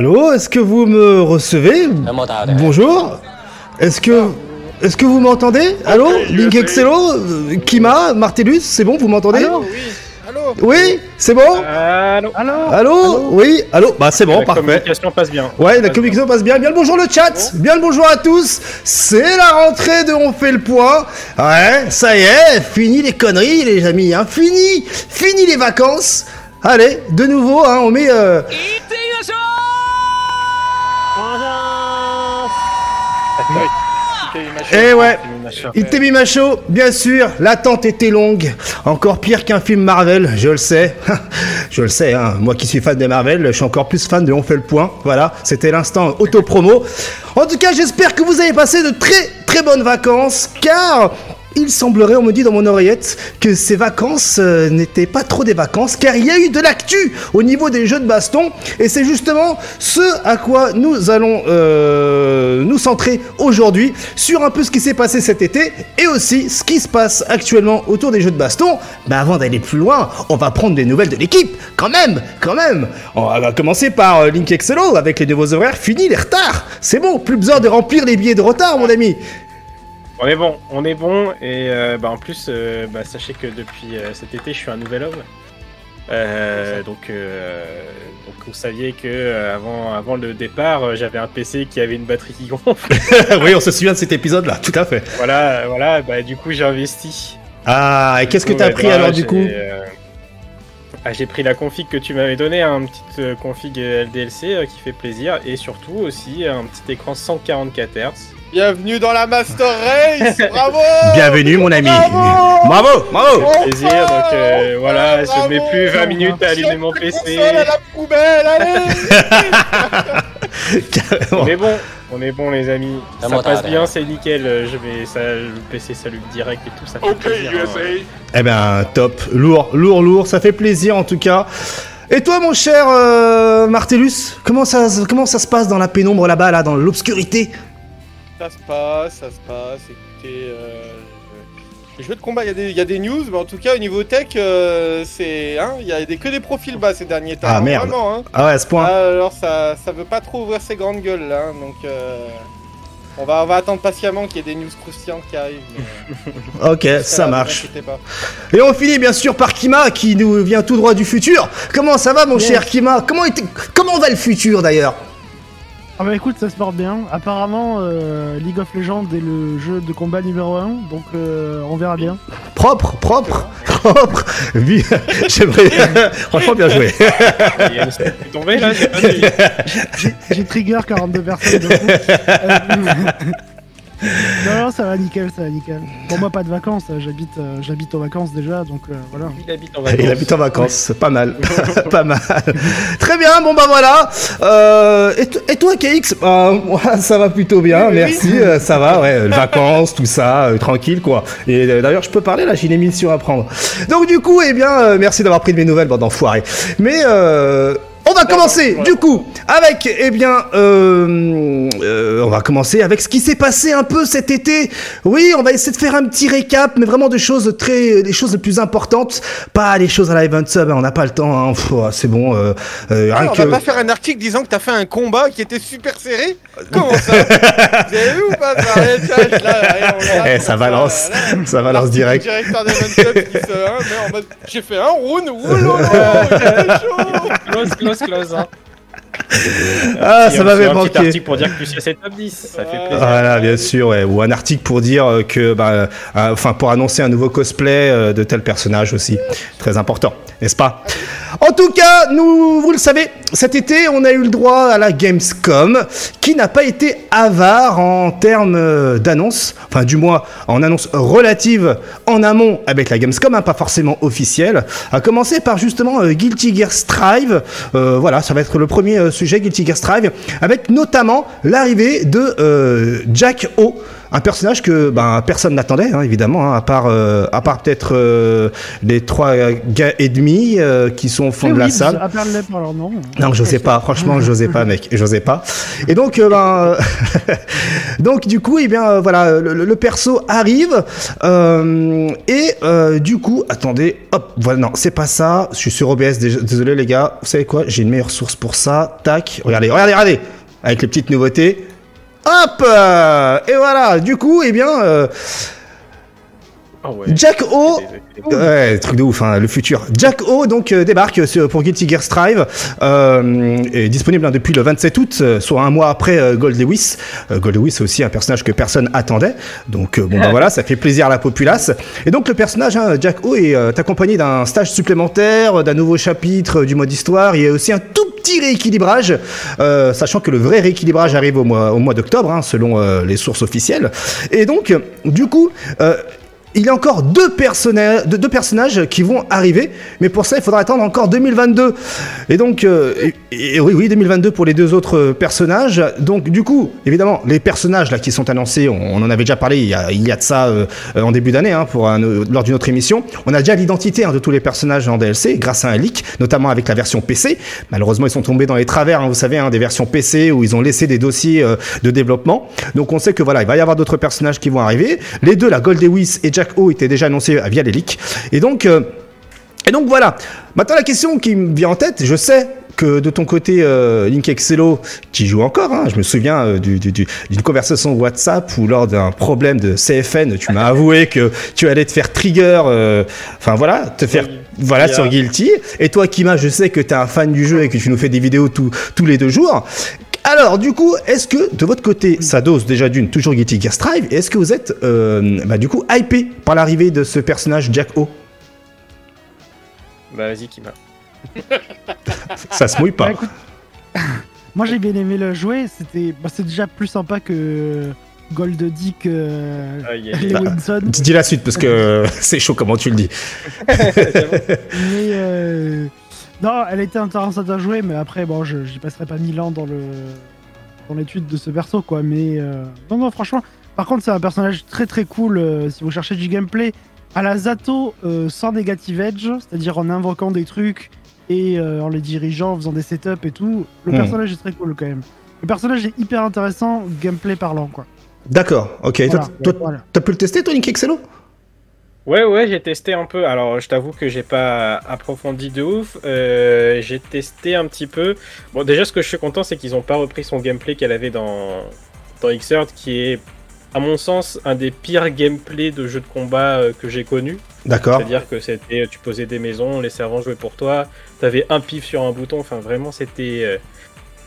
Allô, est-ce que vous me recevez? Bonjour. Est-ce que est-ce que vous m'entendez? Allô? Link Excello Kima Martellus, c'est bon, vous m'entendez? Allô Allô? Oui, c'est bon? Allô? Allô? Allô? Oui, allô? Bah c'est bon, La parfait. communication passe bien. Ouais, la communication passe bien. Bien le bonjour le chat. Bien le bonjour à tous. C'est la rentrée de On fait le point. Ouais, ça y est, fini les conneries les amis. Hein. Fini, fini les vacances. Allez, de nouveau, hein, on met. euh, Eh ouais. Itemi Macho, bien sûr, l'attente était longue. Encore pire qu'un film Marvel, je le sais. je le sais, hein. moi qui suis fan de Marvel, je suis encore plus fan de On fait le point. Voilà, c'était l'instant auto-promo. En tout cas, j'espère que vous avez passé de très très bonnes vacances, car il semblerait, on me dit dans mon oreillette, que ces vacances euh, n'étaient pas trop des vacances, car il y a eu de l'actu au niveau des jeux de baston, et c'est justement ce à quoi nous allons euh, nous centrer aujourd'hui, sur un peu ce qui s'est passé cet été, et aussi ce qui se passe actuellement autour des jeux de baston. Mais avant d'aller plus loin, on va prendre des nouvelles de l'équipe, quand même, quand même. On va commencer par euh, Link Excello, avec les nouveaux horaires, fini les retards. C'est bon, plus besoin de remplir les billets de retard, mon ami. On est bon, on est bon. Et euh, bah, en plus, euh, bah, sachez que depuis euh, cet été, je suis un nouvel homme. Donc, euh, donc, vous saviez que avant, avant le départ, j'avais un PC qui avait une batterie qui gonfle. oui, on se souvient de cet épisode-là, tout à fait. voilà, voilà. Bah, du coup, j'ai investi. Ah, et qu'est-ce que Du t'as bah, pris alors du j'ai, coup ah, J'ai pris la config que tu m'avais donnée, hein, une petite config LDLC qui fait plaisir, et surtout aussi un petit écran 144 Hz. Bienvenue dans la Master Race Bravo Bienvenue mon ami. Bravo Bravo, bravo. plaisir, donc euh, voilà, je Bravo mets plus 20 minutes à allumer mon PC. à la poubelle, allez. On est bon, on est bon les amis. Ça Vraiment, passe bien, c'est nickel. euh, Je vais, ça, le PC s'allume direct et tout, ça fait Ok, plaisir. hein. USA Eh ben, top. Lourd, lourd, lourd. Ça fait plaisir en tout cas. Et toi, mon cher euh, Martellus, comment ça, comment ça se passe dans la pénombre là-bas, là, dans l'obscurité Ça se passe, ça se passe, écoutez... Euh... Les jeux de combat, il y, a des- il y a des news, mais en tout cas, au niveau tech, euh, c'est... hein, Il y a des, que des profils bas ces derniers temps. Ah, merde. Vraiment, hein. Ah ouais, à ce point. Alors ça, ça veut pas trop ouvrir ses grandes gueules là, hein, donc euh, on, va, on va attendre patiemment qu'il y ait des news croustillantes qui arrivent. mais, Ok, ça là, marche. pas. Et on finit bien sûr par Kima, qui nous vient tout droit du futur. Comment ça va, mon Yes. cher Kima? Comment, était- comment va le futur d'ailleurs? Ah bah écoute, ça se porte bien. Apparemment, euh, League of Legends est le jeu de combat numéro 1, donc euh, on verra bien. Propre, propre, propre. Oui, J'aimerais. Franchement, bien joué. Il y a une step qui est tombée là, j'ai trigger 42 personnes coup. Non, non, ça va nickel, ça va nickel. Pour moi, pas de vacances, euh, j'habite euh, j'habite aux vacances déjà, donc euh, voilà. Il habite en vacances. Il habite en vacances, pas mal, pas mal. Très bien, bon bah voilà. Euh, et, toi, KX? Bah, Moi, ça va plutôt bien, Oui, merci. ça va, ouais, vacances, tout ça, euh, tranquille quoi. Et euh, d'ailleurs, je peux parler là, j'ai une émission à prendre. Donc du coup, eh bien, euh, merci d'avoir pris de mes nouvelles, bande d'enfoirés. Mais euh, va commencer, du coup, avec, eh bien, euh, euh, on va commencer avec ce qui s'est passé un peu cet été. Oui, on va essayer de faire un petit récap, mais vraiment de choses très, les choses les plus importantes, pas les choses à la Event Sub, hein, on n'a pas le temps, hein, c'est bon. Euh, euh, Ah, on que- va pas faire un article disant que t'as fait un combat qui était super serré Comment ça Vous avez vu ou pas ça balance, ça direct. Le directeur des Club qui se hein, met en mode J'ai fait un round, oulala, c'était chaud Close, close, close. Hein. Ah, ça m'avait fait un petit manqué. article pour dire que Lucia c'est top 10, ça fait plaisir. Voilà, bien sûr, ouais. ou un article pour dire euh, que, bah, euh, enfin, pour annoncer un nouveau cosplay euh, de tel personnage aussi, très important, n'est-ce pas? En tout cas, nous, vous le savez, cet été, on a eu le droit à la Gamescom, qui n'a pas été avare en termes d'annonces, enfin, du moins en annonces relatives en amont avec la Gamescom, hein, pas forcément officielle. À commencer par justement euh, Guilty Gear Strive. Voilà, ça va être le premier sujet Guilty Strive, avec notamment l'arrivée de euh, Jack O. un personnage que ben, personne n'attendait, hein, évidemment, hein, à part, euh, à part peut-être euh, les trois gars et demi euh, qui sont au fond Eh de la salle. À part le alors non. Non, je sais pas. Franchement, j'osais pas, mec. J'osais pas. Et donc, ben, donc du coup, eh bien, voilà, le, le- perso arrive et du coup, attendez, hop, voilà, non, c'est pas ça. Je suis sur OBS. Désolé, les gars. Vous savez quoi J'ai une meilleure source pour ça. Tac. Regardez, regardez, regardez. Avec les petites nouveautés. Hop euh, Et voilà. Du coup, eh bien, euh, Ah ouais. Jack O. Ouais, truc de ouf, hein, le futur. Jack O donc euh, débarque sur- pour Guilty Gear Strive, euh, est disponible hein, depuis le 27 août, euh, soit un mois après euh, Gold Lewis. Euh, Gold Lewis c'est aussi un personnage que personne attendait, donc euh, bon bah voilà, ça fait plaisir à la populace. Et donc le personnage hein, Jack O est euh, accompagné d'un stage supplémentaire, d'un nouveau chapitre euh, du mode histoire. Il y a aussi un tout petit rééquilibrage, euh, sachant que le vrai rééquilibrage arrive au mois, au mois d'octobre, hein, selon euh, les sources officielles. Et donc, euh, du coup, euh, il y a encore deux, personnages, qui vont arriver, mais pour ça, il faudra attendre encore 2022. Et donc, euh, oui, oui, 2022 pour les deux autres euh, personnages. Donc, du coup, évidemment, les personnages là qui sont annoncés, on, en avait déjà parlé il y a, de ça euh, en début d'année, hein, lors d'une autre émission. On a déjà l'identité hein, de tous les personnages en DLC grâce à un leak, notamment avec la version PC. Malheureusement, ils sont tombés dans les travers, hein, vous savez, des versions PC où ils ont laissé des dossiers de développement. Donc, on sait que voilà, il va y avoir d'autres personnages qui vont arriver. Les deux, la Gold Lewis et Jack O, étaient déjà annoncés euh, via les leaks. Et donc, euh, et donc voilà. Maintenant la question qui me vient en tête, je sais que de ton côté, euh, Link Excello, qui joue encore, hein, je me souviens euh, du- du- du- d'une conversation WhatsApp où lors d'un problème de CFN, tu m'as avoué que tu allais te faire trigger, euh, enfin voilà, te faire, voilà, Yeah. sur Guilty. Et toi, Kima, je sais que tu es un fan du jeu et que tu nous fais des vidéos tous- tous les deux jours. Alors, du coup, est-ce que de votre côté, ça dose déjà d'une toujours Guilty Gear Strive, et est-ce que vous êtes, euh, bah, du coup, hypé par l'arrivée de ce personnage Jack O? Bah vas-y, Kima. Ça se mouille pas. Bah, écoute, moi j'ai bien aimé le jouer. C'était, bah, c'est déjà plus sympa que Gold Dick euh, Ah, yeah, yeah. Lewinson. Dis dis la suite parce que c'est chaud comment tu le dis. Mais euh, non, elle était intéressante à jouer, mais après, bon, je j'y passerai pas mille ans dans le dans l'étude de ce perso, quoi. Mais euh, non, non, franchement. Par contre, c'est un personnage très très cool. euh, si vous cherchez du gameplay à la Zato euh, sans negative edge, c'est-à-dire en invoquant des trucs et en les dirigeant, en faisant des setups et tout, le Hmm. personnage est très cool quand même. Le personnage est hyper intéressant, gameplay parlant, quoi. D'accord, ok. Voilà, toi, toi, voilà. t'as pu le tester, toi, Excello? Ouais, ouais, j'ai testé un peu. Alors, je t'avoue que j'ai pas approfondi de ouf. Euh, j'ai testé un petit peu. Bon, déjà, ce que je suis content, c'est qu'ils ont pas repris son gameplay qu'elle avait dans, dans Xrd, qui est, à mon sens, un des pires gameplays de jeux de combat euh, que j'ai connu. D'accord. C'est-à-dire que c'était, tu posais des maisons, les servants jouaient pour toi, t'avais un pif sur un bouton. Enfin, vraiment, c'était, euh,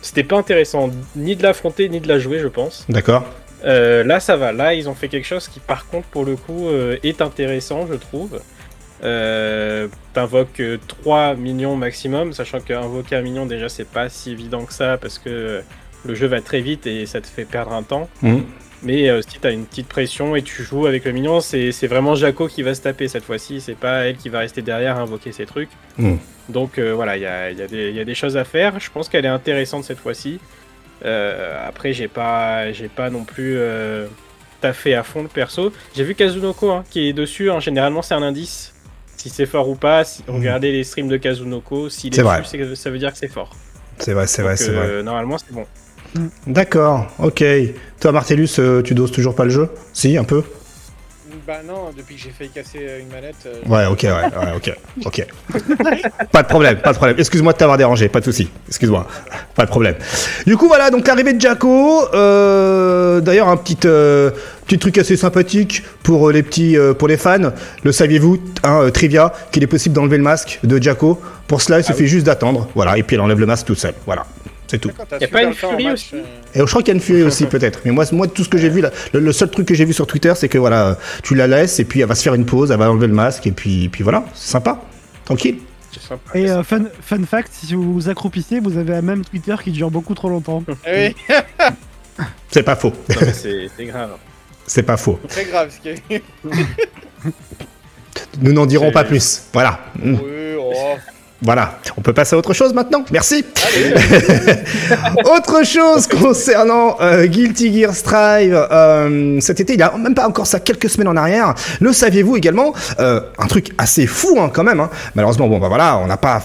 c'était pas intéressant ni de l'affronter ni de la jouer, je pense. D'accord. Euh, là, ça va. Là, ils ont fait quelque chose qui, par contre, pour le coup, euh, est intéressant, je trouve. Euh, T'invoques 3 minions maximum, sachant qu'invoquer un minion, déjà, c'est pas si évident que ça, parce que le jeu va très vite et ça te fait perdre un temps. Mhm. Mais si t'as une petite pression et tu joues avec le minion, c'est vraiment Jaco qui va se taper cette fois-ci. C'est pas elle qui va rester derrière à invoquer ses trucs. Mhm. Donc voilà, il y a, il y a des- il y a des choses à faire. Je pense qu'elle est intéressante cette fois-ci. Euh, après, j'ai pas, j'ai pas non plus euh, taffé à fond le perso. J'ai vu Kazunoko hein, qui est dessus. hein. Généralement, c'est un indice. Si c'est fort ou pas, si, Mhm. regardez les streams de Kazunoko. S'il est, C'est vrai. dessus, ça veut dire que c'est fort. C'est vrai, c'est vrai, c'est vrai. euh, Normalement, c'est bon. D'accord, ok. Toi, Martellus, tu doses toujours pas le jeu? Si, un peu? Bah non, depuis que j'ai failli casser euh, une manette. euh, Ouais, ok, ouais, ouais, ok, ok. pas de problème, pas de problème. Excuse-moi de t'avoir dérangé, pas de souci. Excuse-moi, pas de problème. Du coup, voilà, donc l'arrivée de Jaco. Euh, D'ailleurs, un petit, euh, petit truc assez sympathique pour les petits, pour les fans. Le saviez-vous, hein, trivia, qu'il est possible d'enlever le masque de Jaco? Pour cela, il suffit juste d'attendre. Voilà, et puis elle enlève le masque tout seul. Voilà, c'est tout. Y a pas une furie match, aussi euh, Et je crois qu'il y a une furie aussi peut-être. Mais moi, moi, tout ce que j'ai vu, là, le, le seul truc que j'ai vu sur Twitter, c'est que voilà, tu la laisses et puis elle va se faire une pause, elle va enlever le masque et puis, puis voilà, c'est sympa, tranquille. C'est sympa. Et euh, fun, fun fact, si vous vous accroupissez, vous avez un même Twitter qui dure beaucoup trop longtemps. eh oui, C'est pas faux. Non, mais c'est c'est grave. c'est pas faux. très grave ce qui est. Nous n'en dirons C'est- pas plus. Voilà. Oui, oh. Voilà, on peut passer à autre chose maintenant? Merci. autre chose concernant euh, Guilty Gear Strive euh, cet été, il y a même pas encore ça quelques semaines en arrière. Le saviez-vous également? Euh, Un truc assez fou hein, quand même. Hein. Malheureusement, bon bah voilà, on n'a pas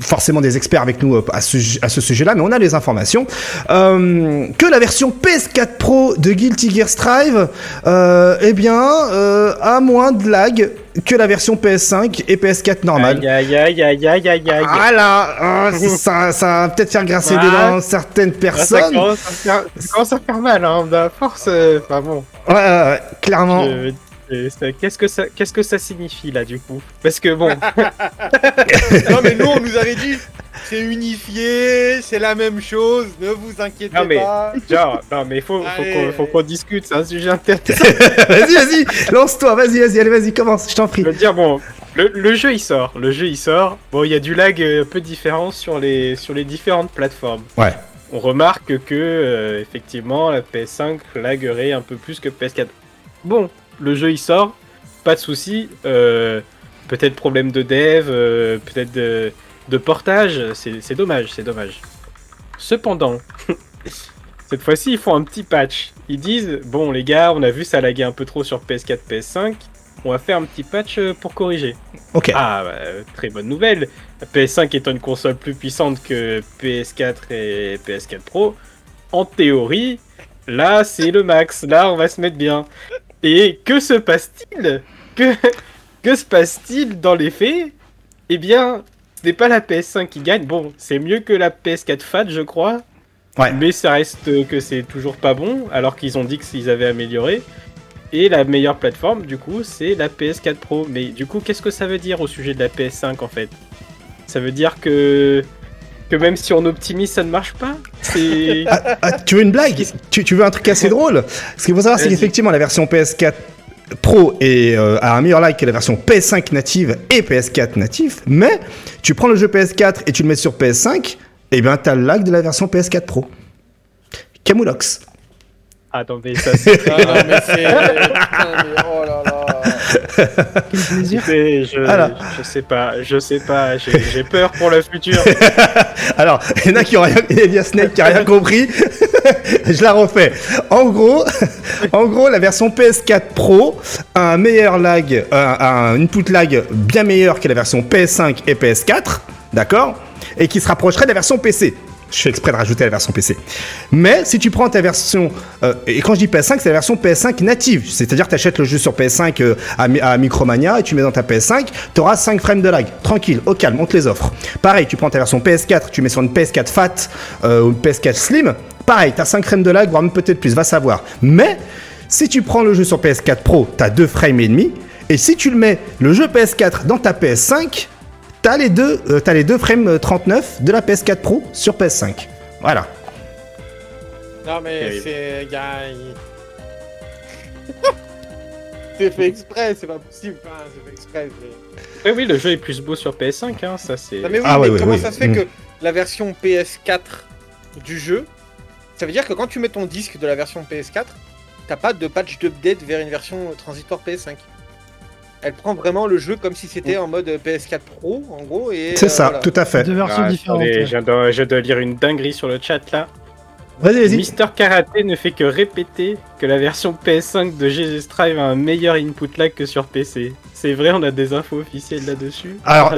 forcément des experts avec nous à ce, sujet-là, mais on a les informations euh, que la version PS4 Pro de Guilty Gear Strive, euh, eh bien, euh, a moins de lag que la version PS5 et PS4 normale. Aïe aïe aïe aïe aïe aïe. Voilà, oh, ça, ça va peut-être faire grasser des dents certaines personnes. Ça commence à faire, ça commence à faire mal, hein. À force, euh, enfin bon. Ouais, clairement. Qu'est-ce que ça, qu'est-ce que ça signifie là du coup? Parce que bon, non, mais nous, on nous avait dit c'est unifié, c'est la même chose, ne vous inquiétez Non, mais- pas. genre, non mais faut, faut qu'on, faut qu'on discute, c'est un sujet intéressant. vas-y, vas-y, lance-toi, vas-y, vas-y, allez, vas-y, commence, je t'en prie. Je veux dire bon, le, le jeu il sort, le jeu il sort. Bon, il y a du lag euh, un peu différent sur les, sur les différentes plateformes. Ouais. On remarque que euh, effectivement la PS5 laguerait un peu plus que PS4. Bon, le jeu il sort, pas de souci. euh, peut-être problème de dev, euh, peut-être de, de portage. C'est dommage, c'est dommage. Cependant, cette fois-ci ils font un petit patch. Ils disent bon les gars, on a vu ça laguer un peu trop sur PS4, PS5. On va faire un petit patch euh, pour corriger. Ok. Ah, bah, très bonne nouvelle. La PS5 étant une console plus puissante que PS4 et PS4 Pro, en théorie, là c'est le max. Là on va se mettre bien. Et que se passe-t-il que, que se passe-t-il dans les faits? Eh bien, ce n'est pas la PS5 qui gagne. Bon, c'est mieux que la PS4 Fat, je crois. Ouais. Mais ça reste que c'est toujours pas bon, alors qu'ils ont dit qu'ils avaient amélioré. Et la meilleure plateforme, du coup, c'est la PS4 Pro. Mais du coup, qu'est-ce que ça veut dire au sujet de la PS5 en fait? Ça veut dire que que même si on optimise, ça ne marche pas. Ah, ah, tu veux une blague tu, tu veux un truc assez drôle Ce qu'il faut savoir, c'est qu'effectivement, la version PS4 Pro est, euh, a un meilleur lag que la version PS5 native et PS4 natif, mais tu prends le jeu PS4 et tu le mets sur PS5, et bien t'as le lag de la version PS4 Pro. Camoulox. Attendez, ça c'est Non, non, mais c'est. Putain, mais oh là là. Quel plaisir. je, Alors. je sais pas, je sais pas, j'ai peur pour le futur. Alors, il y en a qui ont rien, il y a Snake qui a rien compris. Je la refais. En gros, en gros, la version PS4 Pro a un meilleur lag, euh, a un input lag bien meilleur que la version PS5 et PS4, d'accord? Et qui se rapprocherait de la version PC. Je fais exprès de rajouter la version PC. Mais si tu prends ta version, euh, et quand je dis PS5, c'est la version PS5 native. C'est-à-dire que tu achètes le jeu sur PS5 euh, à, Mi- à Micromania et tu mets dans ta PS5, tu auras 5 frames de lag. Tranquille, au calme, on te les offre. Pareil, tu prends ta version PS4, tu mets sur une PS4 Fat euh, ou une PS4 Slim, pareil, tu as 5 frames de lag, voire même peut-être plus, va savoir. Mais si tu prends le jeu sur PS4 Pro, tu as 2 frames et demi. Et si tu le mets, le jeu PS4 dans ta PS5, T'as les deux, euh, t'as les deux frames euh, 39 de la PS4 Pro sur PS5. Voilà. Non, mais c'est. C'est fait exprès, c'est pas possible. Enfin, c'est fait exprès. c'est- Oui, oui, le jeu est plus beau sur PS5, hein, ça c'est. Mais oui, Ah mais comment ça se fait Mm. que la version PS4 du jeu, ça veut dire que quand tu mets ton disque de la version PS4, t'as pas de patch d'update vers une version transitoire PS5. Elle prend vraiment le jeu comme si c'était en mode PS4 Pro, en gros. et C'est euh, ça, voilà. tout à fait. Deux versions Ah, différentes. attendez, ouais. je, je dois lire une dinguerie sur le chat là. Vas-y, vas-y. Mister Karaté ne fait que répéter que la version PS5 de GG Strive a un meilleur input lag que sur PC. C'est vrai, on a des infos officielles là-dessus Alors,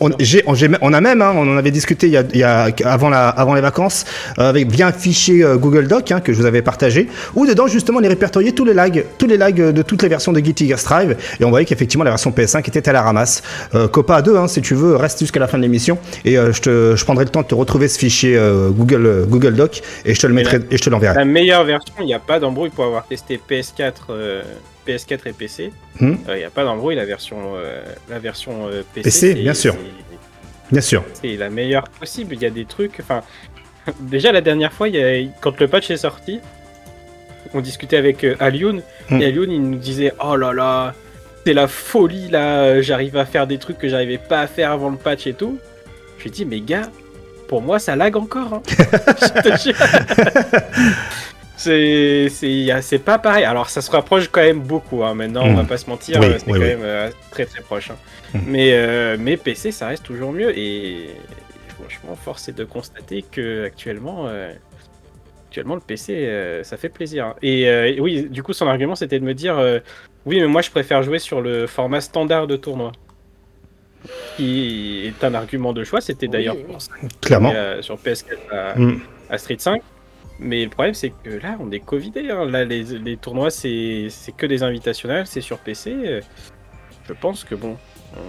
on, a même, hein, on en avait discuté il y a, il y a- avant, la, avant les vacances, euh, avec bien un fichier euh, Google Doc hein, que je vous avais partagé, où dedans justement on est répertorié tous les lags, tous les lags de toutes les versions de Guilty Gear Strive, et on voyait qu'effectivement la version PS5 était à la ramasse. Euh, Copa à deux, hein, si tu veux, reste jusqu'à la fin de l'émission, et je, te, je prendrai le temps de te retrouver ce fichier Google, Google Doc, et je te le mettrai, et je te l'enverrai. La meilleure version, il n'y a pas d'embrouille pour avoir testé PS4, euh, PS4 et PC. Hmm. Il n'y a pas d'embrouille, la version, euh, la version euh, PC. PC, bien sûr. c'est- Bien sûr. C'est la meilleure possible. Il y a des trucs. Enfin, déjà la dernière fois, il y a- quand le patch est sorti, on discutait avec euh, Alioun Hmm. et Alioun il nous disait Oh là là, c'est la folie là. J'arrive à faire des trucs que j'arrivais pas à faire avant le patch et tout. Je lui ai dit Mais gars, pour moi ça lag encore. hein. Je te jure. C'est pas pareil. Alors ça se rapproche quand même beaucoup. Hein. Maintenant, on va Mm. pas se mentir, Oui, euh, c'est oui, quand oui. même euh, très très proche. hein. Mm. Mais euh, mais PC, ça reste toujours mieux. Et franchement, force est de constater que actuellement, euh, actuellement le PC, ça fait plaisir. hein. Et, oui, du coup, son argument, c'était de me dire, oui, mais moi, je préfère jouer sur le format standard de tournoi. Qui est un argument de choix. C'était d'ailleurs oui. pour ça Clairement. euh, sur PS4 à, Mm. à Street 5. Mais le problème, c'est que là, on est Covidé. hein. Là, les, les tournois, c'est c'est que des invitationnels, c'est sur PC. Je pense que bon, euh,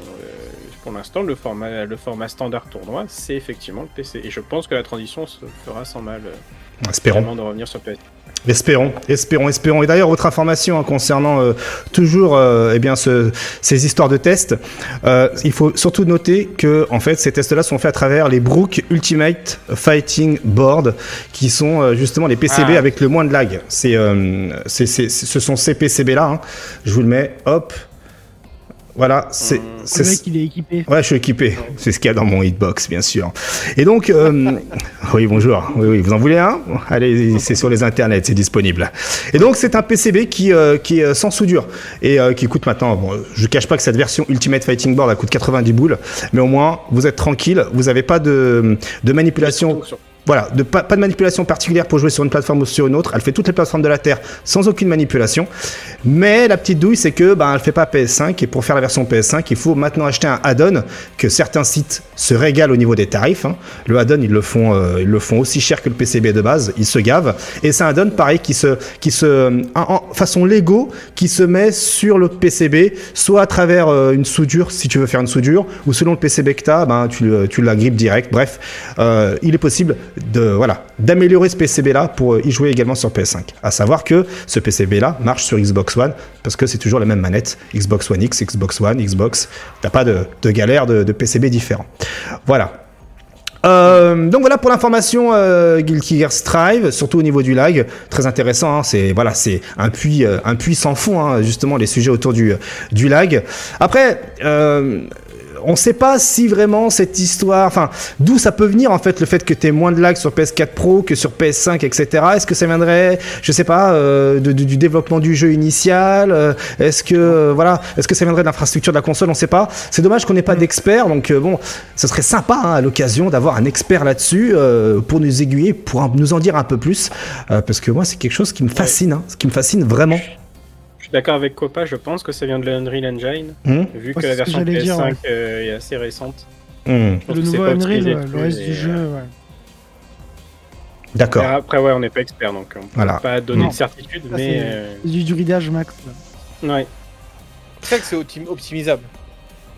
pour l'instant, le format, le format standard tournoi, c'est effectivement le PC. Et je pense que la transition se fera sans mal euh, Espérons. vraiment de revenir sur PS. Espérons, espérons, espérons. Et d'ailleurs, autre information hein, concernant euh, toujours euh, eh bien, ce- ces histoires de tests, euh, il faut surtout noter que en fait, ces tests-là sont faits à travers les Brook Ultimate Fighting Board, qui sont euh, justement les PCB Ah. avec le moins de lag. C'est, euh, c'est- c'est- ce sont ces PCB-là. hein. Je vous le mets, hop. Voilà, c'est, c'est- Le mec, il est équipé. Ouais, je suis équipé. C'est ce qu'il y a dans mon hitbox, bien sûr. Et donc, euh, oui, bonjour. Oui, oui, vous en voulez un? Allez, c'est sur les internets, c'est disponible. Et donc, c'est un PCB qui, euh, qui est sans soudure et euh, qui coûte maintenant. Bon, je cache pas que cette version Ultimate Fighting Board, elle coûte 90 boules, mais au moins, vous êtes tranquille. Vous n'avez pas de, de manipulation. Voilà, pas, de manipulation particulière pour jouer sur une plateforme ou sur une autre. Elle fait toutes les plateformes de la Terre sans aucune manipulation. Mais la petite douille, c'est que ben, elle fait pas PS5 et pour faire la version PS5, il faut maintenant acheter un add-on que certains sites se régalent au niveau des tarifs. hein. Le add-on, ils le font, euh, ils le font aussi cher que le PCB de base. Ils se gavent et c'est un add-on pareil qui se, qui se, en, façon Lego, qui se met sur le PCB, soit à travers euh, une soudure si tu veux faire une soudure, ou selon le PCB que t'as, ben tu, tu la grippes direct. Bref, euh, il est possible voilà d'améliorer ce PCB là pour euh, y jouer également sur PS5. À savoir que ce PCB là marche sur Xbox One parce que c'est toujours la même manette Xbox One X, Xbox One, Xbox. T'as pas de, galère de, PCB différents. Voilà. Euh, donc voilà pour l'information euh, Guilty Strive, surtout au niveau du lag, très intéressant. hein, c'est voilà, c'est un puits, euh, sans fond, hein, justement les sujets autour du lag. Après, on ne sait pas si vraiment cette histoire, enfin, d'où ça peut venir en fait le fait que tu aies moins de lag sur PS4 Pro que sur PS5, etc. Est-ce que ça viendrait, je sais pas, euh, de- de- du développement du jeu initial euh, Est-ce que euh, voilà, est-ce que ça viendrait de l'infrastructure de la console On ne sait pas. C'est dommage qu'on n'ait pas d'expert. Donc bon, ce serait sympa hein, à l'occasion d'avoir un expert là-dessus pour nous aiguiller, pour nous en dire un peu plus, parce que moi c'est quelque chose qui me fascine, hein, ce qui me fascine vraiment. Suis d'accord avec Copa, je pense que ça vient de l'Unreal Engine, Hum, vu que la que version j'allais PS5 dire, ouais. euh, est assez récente. pense Le nouveau pas Unreal, ouais, le reste et, du jeu, euh, ouais. D'accord. Après, ouais, on n'est pas expert, donc on peut Voilà. pas donner Non. de certitude, Ça, mais... c'est- euh, C'est du druidage max. là. ouais. C'est vrai que c'est optim- optimisable.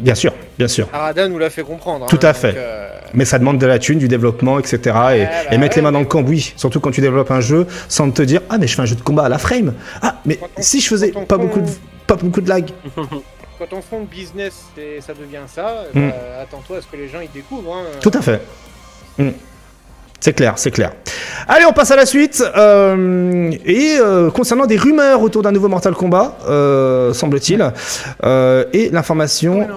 Bien sûr, bien sûr. Arada nous l'a fait comprendre. Tout hein, à fait. euh, Mais ça demande de la thune, du développement, etc. Et, bah et mettre les mains dans le cambouis. Surtout quand tu développes un jeu sans te dire Ah, mais je fais un jeu de combat à la frame. Ah, mais on- si je faisais pas fond- beaucoup, de, pas beaucoup de lag. Quand on fond de business et ça devient ça, Mm. bah, attends-toi à ce que les gens ils découvrent. hein. Tout à fait. Mm. C'est clair, c'est clair. Allez, on passe à la suite. Euh, et euh, concernant des rumeurs autour d'un nouveau Mortal Kombat, euh, semble-t-il, euh, et l'information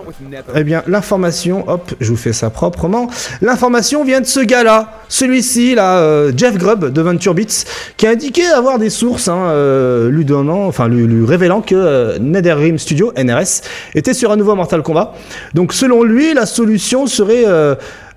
Eh bien, l'information, hop, je vous fais ça proprement. L'information vient de ce gars-là, celui-ci, là, euh, Jeff Grubb de Venture Beats, qui a indiqué avoir des sources, hein, euh, lui donnant, enfin, lui, lui révélant que NetherRealm Studio, NRS, était sur un nouveau Mortal Kombat. Donc, selon lui, la solution serait,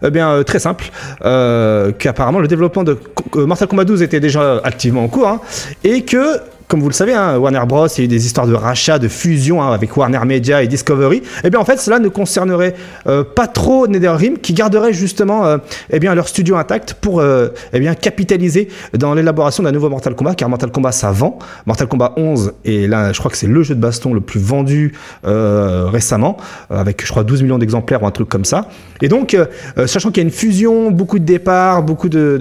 eh bien, euh, très simple, euh, qu'apparemment le développement de euh, Mortal Kombat 12 était déjà activement en cours, hein, et que comme vous le savez, hein, Warner Bros, il y a eu des histoires de rachat, de fusion hein, avec Warner Media et Discovery. Eh bien, en fait, cela ne concernerait euh, pas trop NetherRealm, qui garderait justement euh, eh bien, leur studio intact pour euh, eh bien, capitaliser dans l'élaboration d'un nouveau Mortal Kombat, car Mortal Kombat, ça vend. Mortal Kombat 11, et là, je crois que c'est le jeu de baston le plus vendu récemment, avec, je crois, 12 millions d'exemplaires ou un truc comme ça. Et donc, sachant qu'il y a une fusion, beaucoup de départs, beaucoup de,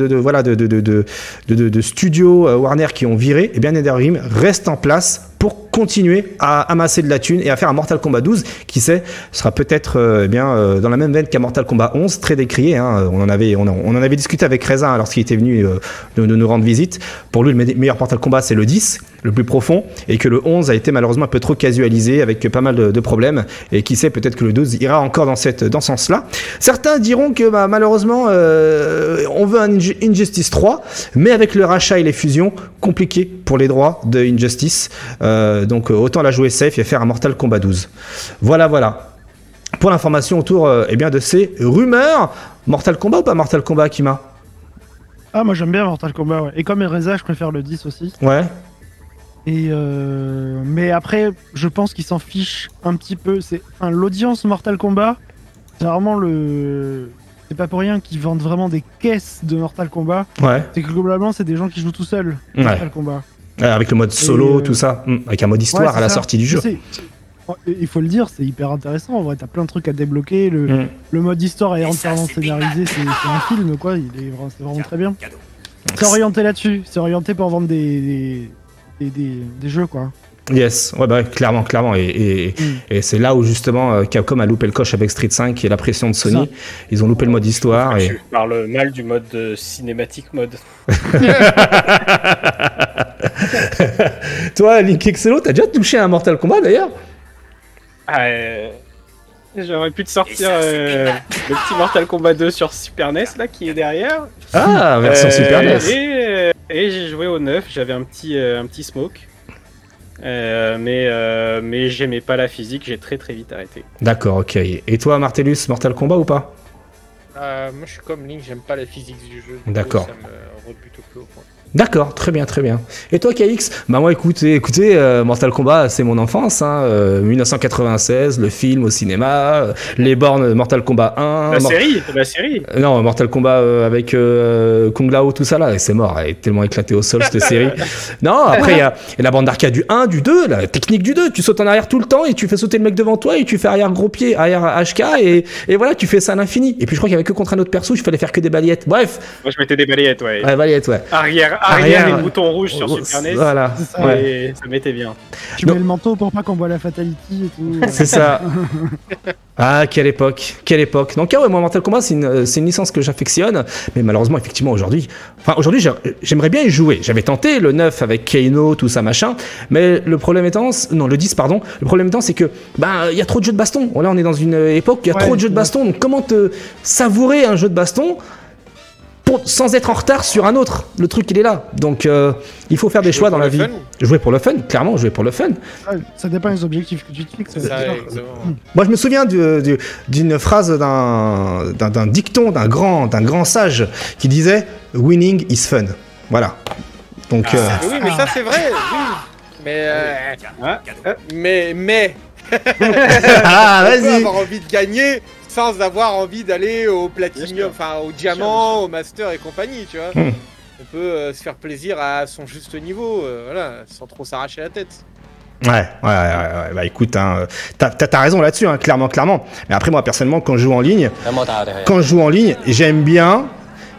de, studios Warner qui ont viré, eh bien, NetherRealm reste en place pour continuer à amasser de la thune et à faire un Mortal Kombat 12 qui sait sera peut-être euh, eh bien euh, dans la même veine qu'un Mortal Kombat 11 très décrié hein. on en avait on, en- avait discuté avec Reza lorsqu'il était venu euh, nous rendre visite pour lui le me- meilleur Mortal Kombat c'est le 10 le plus profond et que le 11 a été malheureusement un peu trop casualisé avec pas mal de, problèmes et qui sait peut-être que le 12 ira encore dans cette dans ce sens-là certains diront que bah, malheureusement on veut un Inju- Injustice 3 mais avec le rachat et les fusions compliqué pour les droits de Injustice donc euh, autant la jouer safe et faire un Mortal Kombat 12 voilà voilà pour l'information autour euh, eh bien de ces rumeurs Mortal Kombat ou pas Mortal Kombat Kima Ah, moi j'aime bien Mortal Kombat, ouais. Et comme Ereza, je préfère le 10 aussi. ouais Et euh, mais après, je pense qu'ils s'en fichent un petit peu. C'est, enfin, l'audience Mortal Kombat, c'est vraiment le. C'est pas pour rien qu'ils vendent vraiment des caisses de Mortal Kombat. ouais C'est que globalement, c'est des gens qui jouent tout seuls. Ouais. Mortal Kombat. Euh, avec le mode solo euh, tout ça Hmm, avec un mode histoire à la ça. sortie du jeu Il faut le dire, c'est hyper intéressant. En vrai, t'as plein de trucs à débloquer. Le, Hmm. le mode histoire est entièrement scénarisé. C'est un film, quoi. Il est, vra- c'est vraiment très bien. C'est orienté là-dessus. C'est orienté pour vendre des, des, des, des- des jeux, quoi. Yes, ouais, bah, clairement, clairement. Et, et, Mm. et c'est là où justement euh, Capcom a loupé le coche avec Street 5 et la pression de Sony. Ils ont loupé le mode histoire. Et... Tu parles mal du mode euh, cinématique mode. Toi, Link Excello, t'as déjà touché à un Mortal Kombat d'ailleurs Ah, euh, J'aurais pu te sortir euh, le petit Mortal Kombat 2 sur Super NES là qui est derrière. Ah, version Euh, Super NES. Et, et j'ai joué au 9, j'avais un petit, un petit smoke. Euh, mais euh, mais j'aimais pas la physique, j'ai très très vite arrêté. D'accord, ok. Et toi, Martellus, Mortal Kombat ou pas? Euh, moi, je suis comme Link, j'aime pas la physique du jeu. D'accord. Ça me rebute au plus haut point. D'accord, très bien, très bien. Et toi, KX Bah moi, écoutez, écoutez, euh, Mortal Kombat, c'est mon enfance. Hein, euh, 1996, le film au cinéma, euh, les bornes Mortal Kombat 1. La Mor- série, la série. Non, Mortal Kombat avec Kung Lao, tout ça là, et c'est mort, elle est tellement éclatée au sol cette série. Non, après il y y a la bande d'arcade du 1, du 2, la technique du 2, tu sautes en arrière tout le temps et tu fais sauter le mec devant toi et tu fais arrière gros pied, arrière HK et, et voilà, tu fais ça à l'infini. Et puis je crois qu'il y avait que contre un autre perso, il fallait faire que des balayettes. Bref, Moi je mettais des balayettes, ouais. ouais, balayettes, ouais. Arrière, Arrière. et bouton rouge sur Super NES. Voilà, ça. ouais. Ça m'était bien. Tu mets le manteau pour pas qu'on voit la fatality et tout. C'est ça. Ah, quelle époque, quelle époque. Donc, ah ouais, moi, Mortal Kombat, c'est une, c'est une licence que j'affectionne, mais malheureusement, effectivement, aujourd'hui, enfin, aujourd'hui, j'ai- j'aimerais bien y jouer. J'avais tenté le 9 avec Kano, tout ça, machin, mais le problème étant, non, le 10, pardon, le problème étant, c'est que, bah, il y a trop de jeux de baston. Là, on est dans une époque, il y a Ouais, trop de jeux de baston, donc comment te savourer un jeu de baston pour, sans être en retard sur un autre Le truc, il est là. Donc, euh, il faut faire des Jouer choix dans la vie. fun. Jouer pour le fun, clairement, jouer pour le fun. Ouais, ça dépend des objectifs que tu te fixes. Exactement. Moi, je me souviens du- du- d'une phrase d'un dicton, d'un grand, d'un grand sage qui disait Winning is fun. Voilà. Donc, euh, Mais oui, mais ça, c'est vrai. oui. Mais, euh, Ah, ah, mais, mais, ah, on peut vas-y. avoir envie de gagner sans avoir envie d'aller au platinium, enfin au diamant, au master et compagnie, tu vois. Hmm. On peut euh, se faire plaisir à son juste niveau, euh, voilà, sans trop s'arracher la tête. Ouais, ouais, ouais, ouais, Bah écoute, hein, euh, t'as raison là-dessus, hein, clairement, clairement. Mais après, moi, personnellement, quand je joue en ligne, quand je joue en ligne, j'aime bien,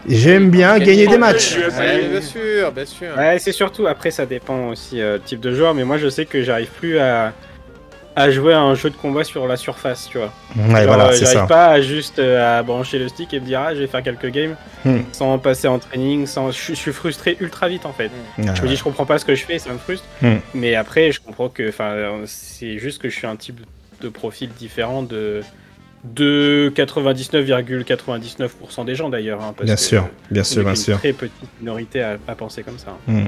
j'aime bien gagner des matchs. Ouais, bien sûr, bien sûr. Ouais, c'est surtout, après ça dépend aussi euh, type de joueur, mais moi je sais que j'arrive plus à, à jouer à un jeu de combat sur la surface, tu vois. Ouais, Genre, voilà, euh, c'est j'arrive pas à juste euh, à brancher le stick et me dire ah je vais faire quelques games Hmm. sans passer en training, sans... je, suis- frustré ultra vite en fait. Ouais, Je me dis je comprends pas ce que je fais, ça me frustre. Hmm. Mais après je comprends que enfin euh, c'est juste que je suis un type de profil différent de de 99,99% des gens d'ailleurs. hein, Bien que sûr, bien sûr, bien sûr. Très petite minorité à, à penser comme ça. Hmm.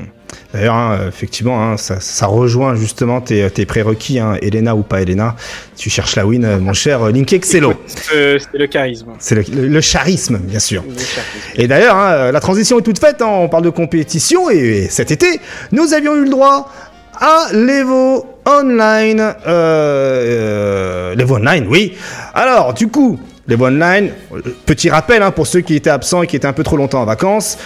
D'ailleurs, hein, effectivement, hein, ça, ça rejoint justement tes, tes prérequis, hein, Elena ou pas Elena. Tu cherches la win, mon cher Link Excello. Euh, C'est le charisme. C'est le, le- le charisme, bien sûr. Charisme. Et d'ailleurs, hein, la transition est toute faite. hein, on parle de compétition et, et cet été, nous avions eu le droit à l'Evo Online. Euh, euh, L'Evo Online, oui. Alors, du coup, l'Evo Online, euh, petit rappel hein, pour ceux qui étaient absents et qui étaient un peu trop longtemps en vacances.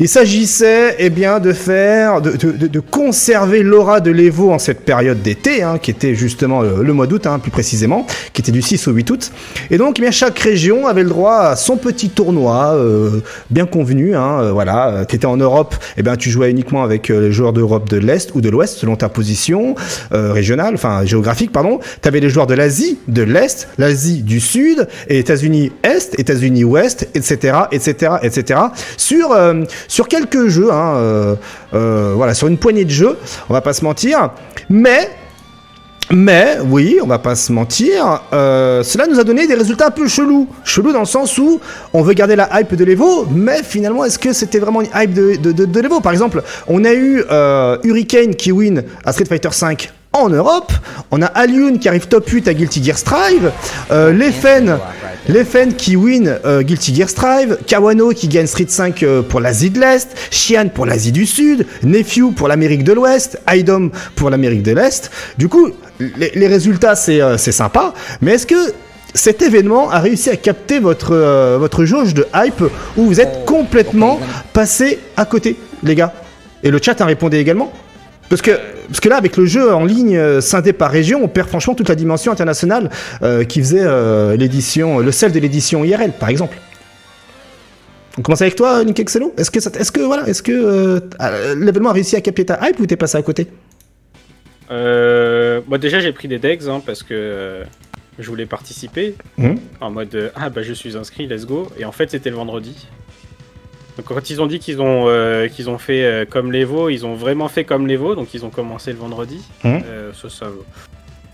Il s'agissait eh bien de faire, de, de- de conserver l'aura de l'Evo en cette période d'été, hein, qui était justement euh, le mois d'août, hein, plus précisément, qui était du 6 au 8 août. Et donc, eh bien, chaque région avait le droit à son petit tournoi, euh, bien convenu. Hein, euh, voilà, tu étais en Europe, eh bien, tu jouais uniquement avec euh, les joueurs d'Europe de l'Est ou de l'Ouest, selon ta position euh, régionale, enfin géographique, pardon. Tu avais les joueurs de l'Asie, de l'Est, l'Asie du Sud, et États-Unis Est, États-Unis Ouest, etc., etc., etc. Sur euh, sur quelques jeux, hein, euh, euh, voilà, sur une poignée de jeux, on va pas se mentir, mais mais oui, on va pas se mentir, euh, cela nous a donné des résultats un peu chelous. Chelous dans le sens où on veut garder la hype de l'Evo, mais finalement, est-ce que c'était vraiment une hype de, l'Evo Par exemple, on a eu Hurricane qui win à Street Fighter V en Europe, on a Alioun qui arrive top 8 à Guilty Gear Strive, euh, Leffen qui win euh, Guilty Gear Strive, Kawano qui gagne Street 5 euh, pour l'Asie de l'Est, Xian pour l'Asie du Sud, Nephew pour l'Amérique de l'Ouest, Idom pour l'Amérique de l'Est. Du coup, les, les résultats, c'est euh, c'est sympa, mais est-ce que cet événement a réussi à capter votre, votre jauge de hype où vous êtes complètement passé à côté, les gars? Et le chat a répondu également? Parce que, parce que là, avec le jeu en ligne euh, scindé par région, on perd franchement toute la dimension internationale euh, qui faisait euh, l'édition, le sel de l'édition IRL, par exemple. On commence avec toi, Nick Excello. Est-ce que, ça- est-ce que, voilà, est-ce que euh, euh, l'événement a réussi à capter ta hype ou t'es passé à côté? Euh, moi déjà j'ai pris des decks hein, parce que euh, je voulais participer Mhm. en mode euh, ah bah je suis inscrit let's go et en fait c'était le vendredi. Donc quand ils ont dit qu'ils ont euh, qu'ils ont fait euh, comme l'Evo, ils ont vraiment fait comme l'Evo donc ils ont commencé le vendredi. Mhm. Euh, ça, ça-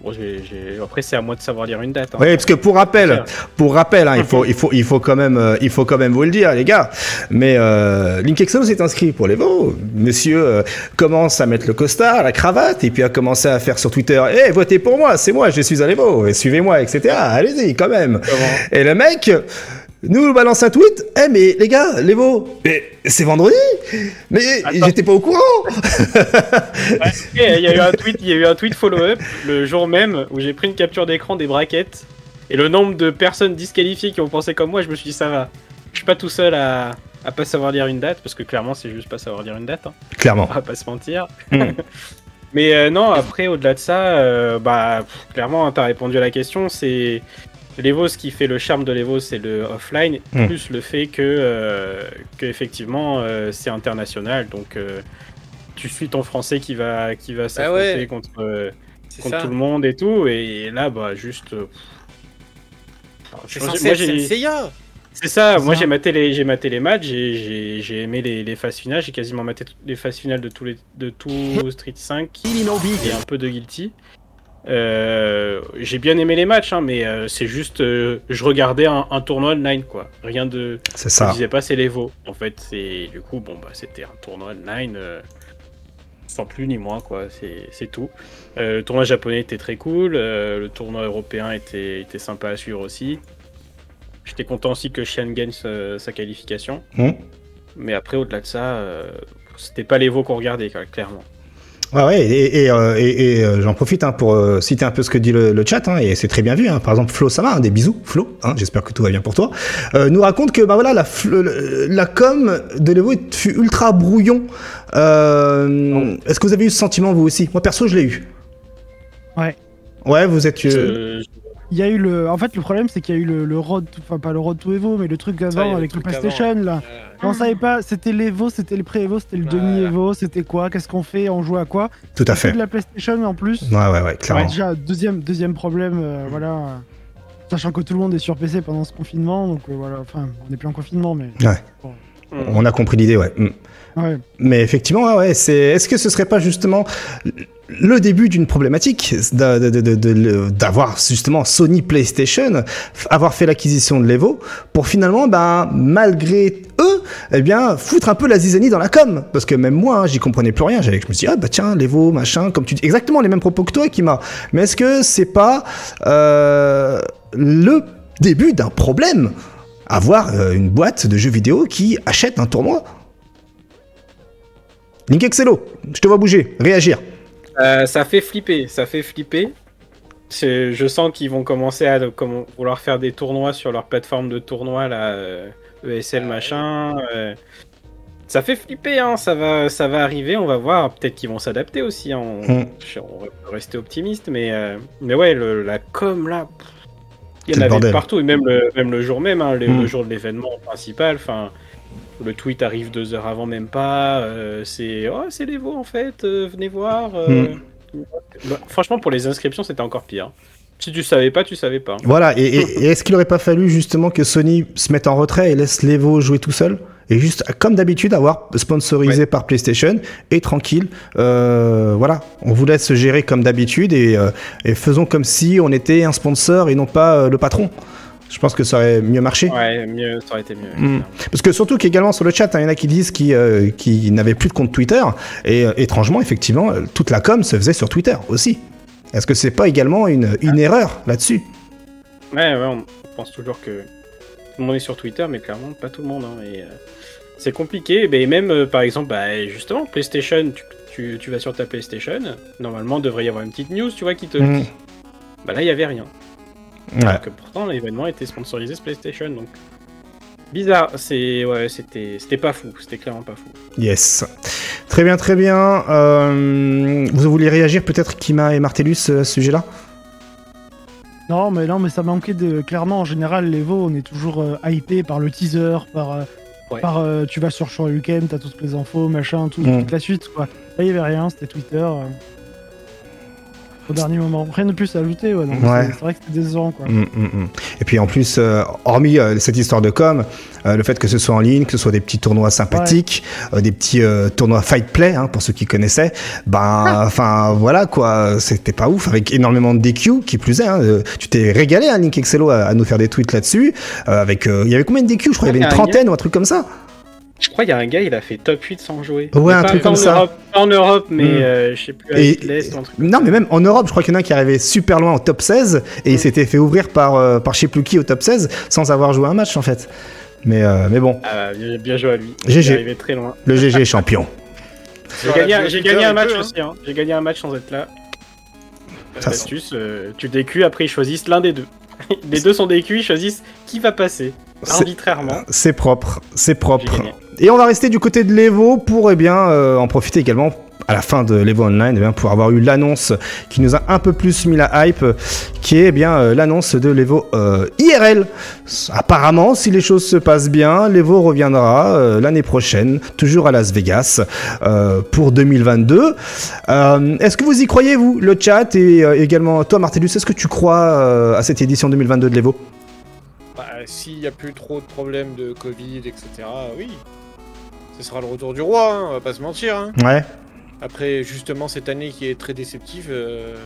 bon, j'ai- après c'est à moi de savoir lire une date. hein. Oui, parce que pour rappel, pour rappel, hein, il faut, il faut, il faut quand même, il faut quand même vous le dire, les gars. Mais euh, Link Exo s'est inscrit pour les veaux. Monsieur euh, commence à mettre le costard, la cravate, et puis a commencé à faire sur Twitter, eh, votez pour moi, c'est moi, je suis à l'Evo, et suivez-moi, etc. Allez-y, quand même. Comment? Et le mec nous balance un tweet, eh mais les gars, l'Evo, mais c'est vendredi, mais j'étais pas au courant. Ouais, Il y a eu un tweet, il y a eu un tweet follow-up le jour même où j'ai pris une capture d'écran des braquettes et le nombre de personnes disqualifiées qui ont pensé comme moi, je me suis dit ça va. Je suis pas tout seul à, à pas savoir lire une date parce que clairement c'est juste pas savoir lire une date. hein. Clairement. On va pas se mentir. Hmm. Mais euh, non, après au-delà de ça, euh, bah pff, clairement hein, t'as répondu à la question. C'est l'Evo, ce qui fait le charme de l'Evo, c'est le offline, Hmm. plus le fait que, euh, que effectivement euh, c'est international, donc euh, tu suis ton français qui va qui va s'affronter ouais. contre euh, contre tout le monde et tout, et là bah juste. C'est ça, moi j'ai maté les j'ai maté les matchs, j'ai- j'ai j'ai aimé les, les phases finales, j'ai quasiment maté toutes les phases finales de tous les de tout Street 5 et un peu de Guilty. Euh, j'ai bien aimé les matchs, hein, mais euh, c'est juste euh, je regardais un, un tournoi online quoi, rien de. C'est Je ça. disais pas c'est l'Evo. En fait c'est du coup bon bah c'était un tournoi online. sans plus ni moins quoi, c'est c'est tout. Le tournoi japonais était très cool, le tournoi européen était, était sympa à suivre aussi. J'étais content aussi que Xian gagne sa, sa qualification. Hmm. Mais après, au-delà de ça, c'était pas les veaux qu'on regardait, quoi, clairement. Ouais, ouais, et, et, euh, et- et, euh, j'en profite hein, pour euh, citer un peu ce que dit le, le chat, hein, et c'est très bien vu. Hein. Par exemple, Flo, ça va, hein, des bisous, Flo, hein, j'espère que tout va bien pour toi. Euh, nous raconte que bah voilà, la, com de l'Evo fut ultra brouillon. Euh, Est-ce que vous avez eu ce sentiment vous aussi? Moi perso, je l'ai eu. Ouais. Ouais, vous êtes. euh, Je- Il y a eu le. En fait, le problème, c'est qu'il y a eu le, le road, to- enfin pas le road to Evo, mais le truc avant avec le PlayStation là. On savait pas, c'était l'Evo, c'était le pré-Evo, c'était le demi-Evo, c'était quoi, qu'est-ce qu'on fait, on joue à quoi tout à C'est fait. de la PlayStation en plus. Ouais, ouais, ouais, Ouais, clairement. déjà, deuxième, deuxième problème, euh, voilà. Sachant que tout le monde est sur PC pendant ce confinement, donc euh, voilà, enfin, on n'est plus en confinement, mais. On a compris l'idée, ouais. Mm. Mais effectivement, c'est. Est-ce que ce serait pas justement le début d'une problématique d'avoir justement Sony PlayStation avoir fait l'acquisition de l'Evo pour finalement, ben malgré eux, eh bien foutre un peu la zizanie dans la com parce que même moi, hein, j'y comprenais plus rien. Je me suis dit ah bah tiens l'Evo machin, comme tu dis exactement les mêmes propos que toi qui m'a. Mais est-ce que c'est pas euh, le début d'un problème avoir euh, une boîte de jeux vidéo qui achète un tournoi? Link Excello, je te vois bouger, réagir. Euh, ça fait flipper, ça fait flipper. Je sens qu'ils vont commencer à comment- vouloir faire des tournois sur leur plateforme de tournoi, là, euh, ESL machin. euh. ça fait flipper, hein. ça, va, ça va arriver, on va voir. Peut-être qu'ils vont s'adapter aussi. hein. On, Mm. on va rester optimiste, mais, euh, mais ouais, le- la com là, pff, il y en avait bordel. partout, et même le, même le jour même, hein, le, Mm. le jour de l'événement principal. Enfin, le tweet arrive deux heures avant, même pas. euh, c'est oh, c'est les veaux en fait, euh, venez voir. euh. Bah, franchement, pour les inscriptions, c'était encore pire. Si tu savais pas, tu savais pas. Voilà, et, et- et est-ce qu'il aurait pas fallu justement que Sony se mette en retrait et laisse l'Evo jouer tout seul? Et juste, comme d'habitude, avoir sponsorisé par PlayStation et tranquille, euh, voilà, on vous laisse gérer comme d'habitude et, euh, et faisons comme si on était un sponsor et non pas euh, le patron. Je pense que ça aurait mieux marché. Ouais, mieux, ça aurait été mieux. Mm. clairement. Parce que surtout qu'également sur le chat, hein, il y en a qui disent qu'ils euh, n'avaient plus de compte Twitter. Et euh, étrangement, effectivement, euh, toute la com se faisait sur Twitter aussi. Est-ce que c'est pas également une, une erreur là-dessus? Ouais, ouais, on pense toujours que tout le monde est sur Twitter, mais clairement pas tout le monde. hein, et, euh, c'est compliqué. Mais même, euh, par exemple, bah, justement, PlayStation, tu, tu, tu vas sur ta PlayStation, normalement, devrait y avoir une petite news, tu vois, qui te... Mm. Bah là, il y avait rien. Ouais. Alors que pourtant, l'événement était sponsorisé PlayStation, donc... Bizarre, c'est... Ouais, c'était c'était pas fou, c'était clairement pas fou. Yes. Très bien, très bien. Euh, vous voulez réagir peut-être, Kima et Martellus, euh, à ce sujet-là? Non, mais non, mais ça manquait de. Clairement, en général, les veaux, on est toujours euh, hypé par le teaser, par. euh, Ouais. par euh, tu vas sur Shoryuken, t'as toutes les infos, machin, tout, Mm. toute la suite, quoi. Là, il y avait rien, c'était Twitter. Au dernier moment. Rien de plus à ajouter, ouais. c'est- vrai que c'était décevant, quoi. Mm, mm, mm. Et puis en plus, euh, hormis euh, cette histoire de com, euh, le fait que ce soit en ligne, que ce soit des petits tournois sympathiques, euh, des petits euh, tournois fight play, hein, pour ceux qui connaissaient, ben, enfin voilà quoi, c'était pas ouf, avec énormément de DQ, qui plus est. hein, tu t'es régalé, hein, Link Excello, à, à nous faire des tweets là-dessus. euh, avec, euh, il y avait combien de DQ Je crois qu'il y avait une Ouais, il y a un trentaine ou un truc comme ça. Je crois qu'il y a un gars, il a fait top 8 sans jouer. Ouais, un pas- truc pas en comme ça. Europe, pas en Europe, mais Mm. euh, je sais plus, Et- l'Est ou un truc. Non, mais même en Europe, je crois qu'il y en a un qui arrivait super loin au top 16 et il s'était fait ouvrir par, euh, par je sais plus qui au top 16 sans avoir joué un match en fait. Mais, euh, mais bon, Ah, bien, bien joué à lui. GG. Il est arrivé très loin. le GG est champion. J'ai gagné, un- j'ai Twitter, gagné un il match hein. aussi. Hein. J'ai gagné un match sans être là. Astuce, euh, tu DQ, après ils choisissent l'un des deux. Les deux sont DQ, ils choisissent qui va passer. Arbitrairement. C'est propre, c'est propre. Et on va rester du côté de l'Evo pour eh bien, euh, en profiter également à la fin de l'Evo Online eh pour avoir eu l'annonce qui nous a un peu plus mis la hype, qui est eh bien euh, l'annonce de l'Evo euh, IRL. Apparemment, si les choses se passent bien, l'Evo reviendra l'année prochaine, toujours à Las Vegas, pour 2022. Euh, est-ce que vous y croyez, vous, le chat, et également toi, Martellus, est-ce que tu crois à cette édition 2022 de l'Evo? Bah, s'il n'y a plus trop de problèmes de Covid, etc., oui. Ce sera le retour du roi, hein, on va pas se mentir. hein. Ouais. Après, justement, cette année qui est très déceptive, euh,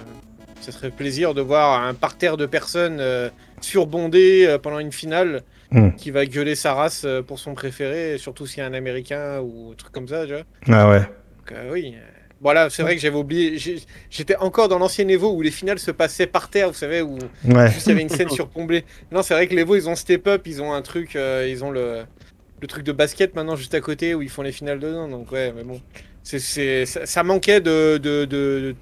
ça serait plaisir de voir un parterre de personnes euh, surbondées euh, pendant une finale Hmm. qui va gueuler sa race euh, pour son préféré, surtout s'il y a un américain ou un truc comme ça, tu vois. Ah ouais. Donc, euh, oui. Voilà, c'est vrai que j'avais oublié. J'étais encore dans l'ancien Evo où les finales se passaient par terre, vous savez, où Ouais. juste il y avait une scène surplombée. Non, c'est vrai que l'Evo, ils ont step up, ils ont un truc, ils ont le, le truc de basket maintenant juste à côté où ils font les finales dedans. Donc ouais, mais bon, c'est, ça, ça manquait de, de, de,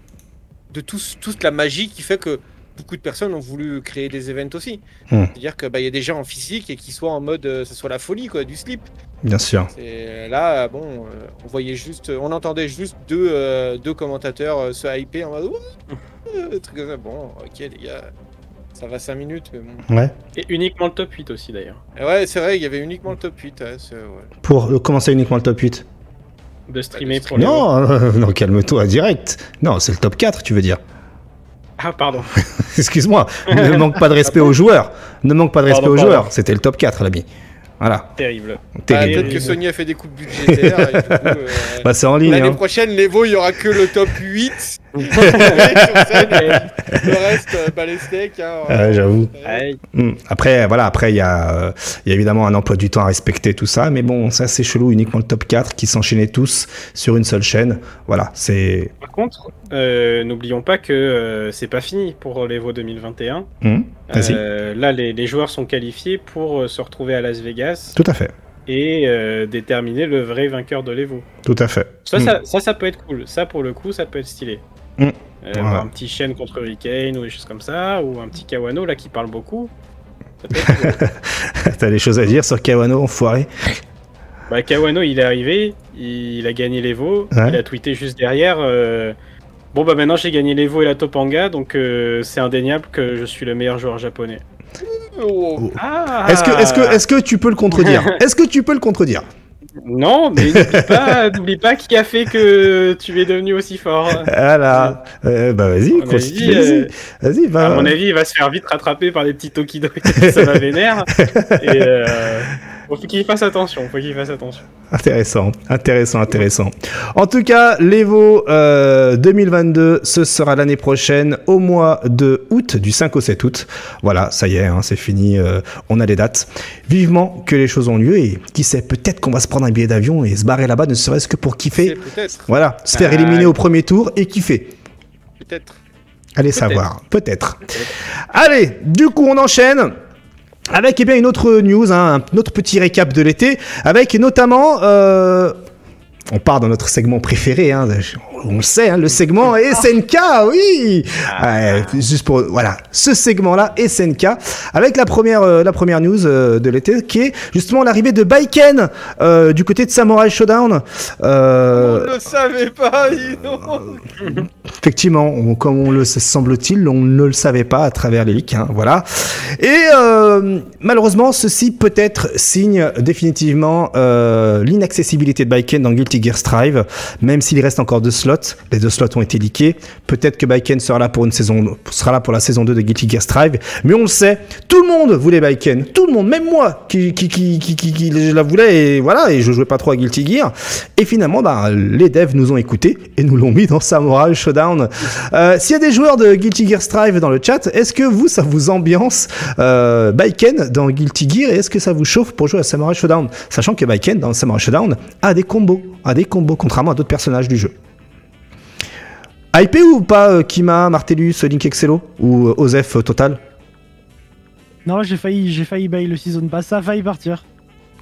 de tous, toute la magie qui fait que beaucoup de personnes ont voulu créer des events aussi. Hmm. C'est-à-dire que bah, il y a des gens en physique et qui soient en mode, euh, ça soit la folie quoi, du slip. Bien sûr. Et là, bon, euh, on voyait juste, on entendait juste deux, euh, deux commentateurs euh, se hyper en mode, comme ça. Bon, ok les gars, ça va 5 minutes, mais bon. Ouais. Et uniquement le top 8 aussi d'ailleurs. Et ouais, c'est vrai, il y avait uniquement le top 8. ouais, c'est- ouais. Pour euh, commencer uniquement le top 8. De streamer de pour les Non, euh, non, calme-toi, direct. Non, c'est le top 4, tu veux dire. Ah, pardon. Excuse-moi, ne manque pas de respect aux joueurs. Ne manque pas de respect Pardon, aux pardon. joueurs. C'était le top 4, l'ami. Voilà. Terrible. Ah, Terrible. Peut-être que Sony a fait des coupes budgétaires. et du coup, euh, Bah, c'est en ligne. L'année Hein. prochaine, l'Evo, il y aura que le top 8. Le reste, euh, bah, les steaks. Hein, Ouais, j'avoue. Aïe. Hmm. Après, voilà, après, il y, a, euh, il y a évidemment un emploi du temps à respecter, tout ça. Mais bon, ça, c'est chelou. Uniquement le top 4 qui s'enchaînaient tous sur une seule chaîne. Voilà, c'est. Par contre, euh, n'oublions pas que euh, c'est pas fini pour l'Evo 2021. Hmm. Euh, là, les, les joueurs sont qualifiés pour euh, se retrouver à Las Vegas Tout à fait. et euh, déterminer le vrai vainqueur de l'Evo. Tout à fait. Ça, Hmm. ça, ça, ça peut être cool. Ça, pour le coup, ça peut être stylé. Mm. Euh, Voilà. Un petit chêne contre Hurricane ou des choses comme ça, ou un petit Kawano là qui parle beaucoup. T'as des choses à dire sur Kawano, enfoiré Bah, Kawano, il est arrivé, il a gagné l'Evo, Ouais. il a tweeté juste derrière. euh, Bon, bah maintenant j'ai gagné l'Evo et la Topanga, donc euh, c'est indéniable que je suis le meilleur joueur japonais. Oh. Ah Est-ce que, est-ce que, est-ce que tu peux le contredire? Est-ce que tu peux le contredire? Non, mais n'oublie pas, n'oublie pas qui a fait que tu es devenu aussi fort. Voilà. Euh, bah vas-y, continue, euh, Vas-y, va. À mon avis, il va se faire vite rattraper par des petits Tokido, ça va vénère. Et euh, faut qu'il fasse attention, faut qu'il fasse attention. Intéressant, intéressant, intéressant. En tout cas, l'Evo euh, 2022, ce sera l'année prochaine, au mois de août, du 5 au 7 août. Voilà, ça y est, hein, c'est fini, euh, on a les dates. Vivement que les choses ont lieu et qui sait, peut-être qu'on va se prendre un billet d'avion et se barrer là-bas, ne serait-ce que pour kiffer. peut-être, Voilà, se faire Ah. éliminer au premier tour et kiffer. peut-être. Allez savoir, peut-être. Allez, du coup, on enchaîne. Avec eh bien une autre news, hein, un autre petit récap de l'été, avec notamment, euh, on part dans notre segment préféré, hein, on le sait, hein, le segment SNK, oui, Ouais, juste pour voilà, ce segment-là SNK, avec la première, euh, la première news euh, de l'été, qui est justement l'arrivée de Baiken euh, du côté de Samurai Showdown. On ne le savait pas. Effectivement, on- comme on le semble-t-il, on ne le savait pas à travers les leaks, hein, voilà. Et malheureusement, ceci peut-être signe définitivement l'inaccessibilité de Baiken dans Guilty Gear Strive, même s'il reste encore deux slots. Les deux slots ont été leakés. Peut-être que Baiken sera là pour une saison, sera là pour la saison 2 de Guilty Gear Strive, mais on le sait, tout le monde voulait Baiken, tout le monde, même moi, qui, je la voulais, et voilà, et je jouais pas trop à Guilty Gear. Et finalement, bah, les devs nous ont écoutés et nous l'ont mis dans Samurai Showdown. Euh, S'il y a des joueurs de Guilty Gear Strive dans le chat, est-ce que vous, ça vous ambiance euh, Baiken dans Guilty Gear et est-ce que ça vous chauffe pour jouer à Samurai Showdown? Sachant que Baiken dans Samurai Showdown a des combos, a des combos, contrairement à d'autres personnages du jeu. Hypé ou pas euh, Kima, Martellus, Link Excello ou euh, Osef euh, Total? Non, j'ai failli, j'ai failli bail le season pass, ça a failli partir.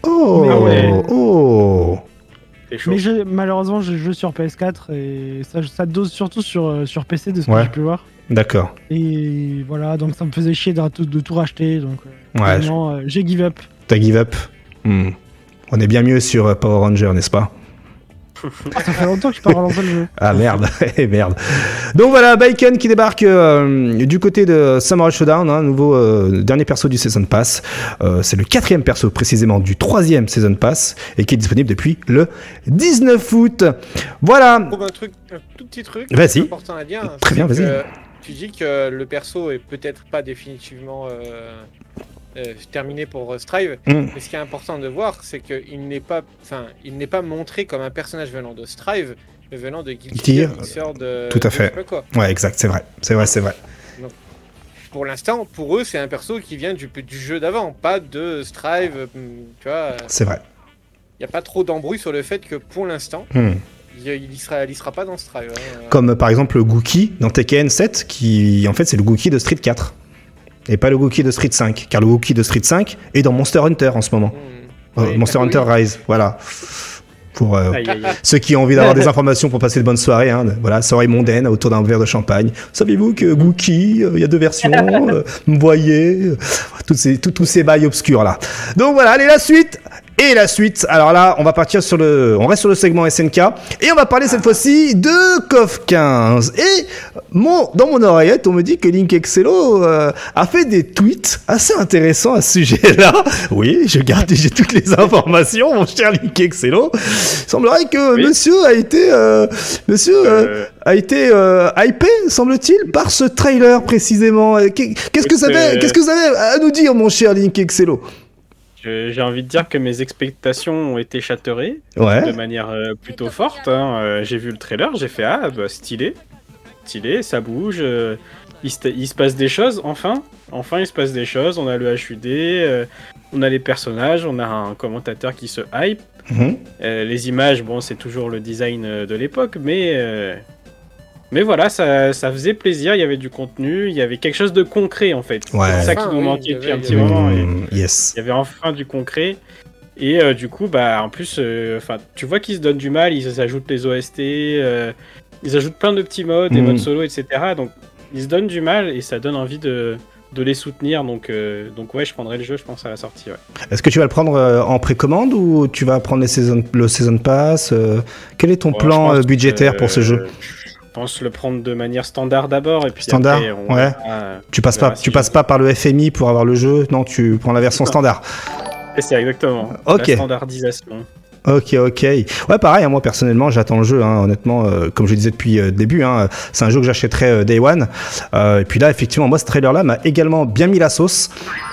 Oh, Mais- Ah oh C'est chaud. Mais j'ai- malheureusement, je joue sur PS4 et ça, ça dose surtout sur, sur PC de ce que j'ai pu voir. D'accord. Et voilà, donc ça me faisait chier de, tout- de tout racheter. Donc Ouais, vraiment, euh, j'ai give up. t'as give up. Hmm. On est bien mieux sur Power Ranger, n'est-ce pas? Ça fait longtemps que je pas relancé le jeu. Ah merde, Eh, merde. Donc voilà, Bacon qui débarque euh, du côté de Samurai Showdown, hein, nouveau euh, dernier perso du Season Pass. Euh, c'est le quatrième perso précisément du troisième Season Pass et qui est disponible depuis le 19 août. Voilà. Je trouve un truc, un tout petit truc Vas-y. important à dire. Très bien, vas-y. Tu dis que le perso est peut-être pas définitivement euh, euh, terminé pour euh, Strive, Mm. mais ce qui est important de voir, c'est qu'il n'est pas, enfin, il n'est pas montré comme un personnage venant de Strive, mais venant de Guilty Gear, sort de. tout à de fait. Ouais, exact, c'est vrai. C'est vrai, c'est vrai. Pour l'instant, pour eux, c'est un perso qui vient du, du jeu d'avant, pas de Strive. euh, Tu vois, C'est vrai. il n'y a pas trop d'embrouille sur le fait que pour l'instant, Hmm. il, y sera, il y sera pas dans Strive. hein. Comme euh, par exemple le Gookie dans Tekken 7, qui en fait c'est le Gookie de Street 4. Et pas le Gookie de Street 5, car le Gookie de Street 5 est dans Monster Hunter en ce moment. Hmm. Euh, Monster oui. Hunter Rise, voilà. Pour euh, Aïe, aïe, aïe. ceux qui ont envie d'avoir des informations pour passer de bonnes soirées, hein, voilà, soirée mondaine autour d'un verre de champagne. Savez-vous que Gookie, euh, il y a deux versions, vous voyez, toutes ces, tout- tous ces bails obscurs là. Donc voilà, allez la suite. Et la suite, alors là, on va partir sur le, on reste sur le segment SNK et on va parler cette fois-ci de KOF 15. Et mon, dans mon oreillette, on me dit que Link Excello euh, a fait des tweets assez intéressants à ce sujet-là. Oui, je garde, j'ai toutes les informations, mon cher Link Excello. Il semblerait que Oui. Monsieur a été, euh, Monsieur euh, Euh, a été euh, hypé, semble-t-il, par ce trailer précisément. Qu'est-ce que ça euh, Qu'est-ce que vous avez à nous dire, mon cher Link Excello? J'ai envie de dire que mes expectations ont été châteurées de manière euh, plutôt forte. hein. Euh, j'ai vu le trailer, j'ai fait ah bah, stylé, stylé, ça bouge, euh, il, se- il se passe des choses enfin, enfin il se passe des choses. On a le HUD, euh, on a les personnages, on a un commentateur qui se hype. Mhm. Les images, bon c'est toujours le design de l'époque, mais mais voilà ça, ça faisait plaisir. Il y avait du contenu, il y avait quelque chose de concret en fait. Ouais. C'est ça qui nous oui, manquait depuis un petit moment. et- Mm, yes. il y avait enfin du concret. Et euh, du coup, bah, en plus, euh, enfin, tu vois qu'ils se donnent du mal, ils ajoutent les OST, euh, ils ajoutent plein de petits modes, des Mhm. modes solo, etc. Donc, ils se donnent du mal et ça donne envie de, de les soutenir. Donc, euh, donc ouais, je prendrai le jeu, je pense, à la sortie. Ouais. Est-ce que tu vas le prendre euh, en précommande ou tu vas prendre les saison, le Season Pass euh, Quel est ton Ouais, plan euh, budgétaire que, pour ce jeu? Je pense le prendre de manière standard d'abord et puis Standard, après, on ouais. verra, euh, Tu passes on pas, tu passes pas par le FMI pour avoir le jeu Non, tu prends la version standard. C'est exactement. Ok. La standardisation. Ok, ok. Ouais, pareil, hein, moi personnellement, j'attends le jeu, hein, honnêtement, euh, comme je le disais depuis euh, le début, hein, c'est un jeu que j'achèterai euh, Day One. Euh, et puis là, effectivement, moi, ce trailer-là m'a également bien mis la sauce,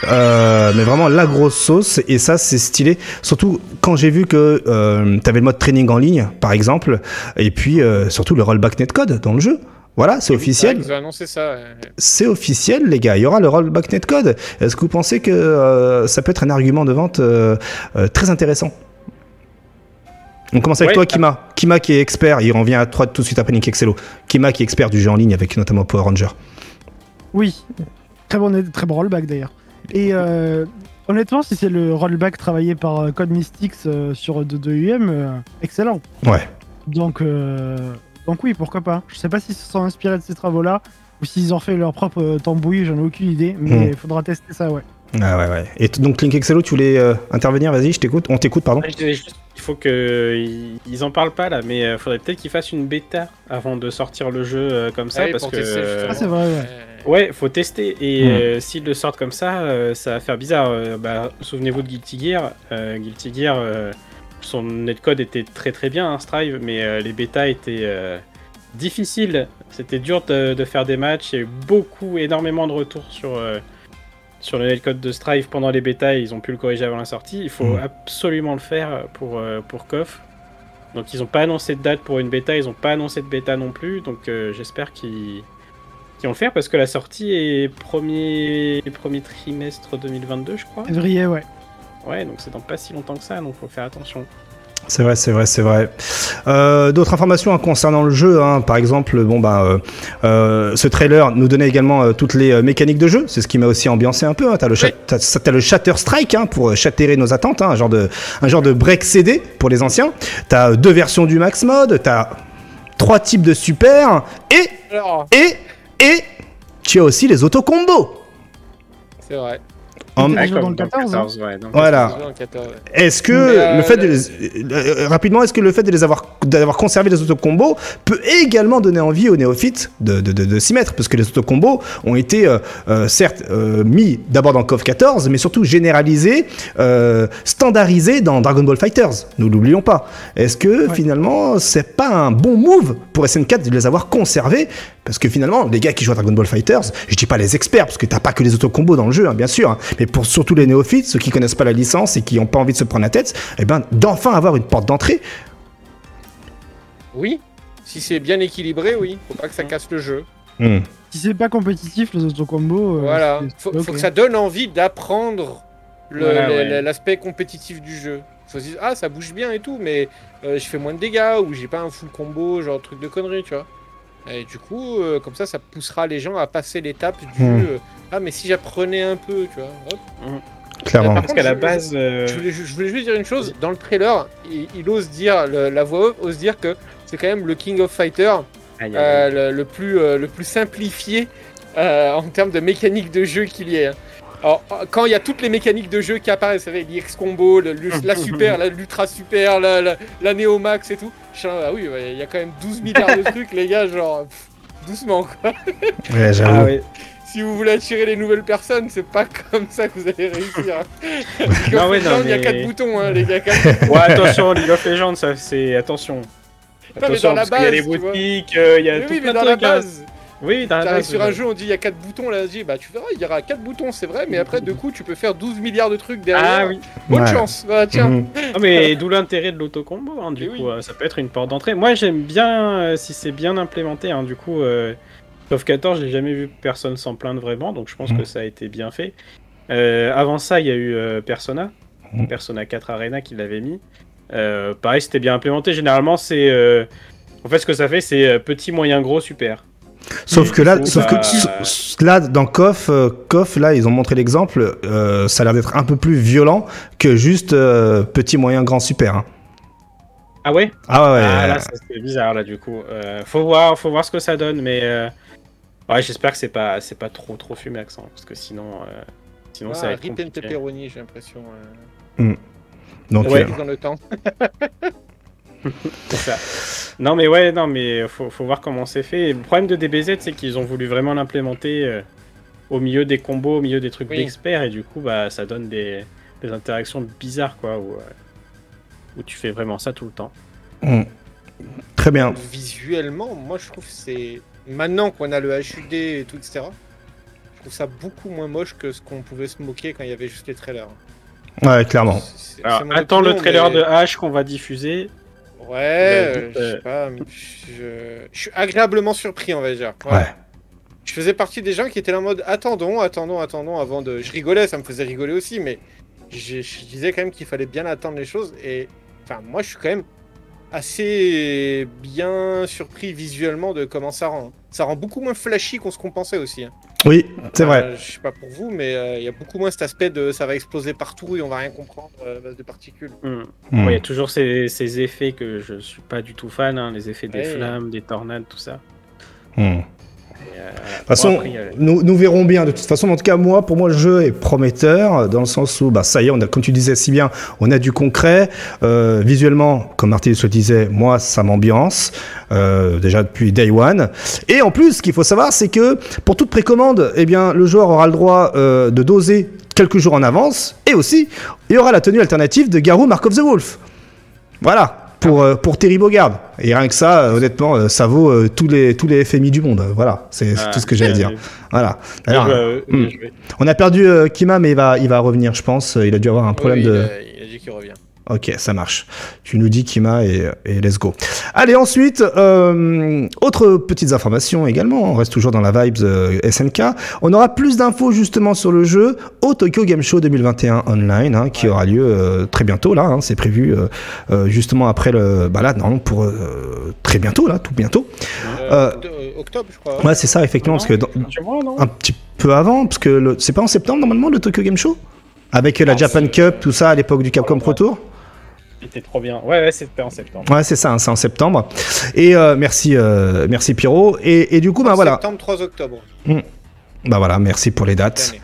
euh, mais vraiment la grosse sauce, et ça, c'est stylé. Surtout quand j'ai vu que euh, tu avais le mode training en ligne, par exemple, et puis euh, surtout le rollback netcode dans le jeu. Voilà, c'est officiel. Ils ont annoncé ça. C'est officiel, les gars. Il y aura le rollback netcode. Est-ce que vous pensez que euh, ça peut être un argument de vente euh, euh, très intéressant? On commence avec Ouais. toi, Kima. Kima qui est expert. Il revient à 3 tout de suite après Nick Excello. Kima qui est expert du jeu en ligne avec notamment Power Ranger. Oui, très bon, très bon rollback d'ailleurs. Et euh, honnêtement, si c'est le rollback travaillé par euh, Code Mystics euh, sur 2UM, euh, excellent. Ouais. Donc, euh, donc oui, pourquoi pas. Je sais pas s'ils se sont inspirés de ces travaux-là ou s'ils ont fait leur propre euh, tambouille, j'en ai aucune idée, mais il faudra tester ça, ouais. Ah ouais, ouais. Et donc, Link Excello, tu voulais euh, intervenir? Vas-y, je t'écoute. On t'écoute, pardon. Juste, il faut que ils, en parlent pas là, mais euh, faudrait peut-être qu'ils fassent une bêta avant de sortir le jeu euh, comme ça, Ah oui, parce que tester. Ah, c'est vrai, ouais. Ouais, faut tester. Et Hmm. euh, s'ils le sortent comme ça, euh, ça va faire bizarre. Euh, bah, souvenez-vous de Guilty Gear. Euh, Guilty Gear, euh, son netcode était très très bien, hein, Strive, mais euh, les bêtas étaient euh, difficiles. C'était dur de, de faire des matchs. Il y a eu beaucoup, énormément de retours sur. Euh, sur le netcode de Strive pendant les bêtas, ils ont pu le corriger avant la sortie. Il faut Mhm. absolument le faire pour, euh, pour KOF. Donc ils n'ont pas annoncé de date pour une bêta, ils n'ont pas annoncé de bêta non plus, donc euh, j'espère qu'ils qu'ils vont le faire parce que la sortie est premier, premier trimestre 2022 je crois. Février, ouais. Ouais, donc c'est dans pas si longtemps que ça, donc faut faire attention. C'est vrai, c'est vrai, c'est vrai. Euh, D'autres informations hein, concernant le jeu, hein, par exemple, bon bah, euh, euh, ce trailer nous donnait également toutes les mécaniques de jeu. C'est ce qui m'a aussi ambiancé un peu. Hein. T'as le, Shatter Strike pour chatterer nos attentes, un genre de, un genre de break CD pour les anciens. T'as deux versions du Max Mode. T'as trois types de super et et et tu as aussi les autocombos. c'est vrai. En- Déjà Ouais, dans le 14, hein. ouais, Voilà. Ils ont un 14, ouais. Est-ce que Mais, euh, le fait de les, euh, rapidement, est-ce que le fait de les avoir d'avoir conservé les autocombos peut également donner envie aux néophytes de, de, de, de s'y mettre? Parce que les autocombos ont été euh, euh, certes euh, mis d'abord dans KOF 14 mais surtout généralisés, euh, standardisés dans Dragon Ball Fighters. Nous l'oublions pas. Est-ce que Ouais. finalement c'est pas un bon move pour SN4 de les avoir conservés? Parce que finalement, les gars qui jouent à Dragon Ball Fighters, je dis pas les experts, parce que t'as pas que les autocombos dans le jeu, hein, bien sûr, hein, mais pour surtout les néophytes, ceux qui connaissent pas la licence et qui ont pas envie de se prendre la tête, eh ben, d'enfin avoir une porte d'entrée. Oui, si c'est bien équilibré, oui. Faut pas que ça casse le jeu. Hmm. Si c'est pas compétitif, les autocombos. euh, voilà. c'est- Faut, que ça donne envie d'apprendre ouais. l'aspect compétitif du jeu. Faut se dire, ah, ça bouge bien et tout, mais euh, je fais moins de dégâts ou j'ai pas un full combo, genre truc de connerie, tu vois. Et du coup, euh, comme ça, ça poussera les gens à passer l'étape du Hmm. Ah, mais si j'apprenais un peu, tu vois. Hop. Clairement. Par Parce qu'à la base, euh, Je, voulais, ju- je voulais juste dire une chose. Dans le trailer, il, il ose dire, le- la voix off ose dire que c'est quand même le King of Fighter euh, le, le plus, euh, le plus simplifié euh, en termes de mécanique de jeu qu'il y ait. hein. Alors, quand il y a toutes les mécaniques de jeu qui apparaissent, c'est vrai, l'IX combo, le- la super, l'ultra super, la, la, la Neo Max et tout, je suis là, ah oui, il y a quand même 12 milliards de trucs, les gars, genre, pff, doucement quoi. Ouais, j'avoue. Ah ouais. Si vous voulez attirer les nouvelles personnes, c'est pas comme ça que vous allez réussir. League of Ah ouais, non, Legends, Il y a mais- 4 boutons, hein, les gars. Ouais, attention, League of Legends, ça c'est attention. mais dans la parce qu'il y a base, les boutiques, euh, il y a Mais tout oui, mais plein dans de la hein. base. Oui, dans la T'arrives base. sur un jeu, on dit il y a 4 boutons, là, dis bah tu verras, il y aura 4 boutons, c'est vrai, mais après, de coup, tu peux faire 12 milliards de trucs derrière. Ah oui. Bonne Ouais. chance, Ah, tiens. Mhm. Ah, mais d'où l'intérêt de l'autocombo, hein, du Eh coup, oui. euh, ça peut être une porte d'entrée. Moi j'aime bien euh, si c'est bien implémenté, hein, du coup, euh, KOF 14, j'ai jamais vu personne s'en plaindre vraiment, donc je pense Mhm. que ça a été bien fait. Euh, avant ça, il y a eu euh, Persona, Mhm. Persona 4 Arena qui l'avait mis. Euh, pareil, c'était bien implémenté. Généralement, c'est. En fait, ce que ça fait, c'est petit, moyen, gros, super. Sauf que là, sauf que s- là dans KOF, KOF, là, ils ont montré l'exemple. ça a l'air d'être un peu plus violent que juste petit, moyen, grand, super. hein. Ah ouais? Ah ouais. Ah là, c'est bizarre là du coup. Faut voir, faut voir ce que ça donne, mais Ouais, j'espère que c'est pas, c'est pas trop trop fumax, hein, parce que sinon, euh, sinon ça va Ah, être Rip and compliqué. pepperoni, j'ai l'impression. euh, Donc, Ouais. euh, Dans le temps. C'est ça. Non mais ouais, non mais faut, faut voir comment c'est fait. Et le problème de DBZ, c'est qu'ils ont voulu vraiment l'implémenter euh, au milieu des combos, au milieu des trucs Oui. d'experts, et du coup, bah, ça donne des, des interactions bizarres, quoi, où, où tu fais vraiment ça tout le temps. hmm. Très bien. Visuellement, moi je trouve que c'est. Maintenant qu'on a le HUD et tout, etc., je trouve ça beaucoup moins moche que ce qu'on pouvait se moquer quand il y avait juste les trailers. Ouais, clairement. C'est- c'est Alors, mon attends le trailer mais- de H qu'on va diffuser. Ouais, je sais pas, je... je suis agréablement surpris, on va dire. Ouais. Je faisais partie des gens qui étaient là en mode attendons, attendons, attendons avant de. Je rigolais, ça me faisait rigoler aussi, mais je, je disais quand même qu'il fallait bien attendre les choses. Et enfin, moi, je suis quand même assez bien surpris visuellement de comment ça rend. Ça rend beaucoup moins flashy qu'on se qu'on pensait aussi. hein. Oui, c'est vrai. Euh, je sais pas pour vous, mais euh, il y a beaucoup moins cet aspect de ça va exploser partout et on va rien comprendre euh, à base de particules. Hmm. Hmm. Ouais, Il y a toujours ces, ces effets que je suis pas du tout fan, hein, les effets des Ouais. flammes, des tornades, tout ça. Hmm. Euh, De toute façon, après, nous, nous verrons bien. De toute façon, en tout cas, moi, pour moi, le jeu est prometteur dans le sens où, bah, ça y est, on a, comme tu disais si bien, on a du concret. Euh, visuellement, comme Martinus le disait, moi, ça m'ambiance euh, déjà depuis day one. Et en plus, ce qu'il faut savoir, c'est que pour toute précommande, eh bien, le joueur aura le droit de doser quelques jours en avance. Et aussi, il y aura la tenue alternative de Garou Mark of the Wolf. Voilà. Pour, euh, pour Terry Bogard. Et rien que ça, euh, honnêtement, euh, ça vaut euh, tous, les, tous les FMI du monde. Voilà, c'est c'est Ah, tout ce que j'allais dire. Voilà. Alors, euh, hmm. on a perdu euh, Kima, mais il va, il va revenir, je pense. Il a dû avoir un problème Oui, de. il, a, il a dit qu'il revient. Ok, ça marche. Tu nous dis Kima et, et let's go. Allez, ensuite, euh, autres petites informations également. On reste toujours dans la vibes euh, SNK. On aura plus d'infos justement sur le jeu au Tokyo Game Show 2021 online, hein, qui aura lieu euh, très bientôt. Là, hein. c'est prévu euh, justement après le. Bah là, non, pour très bientôt là, tout bientôt. Oct- octobre, je crois. Ouais, c'est ça effectivement, parce que dans- vois, un petit peu avant, parce que c'est pas en septembre normalement le Tokyo Game Show? Avec la Non, Japan Cup, tout ça à l'époque du Capcom Pro Tour? C'était trop bien. Ouais, ouais, c'était en septembre. Ouais, c'est ça, hein, c'est en septembre. Et euh, merci, euh, merci Pierrot. Et, et du coup, bah voilà, Septembre, 3 octobre. bah voilà, merci pour les dates. Voilà.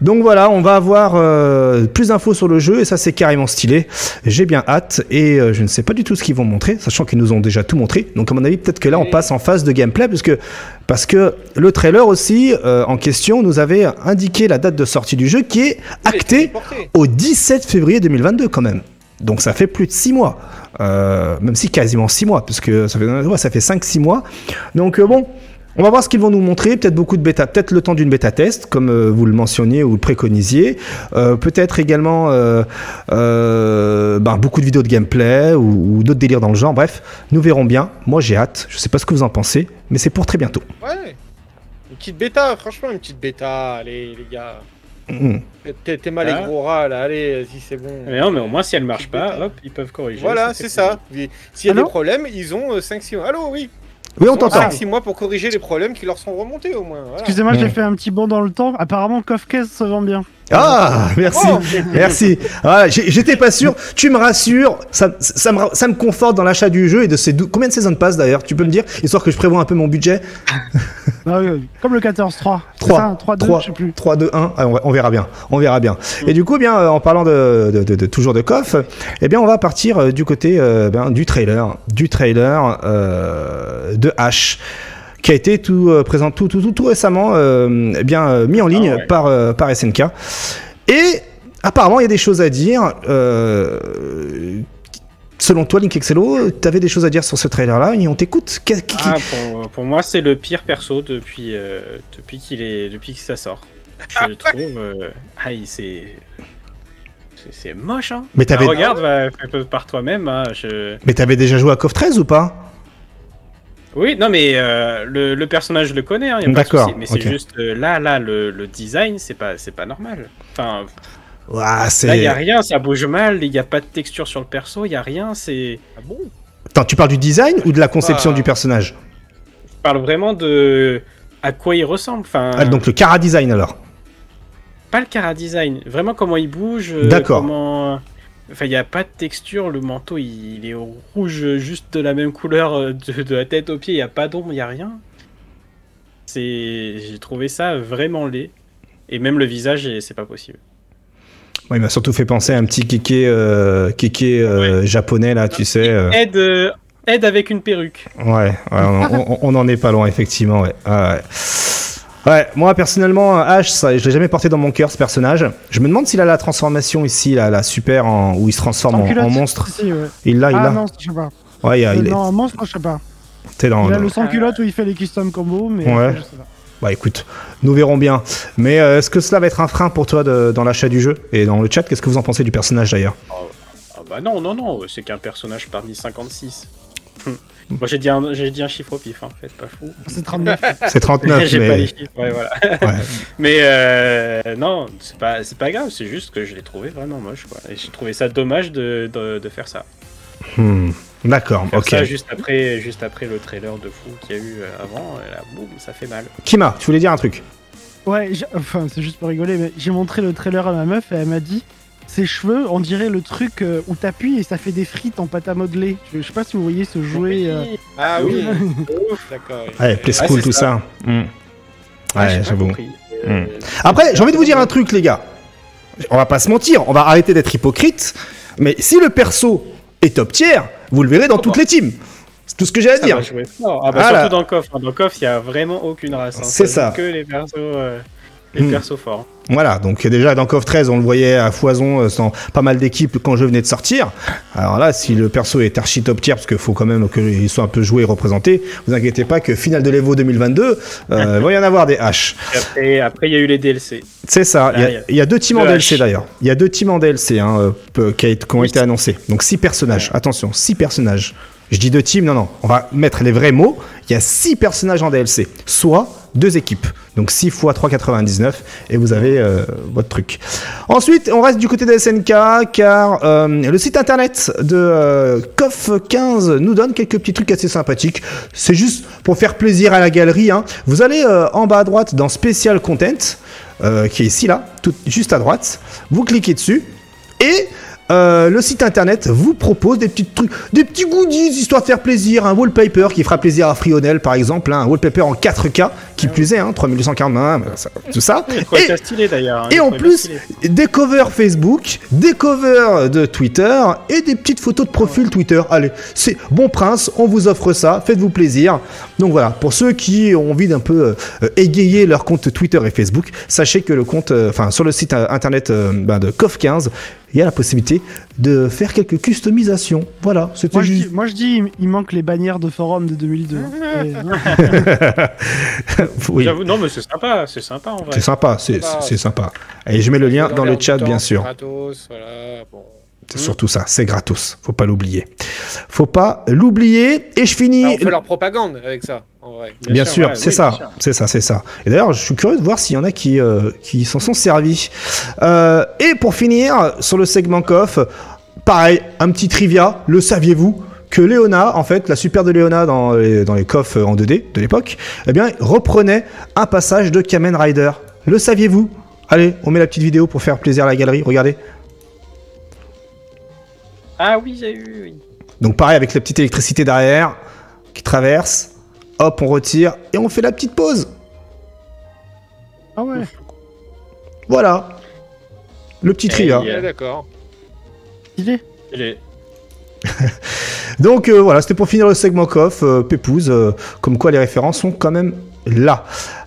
Donc voilà, on va avoir euh, plus d'infos sur le jeu et ça c'est carrément stylé. J'ai bien hâte et euh, je ne sais pas du tout ce qu'ils vont montrer, sachant qu'ils nous ont déjà tout montré. Donc à mon avis, peut-être que là on passe en phase de gameplay parce que parce que le trailer aussi euh, en question nous avait indiqué la date de sortie du jeu qui est actée au 17 février 2022 quand même. Donc ça fait plus de 6 mois. Euh, même si quasiment 6 mois, parce que ça fait, ça fait 5-6 mois. Donc euh, bon, on va voir ce qu'ils vont nous montrer. Peut-être beaucoup de bêta, peut-être le temps d'une bêta test, comme euh, vous le mentionniez ou le préconisiez. Peut-être également ben, beaucoup de vidéos de gameplay ou, ou d'autres délires dans le genre. Bref, nous verrons bien. Moi j'ai hâte. Je sais pas ce que vous en pensez, mais c'est pour très bientôt. Ouais. Une petite bêta, franchement, une petite bêta. Allez, les gars. T'es mal Ah. les gros rats, là. Allez, vas-y, c'est bon. Mais non, mais au moins, si elle marche pas, hop, ils peuvent corriger. Voilà, c'est ça. S'il y a Allô des problèmes, ils ont 5-6 mois. Allô, oui. Oui, on t'entend. 5-6 mois pour corriger les problèmes qui leur sont remontés au moins. Voilà. Excusez-moi, j'ai fait un petit bond dans le temps. Apparemment, Kofkes se vend bien. Ah, merci, Oh. merci. Ah, J'étais pas sûr. Tu me rassures. Ça, ça, me, ça me conforte dans l'achat du jeu et de ces combien de saisons de passe d'ailleurs? Tu peux me dire, histoire que je prévois un peu mon budget? Ah oui, comme le 14-3. C'est 3, ça, 3-2, 3, je sais plus. 3, 2, 1. Ah, on, va- on verra bien. On verra bien. Et du coup, eh bien, euh, en parlant de, de- de- de- toujours de KOF, eh bien, on va partir euh, du côté euh, ben, du trailer, du trailer euh, de H qui a été tout euh, présent tout, tout, tout, tout récemment euh, eh bien euh, mis en ligne ouais. par par SNK et apparemment il y a des choses à dire euh, selon toi Link Excello tu avais des choses à dire sur ce trailer là et on t'écoute Ah, pour, pour moi, c'est le pire perso depuis, euh, depuis qu'il est, depuis que ça sort. Je le trouve. euh, ah, il- c'est. c'est- moche, hein. mais Ah, t'avais regarde, peu par toi-même. hein, je... mais t'avais déjà joué à KOF 13 ou pas? Oui, non, mais euh, le, le personnage, je le connais, hein, D'accord, Mais c'est juste euh, là, là, le, le design, c'est pas, c'est pas normal. Enfin, Ouah, c'est là, il y a rien, ça bouge mal, il y a pas de texture sur le perso, il y a rien. C'est. Ah bon? Attends, tu parles du design ou de la conception du personnage? Je parle vraiment de à quoi il ressemble. Enfin, Ah, Donc le cara design alors. pas le cara design, vraiment comment il bouge. euh, D'accord. Comment... Enfin, il n'y a pas de texture, le manteau il, il est rouge juste de la même couleur euh, de, de la tête aux pieds, il n'y a pas d'ombre, il n'y a rien. c'est, j'ai trouvé ça vraiment laid. Et même le visage, c'est pas possible. Ouais, il m'a surtout fait penser à un petit kéké, euh, kéké euh, japonais, là, tu sais. euh. Aide, aide avec une perruque. Ouais, ouais, on, on- on en est pas loin, effectivement, ouais. Ah, ouais. Ouais, moi personnellement, Ash, ça, je l'ai jamais porté dans mon cœur ce personnage. Je me demande s'il a la transformation ici, là, la super, en, où il se transforme en, monstre. Si, si, ouais. Il l'a, il Ah l'a. non, je sais pas. Ouais, il, a- est. monstre, je sais pas. t'es dans, Il a le sans culotte où il fait les custom combos, mais Ouais. après, je sais pas. Bah écoute, nous verrons bien. Mais euh, est-ce que cela va être un frein pour toi de- dans l'achat du jeu Et dans le chat, qu'est-ce que vous en pensez du personnage d'ailleurs? Ah bah non, non, non, c'est qu'un personnage parmi 56. Moi j'ai dit, un- j'ai dit un chiffre au pif, hein, faites pas fou. C'est 39. C'est 39, j'ai pas les mais. chiffres, ouais, voilà. Ouais. Mais euh, non, c'est pas, c'est pas grave, c'est juste que je l'ai trouvé vraiment moche, quoi. Et j'ai trouvé ça dommage de, de, de faire ça. Hmm, D'accord, Faire ok. ça juste après, juste après le trailer de fou qu'il y a eu euh, avant, et là, boum, ça fait mal. Kima, tu voulais dire un truc? Ouais, j'ai- enfin, c'est juste pour rigoler, mais j'ai montré le trailer à ma meuf et elle m'a dit ses cheveux, on dirait le truc euh, où t'appuies et ça fait des frites en pâte à modeler. Je, je sais pas si vous voyez ce jouet. euh, Ah oui, Ouf. d'accord. oui. Ouais, Play School, tout ça. ça. Ah, j'ai Ouais, pas j'avoue. Euh, Après, j'ai envie de vous dire un truc, les gars. On va pas se mentir, on va arrêter d'être hypocrite. Mais si le perso est top tier, vous le verrez dans Oh, toutes les teams. C'est tout ce que j'ai à Ça dire. va jouer fort. Ah bah Voilà. surtout dans le coffre. hein. Dans le coffre, il y a vraiment aucune race. hein. C'est ça. Que les persos, euh, les Hmm. persos forts. Voilà, donc déjà dans KOF 13, on le voyait à foison euh, dans pas mal d'équipes quand je venais de sortir. Alors là, si le perso est archi top tier, parce qu'il faut quand même qu'il soit un peu joué et représenté, vous inquiétez pas que finale de l'Evo 2022, euh, il va y en avoir des H. Et après, il y a eu les DLC. C'est ça, il y a- Derrière. il y, a deux teams en DLC d'ailleurs. Il y a deux teams en DLC hein, euh, qui, ont été annoncés. Donc six personnages, attention, six personnages. Je dis deux teams, non, non, on va mettre les vrais mots. Il y a six personnages en DLC, soit deux équipes. Donc 6 fois 3,99 et vous avez euh, votre truc. Ensuite, on reste du côté de SNK car euh, le site internet de euh, KOF15 nous donne quelques petits trucs assez sympathiques. C'est juste pour faire plaisir à la galerie. hein. Vous allez euh, en bas à droite dans Special Content, qui est ici là, juste à droite. Vous cliquez dessus et euh, le site internet vous propose des petits trucs, des petits goodies histoire de faire plaisir. Un wallpaper qui fera plaisir à Frionel par exemple, hein, un wallpaper en 4K qui plus est, hein, 3241, ça- tout ça. Et- stylé d'ailleurs. hein. et en plus, stylé. des covers Facebook, des covers de Twitter et des petites photos de profil Twitter. Allez, c'est bon prince, on vous offre ça, faites-vous plaisir. Donc voilà, pour ceux qui ont envie d'un peu euh, égayer leur compte Twitter et Facebook, sachez que le compte, euh, enfin sur le site euh, internet euh, ben, de COF15, il y a la possibilité de faire quelques customisations. Voilà, c'était Moi je, dis, juste. moi je dis, il- manque les bannières de forum de 2002. Ouais, non. oui, J'avoue, non, mais c'est sympa, c'est sympa en vrai. c'est sympa, c'est Sympa. c'est sympa. Et je mets le lien dans le chat, temps, bien c'est sûr. Gratos, voilà, bon. C'est surtout ça, c'est gratos. Faut pas l'oublier. Faut pas l'oublier. Et je finis. Ah, on fait leur propagande avec ça, en vrai. Bien, sûr, ouais, c'est oui, ça, c'est ça, c'est ça. Et d'ailleurs, je suis curieux de voir s'il y en a qui, euh, qui s'en sont servis. Euh, et pour finir, sur le segment KOF, pareil, un petit trivia. Le saviez-vous que Léona, en fait, la super de Léona dans les, dans les KOF en 2D de l'époque, eh bien, reprenait un passage de Kamen Rider. Le saviez-vous? Allez, on met la petite vidéo pour faire plaisir à la galerie. Regardez. Ah oui, j'ai eu. Oui. Donc pareil avec la petite électricité derrière qui traverse. Hop, on retire et on fait la petite pause. Ah ouais. Voilà. Le petit Et trivia. il y a- Ouais, d'accord. Stylé. Il est- Donc euh, voilà, c'était pour finir le segment coff, euh, Pépouze, euh, comme quoi les références sont quand même là.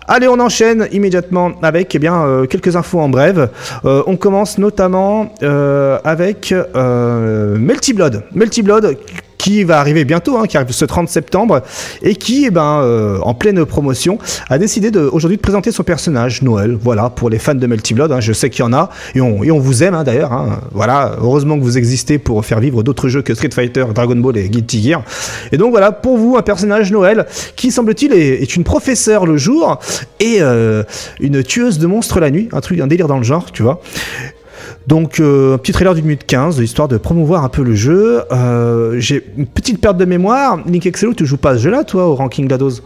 Allez, on enchaîne immédiatement avec eh bien, euh, quelques infos en brève. Euh, on commence notamment euh, avec euh, Melty Blood. Melty Blood qui va arriver bientôt, hein, qui arrive ce 30 septembre, et qui, eh ben, euh, en pleine promotion, a décidé aujourd'hui de présenter son personnage, Noël. Voilà, pour les fans de Melty Blood, hein, je sais qu'il y en a, et on, vous aime hein, d'ailleurs. Voilà, heureusement que vous existez pour faire vivre d'autres jeux que Street Fighter, Dragon Ball et Guilty Gear. Et donc voilà, pour vous, un personnage Noël qui, semble-t-il, est, est une professeure le jour et euh, une tueuse de monstres la nuit, un truc, un délire dans le genre, tu vois. Donc, euh, un petit trailer d'une minute 15, histoire de promouvoir un peu le jeu. Euh, J'ai une petite perte de mémoire. Link Excello, tu joues pas à ce jeu-là, toi, au ranking de la dose?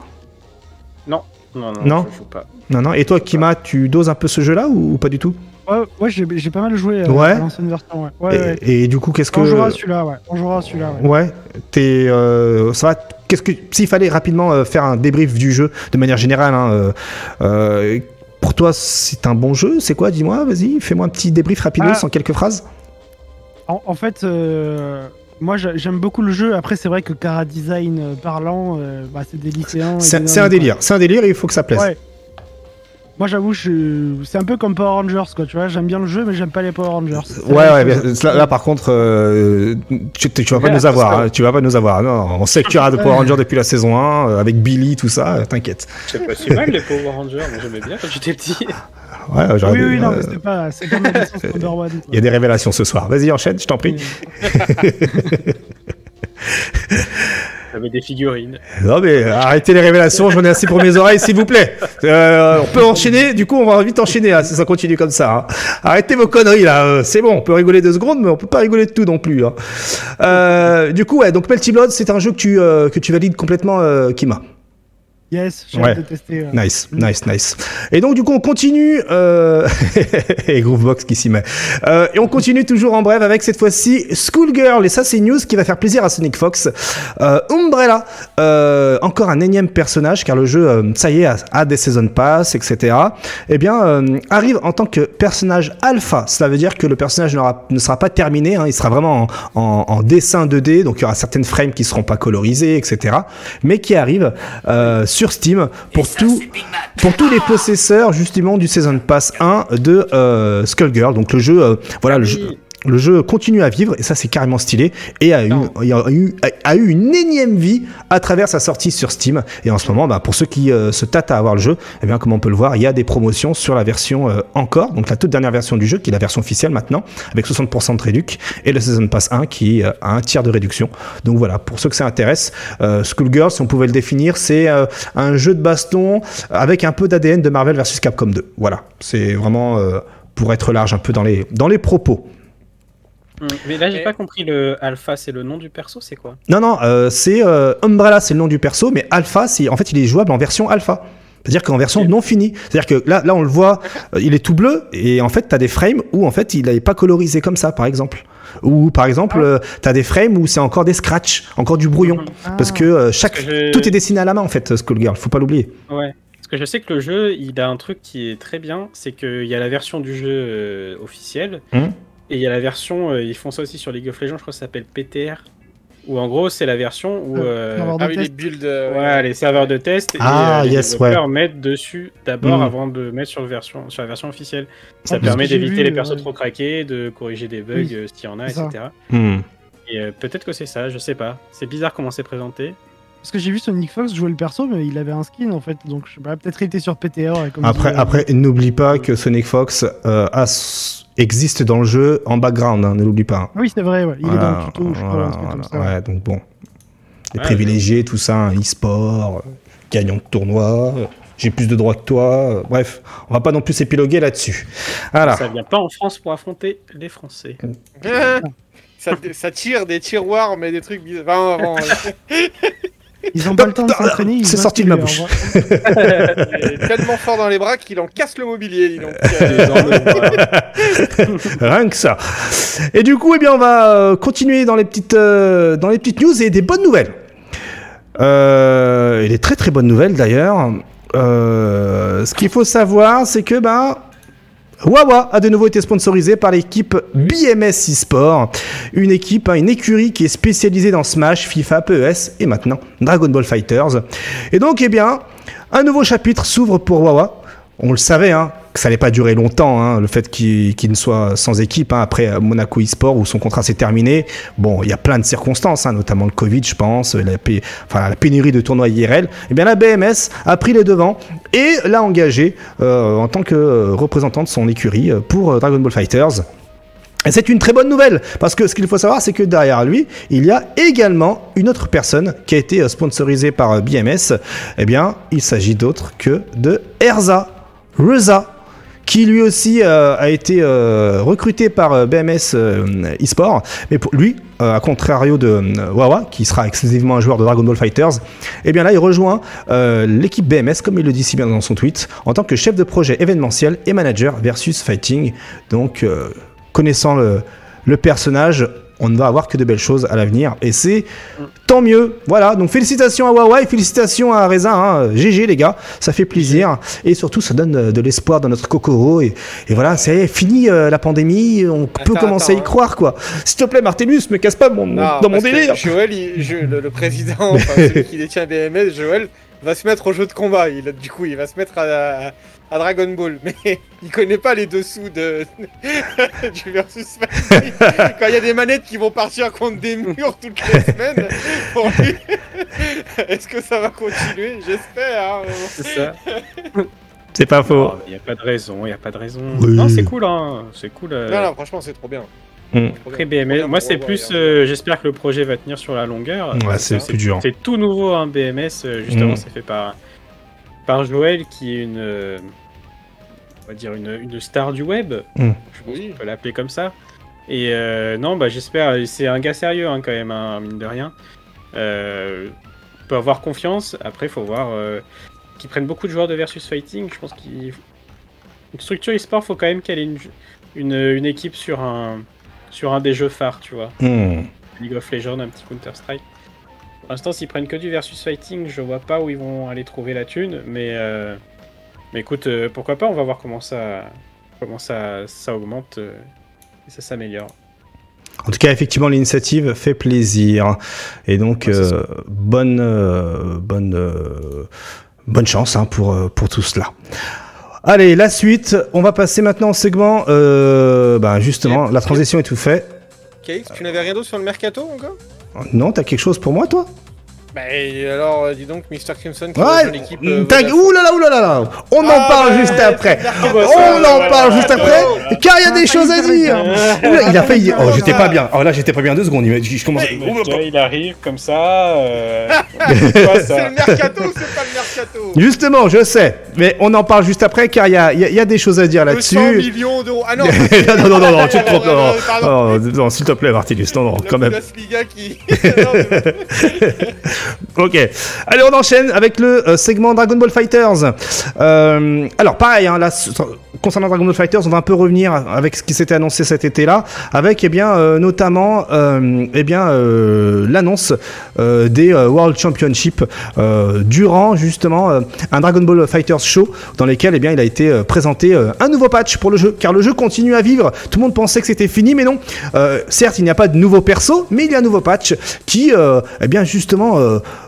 Non, non, non, Non. je joue pas. Non, non. Et toi, Kima, tu doses un peu ce jeu-là ou, ou pas du tout? Ouais, ouais j'ai pas mal joué euh, Ouais. à l'ancienne version. Ouais, ouais, et, ouais. et du coup, qu'est-ce que. On jouera à celui-là, ouais. On jouera à celui-là, ouais. Ouais, t'es, euh, ça va, qu'est-ce que s'il fallait rapidement euh, faire un débrief du jeu de manière générale, hein, euh, euh, pour toi c'est un bon jeu, c'est quoi Dis-moi, vas-y, fais-moi un petit débrief rapidos Ah. en quelques phrases. En, en fait, euh, moi j'a- j'aime beaucoup le jeu. Après, c'est vrai que Cara Design euh, parlant, euh, bah, c'est des lycéens. C'est un délire, c'est un délire et il faut que ça plaise. Ouais. Moi, j'avoue, je... c'est un peu comme Power Rangers, quoi. Tu vois, j'aime bien le jeu, mais j'aime pas les Power Rangers. Ouais, ouais, là, là, par contre, euh, tu, vas pas Ouais, nous avoir, hein, tu vas pas nous avoir. Non, on sait que tu auras de Power Rangers depuis la saison 1, euh, avec Billy, tout ça, euh, t'inquiète. C'est pas si mal les Power Rangers, moi j'aimais bien quand j'étais petit. Ouais, Oui, oui, non, mais c'est pas, c'est one. Il y a des révélations ce soir. Vas-y, enchaîne, je t'en prie. Des figurines. Non mais arrêtez les révélations, j'en ai assez pour mes oreilles, s'il vous plaît. Euh, on peut enchaîner, du coup on va vite enchaîner hein, si ça continue comme ça. hein. Arrêtez vos conneries là, euh, c'est bon, on peut rigoler deux secondes, mais on peut pas rigoler de tout non plus. hein. Euh, du coup, ouais, donc Melty Blood, c'est un jeu que tu, que tu valides complètement, Kima. Yes, j'ai Ouais. hâte de tester. euh. Nice, nice, nice. Et donc du coup on continue, euh... et Groovebox qui s'y met. Euh, et on continue toujours en bref avec cette fois-ci Schoolgirl, et ça c'est une news qui va faire plaisir à Sonic Fox. Euh, Umbrella, euh, encore un énième personnage, car le jeu, ça y est, a, a des season pass, etc. Eh bien, arrive en tant que personnage alpha. Cela veut dire que le personnage ne sera pas terminé, hein, il sera vraiment en, en- en dessin 2D, donc il y aura certaines frames qui seront pas colorisées, etc. Mais qui arrive euh, sur Steam pour tout, pour tous les possesseurs justement du Season Pass 1 de euh, Skullgirl. Donc le jeu, euh, voilà, le jeu. Le jeu continue à vivre et ça c'est carrément stylé et a eu, a, eu, a eu une énième vie à travers sa sortie sur Steam. Et en ce moment bah, pour ceux qui euh, se tâtent à avoir le jeu eh bien comme on peut le voir il y a des promotions sur la version euh, encore. Donc la toute dernière version du jeu qui est la version officielle maintenant avec 60% de réduc et le Season Pass 1 qui euh, a un tiers de réduction. Donc voilà. Pour ceux que ça intéresse Skullgirl si on pouvait le définir c'est un jeu de baston avec un peu d'ADN de Marvel versus Capcom 2 voilà. C'est vraiment pour être large un peu dans les, dans les propos. Mais là j'ai Et- pas compris le alpha, c'est le nom du perso, c'est quoi? Non, non, euh, c'est euh, Umbrella, c'est le nom du perso, mais Alpha, c'est en fait, il est jouable en version Alpha. C'est-à-dire qu'en version non finie. C'est-à-dire que là, là, on le voit, euh, il est tout bleu, et en fait, t'as des frames où en fait, il n'est pas colorisé comme ça, par exemple. Ou par exemple, euh, t'as des frames où c'est encore des scratchs, encore du brouillon, Ah. parce que euh, chaque, Parce que je- tout est dessiné à la main en fait, Skullgirl. Faut pas l'oublier. Ouais. Parce que je sais que le jeu, il a un truc qui est très bien, c'est qu'il y a la version du jeu officielle, Mhm. Et il y a la version, euh, ils font ça aussi sur League of Legends, je crois que ça s'appelle PTR, où en gros c'est la version où... Euh, euh, Ah oui, les test. builds. euh, Ouais, les serveurs de test et Ah, euh, les yes, développeurs mettent dessus d'abord Mm. avant de mettre sur, le version, sur la version officielle. Ça Ah, permet d'éviter les persos euh, trop craqués, de corriger des bugs Oui, euh, s'il y en a, etc. Et euh, peut-être que c'est ça, je sais pas. C'est bizarre comment c'est présenté. Parce que j'ai vu Sonic Fox jouer le perso, mais il avait un skin en fait. Donc je sais pas, peut-être il était sur PTR. et comme Après, euh, après, n'oublie pas que Sonic Fox euh, a existe dans le jeu en background, hein, ne l'oublie pas. hein. Oui, c'est vrai, ouais. il est dans le tuto, je crois, voilà, un truc comme ça. voilà, ouais, donc bon. Les Ouais, privilégiés, tout ça, un e-sport, gagnant de tournoi, j'ai plus de droits que toi. euh, bref, on va pas non plus s'épiloguer là-dessus. Voilà. Ça vient pas en France pour affronter les Français. ça, ça tire des tiroirs, mais des trucs bizarres. Enfin, Ils ont pas le temps de s'entraîner. ils C'est sorti de ma bouche. tellement fort dans les bras qu'il en casse le mobilier. dis donc. Euh. Rien que ça. Et du coup, eh bien, on va euh, continuer dans les petites, euh, dans les petites news et des bonnes nouvelles. Euh, et des très très bonnes nouvelles d'ailleurs. Euh, ce qu'il faut savoir, c'est que bah, Wawa a de nouveau été sponsorisé par l'équipe BMS eSport, une équipe, hein, une écurie qui est spécialisée dans Smash, FIFA, PES et maintenant Dragon Ball Fighters. Et donc, eh bien, un nouveau chapitre s'ouvre pour Wawa. On le savait, hein, que ça allait pas durer longtemps, hein, le fait qu'il ne soit sans équipe hein, après euh, Monaco eSport où son contrat s'est terminé. Bon, il y a plein de circonstances, hein, notamment le Covid, je pense, la, pénurie de tournois IRL. Eh bien, la BMS a pris les devants et l'a engagé euh, en tant que euh, représentant de son écurie pour Dragon Ball Fighters. Et c'est une très bonne nouvelle, parce que ce qu'il faut savoir, c'est que derrière lui, il y a également une autre personne qui a été sponsorisée par BMS. Eh bien, il s'agit d'autre que de Erza, qui lui aussi euh, a été euh, recruté par euh, BMS eSport. Mais pour lui, à contrario de Wawa, qui sera exclusivement un joueur de Dragon Ball Fighters, eh bien là, il rejoint l'équipe BMS, comme il le dit si bien dans son tweet, en tant que chef de projet événementiel et manager versus fighting. Donc, connaissant le personnage, on ne va avoir que de belles choses à l'avenir. Et c'est tant mieux. Voilà, donc félicitations à Huawei, félicitations à Reza. Hein. GG les gars, ça fait plaisir. Et surtout, ça donne euh, de l'espoir dans notre Kokoro. Et, et voilà, c'est fini euh, la pandémie, on peut Attends, commencer à y hein. croire quoi. S'il te plaît, Martellus, me casse pas mon, Non, dans mon délire. Joël, il- je- le, le président, enfin, celui qui détient BMS, Joël, va se mettre au jeu de combat. Il, du coup, il va se mettre à, à- à Dragon Ball. Mais il connaît pas les dessous de, du versus. Quand il y a des manettes qui vont partir contre des murs toutes les semaines, pour lui, est-ce que ça va continuer? J'espère. hein. C'est ça. C'est pas faux. Il n'y a pas de raison, il n'y a pas de raison. Oui. Non, c'est cool, hein. C'est cool. euh. Non, non, franchement, c'est trop bien. Après BMS, bien moi c'est plus, euh, j'espère que le projet va tenir sur la longueur. Ouais, c'est plus dur. C'est tout nouveau, hein, BMS, euh, justement, Mm. c'est fait par, par Joël, qui est une, euh, on va dire une, une star du web, Mm. je pense Oui. qu'on peut l'appeler comme ça. Et euh, non, bah j'espère, c'est un gars sérieux hein, quand même, hein, mine de rien. Euh, on peut avoir confiance, après il faut voir euh, qu'ils prennent beaucoup de joueurs de versus fighting, je pense qu'ils... Une structure e-sport, faut quand même qu'elle ait une, une, une équipe sur un, sur un des jeux phares, tu vois. Mm. League of Legends, un petit Counter-Strike. Pour l'instant, s'ils prennent que du versus fighting, je vois pas où ils vont aller trouver la thune, mais, euh, mais écoute, euh, pourquoi pas, on va voir comment ça, comment ça, ça augmente euh, et ça s'améliore. En tout cas, effectivement, l'initiative fait plaisir. Et donc, Ouais, euh, bonne, euh, bonne, euh, bonne chance hein, pour, pour tout cela. Allez, la suite. On va passer maintenant au segment. Euh, bah, justement, la transition est tout fait. KX, tu n'avais rien d'autre sur le mercato encore? Non, t'as quelque chose pour moi, toi? Bah alors, euh, dis donc, Mr. Crimson qui Ouais. l'équipe. euh, Tag. Vodafone. Ouh là là, ouh là là là. On en Ah, parle ouais, juste ouais, après. On en parle juste après, car il y a des choses à dire. Il a failli. Oh, j'étais pas bien. Oh là, j'étais pas bien deux secondes. Il je commence. il arrive comme ça. euh, C'est le mercato, c'est pas le mercato Justement, je sais, mais on en parle juste après, car il y a, il y a- il y a des choses à dire 200 là-dessus. millions d'euros. Ah non non, non, non, non, tu te trompes. Non, Non, non, s'il te plaît, Martinus, non, non, quand même. Qui. Ok. Allez, on enchaîne avec le euh, segment Dragon Ball Fighters. Euh, alors, pareil, hein, là, concernant Dragon Ball Fighters, on va un peu revenir avec ce qui s'était annoncé cet été-là, avec, eh bien, euh, notamment, euh, eh bien, euh, l'annonce des World Championship durant justement un Dragon Ball Fighters show dans lequel, eh bien, il a été présenté un nouveau patch pour le jeu, car le jeu continue à vivre. Tout le monde pensait que c'était fini, mais non. Certes, il n'y a pas de nouveau perso, mais il y a un nouveau patch qui, eh bien, justement,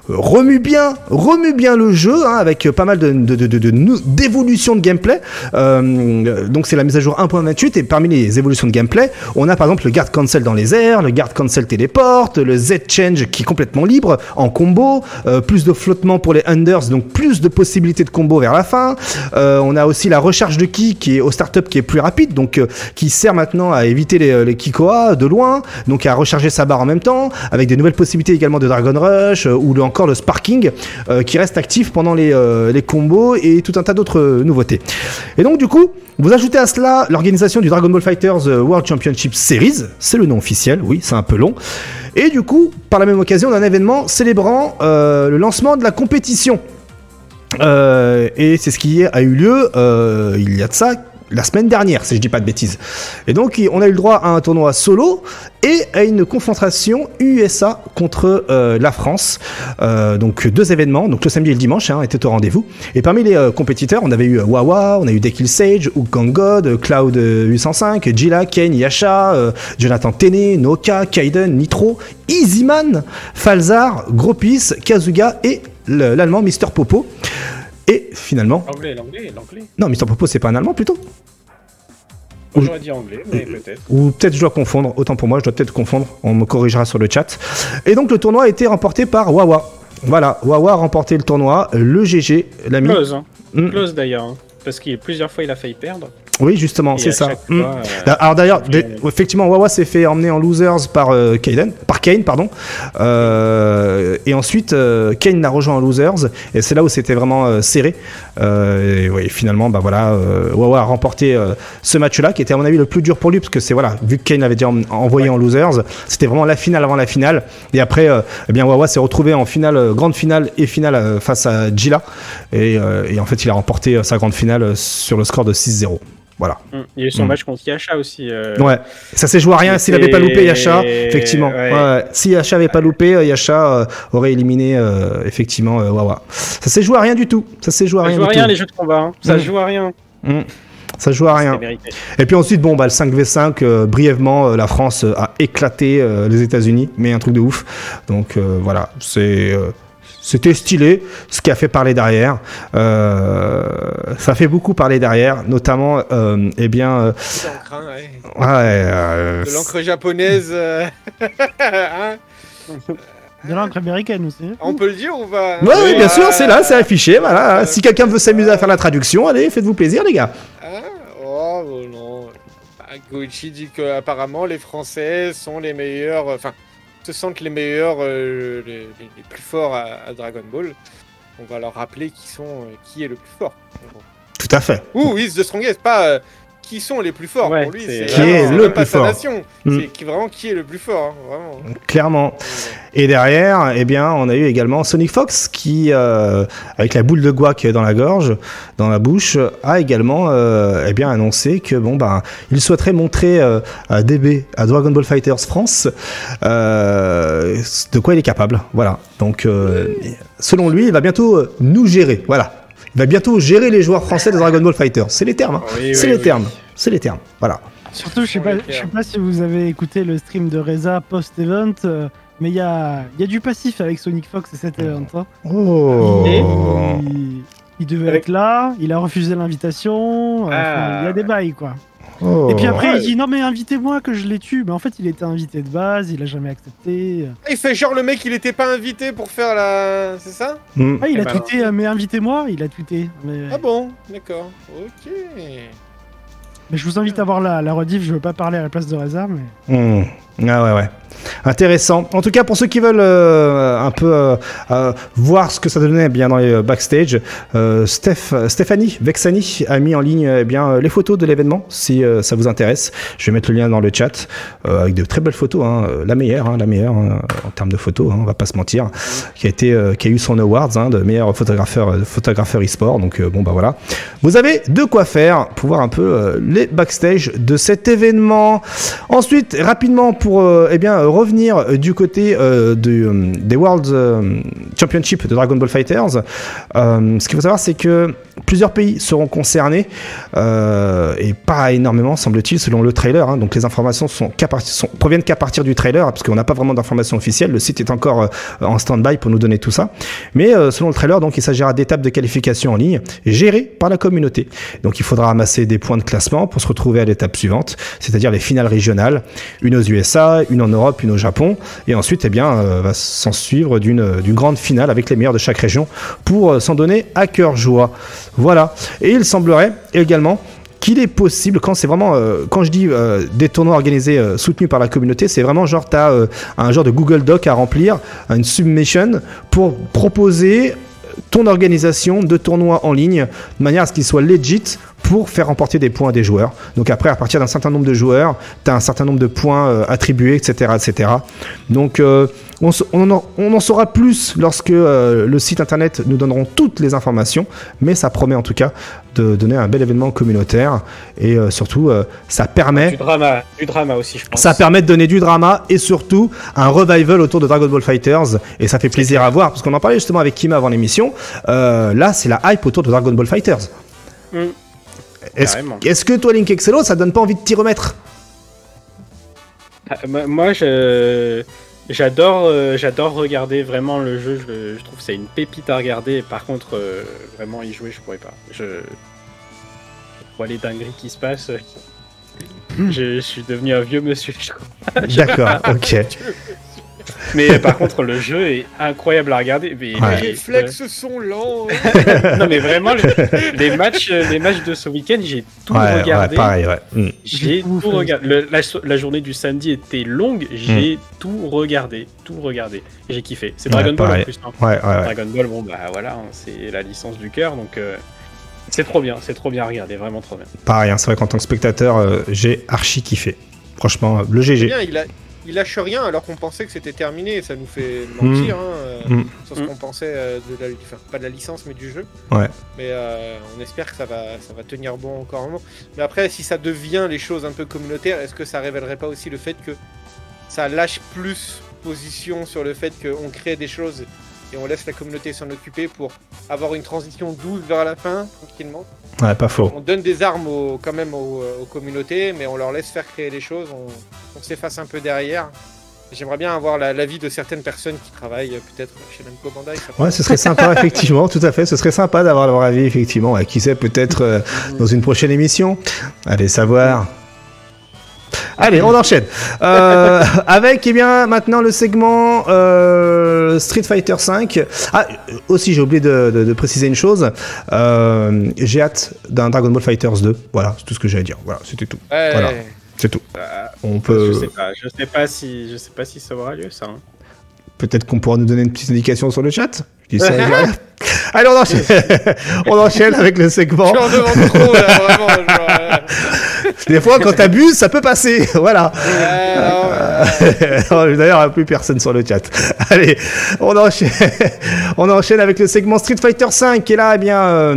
remue bien, remue bien le jeu hein, avec euh, pas mal de, de, de, de- de d'évolutions gameplay. Euh, donc c'est la mise à jour 1.28 et parmi les évolutions de gameplay, on a par exemple le guard cancel dans les airs, le guard cancel téléporte, le Z change qui est complètement libre en combo, euh, plus de flottement pour les unders, donc plus de possibilités de combo vers la fin. Euh, on a aussi la recharge de ki qui est au startup qui est plus rapide, donc euh, qui sert maintenant à éviter les, les Kikoa de loin, donc à recharger sa barre en même temps, avec des nouvelles possibilités également de Dragon Rush euh, ou le- encore le Sparking euh, qui reste actif pendant les, euh, les combos et tout un tas d'autres euh, nouveautés. Et donc du coup, vous ajoutez à cela l'organisation du Dragon Ball Fighters World Championship Series, c'est le nom officiel, oui, c'est un peu long. Et du coup, par la même occasion, un événement célébrant le lancement de la compétition. Et c'est ce qui a eu lieu il y a de ça la semaine dernière, si je dis pas de bêtises. Et donc, on a eu le droit à un tournoi solo et à une confrontation USA contre euh, la France. Euh, donc, deux événements, donc le samedi et le dimanche, hein, étaient au rendez-vous. Et parmi les euh, compétiteurs, on avait eu Wawa, on a eu Dekil Sage, Hook God, Cloud euh, 805, Jilla, Kane, Yasha, Jonathan Tene, Noka, Kaiden, Nitro, Easyman, Falzar, Gropis, Kazuga et le- l'allemand Mister Popo. Et finalement, L'anglais, l'anglais, l'anglais. non, Mister Popo, c'est pas un allemand plutôt J'aurais dit anglais, mais peut-être. Ou peut-être je dois confondre, autant pour moi, je dois peut-être confondre, on me corrigera sur le chat. Et donc le tournoi a été remporté par Wawa. Voilà, Wawa a remporté le tournoi, le GG, l'ami. Close, hein. Mm. Close d'ailleurs. hein. Parce qu'il plusieurs fois il a failli perdre. Oui, justement, c'est ça. Mm. euh, Alors d'ailleurs, dé- effectivement, Wawa s'est fait emmener en losers par euh, par Kane, pardon. Euh, et ensuite, euh, Kane l'a rejoint en losers, et c'est là où c'était vraiment euh, serré. Euh, et finalement, bah voilà, euh, Wawa a remporté euh, ce match-là, qui était à mon avis le plus dur pour lui, parce que c'est voilà, vu que Kane l'avait déjà en- envoyé en losers, c'était vraiment la finale avant la finale. Et après, euh, eh bien Wawa s'est retrouvé en finale, euh, grande finale et finale euh, face à Gila, et, euh, et en fait, il a remporté euh, sa grande finale euh, sur le score de 6-0. Voilà. Mm. Il y a eu son Mm. match contre Yasha aussi. euh, Ouais, ça s'est joué à rien. S'il avait pas loupé Yasha, Et- effectivement. ouais. Ouais, Si Yasha avait pas loupé, euh, Yasha euh, aurait éliminé euh, effectivement euh, Wawa. Ça s'est joué à rien du tout. Ça s'est joué à Ça rien joue à rien tout. les jeux de combat. hein. Ça Mm. joue à rien. Mm. Ça joue à rien. Et puis ensuite, bon, bah, le 5v5, euh, brièvement, euh, la France euh, a éclaté euh, les États-Unis, mais un truc de ouf. Donc euh, voilà, c'est. C'était stylé, ce qui a fait parler derrière. Euh, ça fait beaucoup parler derrière, notamment, euh, eh bien, euh, hein, ouais. ouais, euh, De l'encre japonaise. euh, hein De l'encre américaine aussi. On peut le dire ou pas? Ouais, oui, bien Ah, sûr, c'est là, c'est affiché. Voilà. Si quelqu'un veut s'amuser à faire la traduction, allez, faites-vous plaisir, les gars. Ah, oh non. Bah, Goichi dit que apparemment les Français sont les meilleurs, euh, enfin, se sentent les meilleurs, euh, les, plus forts à, à Dragon Ball. On va leur rappeler qui sont, euh, qui est le plus fort. Tout à fait. Ouh, is the strongest, pas euh, qui sont les plus forts. Ouais, Pour lui, c'est- Qui est le plus fort. nation. Mm. C'est vraiment qui est le plus fort, hein, vraiment. Clairement. Et derrière, eh bien, on a eu également Sonic Fox qui, euh, avec la boule de guac dans la gorge, dans la bouche, a également, euh, eh bien, annoncé que bon, ben, il souhaiterait montrer euh, à DB, à Dragon Ball Fighters France, de quoi il est capable. Voilà. Donc, selon lui, il va bientôt nous gérer. Voilà. Il va bientôt gérer les joueurs français de Dragon Ball Fighters. C'est les termes. hein. Oui, C'est oui, les oui. termes. C'est les termes. Voilà. Surtout, je sais pas, je sais pas si vous avez écouté le stream de Reza post-event, euh, mais il y a, y a du passif avec Sonic Fox et cet event. hein. Oh. Il, il devait Avec- être là, il a refusé l'invitation, euh, Ah, enfin, il y a des bails quoi. Oh. Et puis après, Ouais. il dit non, mais invitez-moi que je les tue. Mais en fait, il était invité de base, il a jamais accepté. Il fait genre le mec, il était pas invité pour faire la. C'est ça? Hmm. Ah, il Eh a ben, tweeté, euh, mais invitez-moi, il a tweeté. Mais, Ah bon? D'accord. Ok. mais je vous invite à voir la, la rediff, je veux pas parler à la place de Reza, mais. Hmm. Ah ouais, ouais. Intéressant. En tout cas, pour ceux qui veulent euh, un peu euh, euh, voir ce que ça donnait bien dans les backstage, Steph, Stéphanie Vexani a mis en ligne eh bien, les photos de l'événement, si ça vous intéresse. Je vais mettre le lien dans le chat, avec de très belles photos, hein, la meilleure, hein, la meilleure hein, en termes de photos, on va pas se mentir, qui a, eu son awards de meilleur photographeur, photographeur e-sport. Donc bon, bah voilà. Vous avez de quoi faire pour voir un peu les backstage de cet événement. Ensuite, rapidement, pour eh bien, euh, revenir euh, du côté euh, des World Championship de Dragon Ball Fighters, ce qu'il faut savoir, c'est que plusieurs pays seront concernés, euh, et pas énormément, semble-t-il, selon le trailer. hein. donc les informations sont sont- proviennent qu'à partir du trailer, parce qu'on n'a pas vraiment d'informations officielles. Le site est encore euh, en stand-by pour nous donner tout ça. Mais euh, selon le trailer, donc, il s'agira d'étapes de qualification en ligne gérées par la communauté. Donc il faudra amasser des points de classement pour se retrouver à l'étape suivante, c'est-à-dire les finales régionales, une aux USA, une en Europe, une au Japon, et ensuite eh bien euh, va s'en suivre d'une d'une grande finale avec les meilleurs de chaque région pour euh, s'en donner à cœur joie. Voilà. Et il semblerait également qu'il est possible quand c'est vraiment euh, quand je dis euh, des tournois organisés euh, soutenus par la communauté c'est vraiment genre tu as un genre de Google Doc à remplir une submission pour proposer ton organisation de tournois en ligne de manière à ce qu'il soit legit pour faire remporter des points à des joueurs. Donc après, à partir d'un certain nombre de joueurs, tu as un certain nombre de points attribués, etc. etc. Donc on, en, on en saura plus lorsque euh, le site internet nous donneront toutes les informations, mais ça promet en tout cas de donner un bel événement communautaire et euh, surtout euh, ça permet Du drama, du drama aussi, je pense. ça permet de donner du drama et surtout un revival autour de Dragon Ball Fighters et ça fait plaisir à voir parce qu'on en parlait justement avec Kima avant l'émission. Là, c'est la hype autour de Dragon Ball Fighters. Mm. Est-ce que toi, Link Excello, ça donne pas envie de t'y remettre? Ah, Moi, je. J'adore, euh, j'adore regarder vraiment le jeu. Je, je trouve que c'est une pépite à regarder. Par contre, euh, vraiment y jouer, je pourrais pas. Je, je vois les dingueries qui se passent. Je, je suis devenu un vieux monsieur. je crois. D'accord, ok. Mais euh, par contre, le jeu est incroyable à regarder. Mais, Ouais. Les réflexes sont lents. non, mais vraiment, les, les matchs, euh, les matchs de ce week-end, j'ai tout Ouais, ouais, regardé. pareil, ouais. Mm. J'ai Tout fait. regardé. Le- la, journée du samedi était longue, j'ai Hmm. tout regardé, tout regardé. J'ai kiffé. C'est Dragon Ouais, Ball pareil. en plus. hein. Ouais, ouais, ouais. Dragon Ball, bon bah voilà, hein, c'est la licence du cœur, donc euh, c'est trop bien, c'est trop bien à regarder, vraiment trop bien. Pareil, hein, c'est vrai qu'en tant que spectateur, euh, j'ai archi kiffé. Franchement, euh, le GG. bien, il a, ils lâchent rien alors qu'on pensait que c'était terminé. Et ça nous fait mentir hein, euh, Mm. sur ce Mm. qu'on pensait euh, de la, enfin, pas de la licence mais du jeu. Ouais. Mais euh, on espère que ça va, ça va tenir bon encore un moment. Mais après, si ça devient les choses un peu communautaires, est-ce que ça révélerait pas aussi le fait que ça lâche plus position sur le fait qu'on crée des choses et on laisse la communauté s'en occuper pour avoir une transition douce vers la fin, tranquillement. Ouais, pas faux. On donne des armes aux- quand même aux, aux communautés, mais on leur laisse faire créer les choses, on, on s'efface un peu derrière. J'aimerais bien avoir la- l'avis de certaines personnes qui travaillent euh, peut-être chez Namco Bandai. Ouais, ce serait sympa, effectivement, tout à fait. Ce serait sympa d'avoir leur avis, effectivement. Ouais, qui sait, peut-être euh, dans une prochaine émission. Allez savoir. Allez, on enchaîne. Euh, avec, eh bien, maintenant le segment euh, Street Fighter V. Ah, aussi, j'ai oublié de, de- de préciser une chose. Euh, j'ai hâte d'un Dragon Ball Fighters 2. Voilà, c'est tout ce que j'ai à dire. Voilà, c'était tout. Ouais, Voilà. C'est tout. Bah, On je peut. sais pas, je sais pas si, je sais pas si ça aura lieu ça. hein. Peut-être qu'on pourra nous donner une petite indication sur le chat. Je dis ça, je. Allez, on enchaîne. on enchaîne avec le segment. Demande trop là, vraiment. Genre, Des fois, quand t'abuses, ça peut passer. Voilà. D'ailleurs, plus personne sur le chat. Allez, on enchaîne. on enchaîne avec le segment Street Fighter V. Et là, eh bien, euh,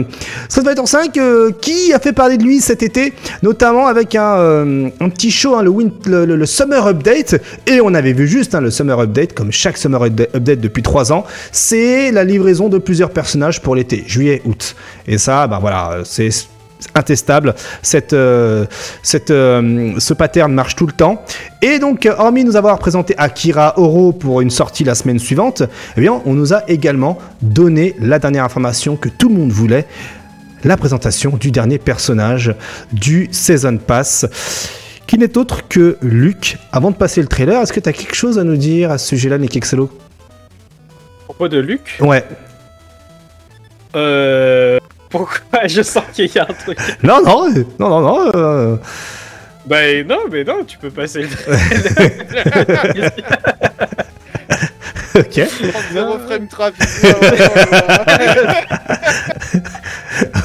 Street Fighter V, euh, qui a fait parler de lui cet été, notamment avec un, euh, un petit show, hein, le, win- le, le- le Summer Update. Et on avait vu juste hein, le Summer Update, comme chaque Summer Upda- Update depuis 3 ans. C'est la livraison de plusieurs personnages pour l'été, juillet, août. Et ça, bah voilà, c'est intestable. Cette, euh, cette, euh, ce pattern marche tout le temps. Et donc, hormis nous avoir présenté Akira Oro pour une sortie la semaine suivante, eh bien, on nous a également donné la dernière information que tout le monde voulait, la présentation du dernier personnage du Season Pass, qui n'est autre que Luke. Avant de passer le trailer, est-ce que tu as quelque chose à nous dire à ce sujet-là, Nick Excello? À propos de Luc, Ouais. euh, pourquoi je sens qu'il y a un truc. Non, non, euh, non, non, non. euh, Bah non, mais non, tu peux passer. le- ok. 30 frame trafic.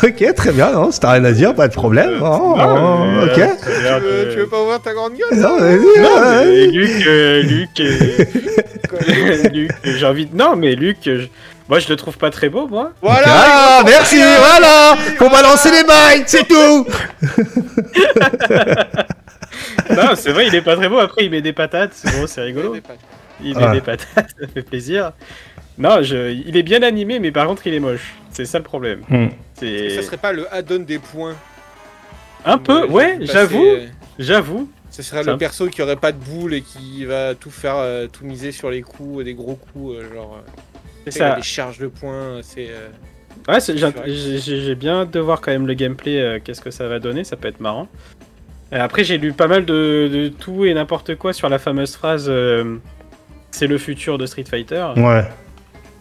ok, très bien. Non, si t'as rien à dire, pas de problème. Oh, Non, mais, ok. euh, tu, veux, tu veux pas ouvrir ta grande gueule Non, vas-y, Non, mais Luc, euh, Luc, euh, Luc, euh, j'ai envie de. Non, mais Luc, euh, je- moi je le trouve pas très beau, moi. Voilà Ah, merci, voilà Faut balancer les bails, c'est tout Non, c'est vrai, il est pas très beau. Après, il met des patates, c'est bon, c'est rigolo. Il met Ouais. des patates, ça fait plaisir. Non, je... il est bien animé, mais par contre, il est moche. C'est ça le problème. Hmm. C'est Ça serait pas le add-on des points? Un peu, ouais, passer, j'avoue, euh, j'avoue. Ce serait le perso qui aurait pas de boule et qui va tout faire, euh, tout miser sur les coups, des gros coups, euh, genre. Euh, C'est il a ça. Des charges de points, c'est. euh, Ouais, c'est- j'ai bien hâte de voir quand même le gameplay, euh, qu'est-ce que ça va donner, ça peut être marrant. Et après, j'ai lu pas mal de, de tout et n'importe quoi sur la fameuse phrase euh, c'est le futur de Street Fighter. Ouais.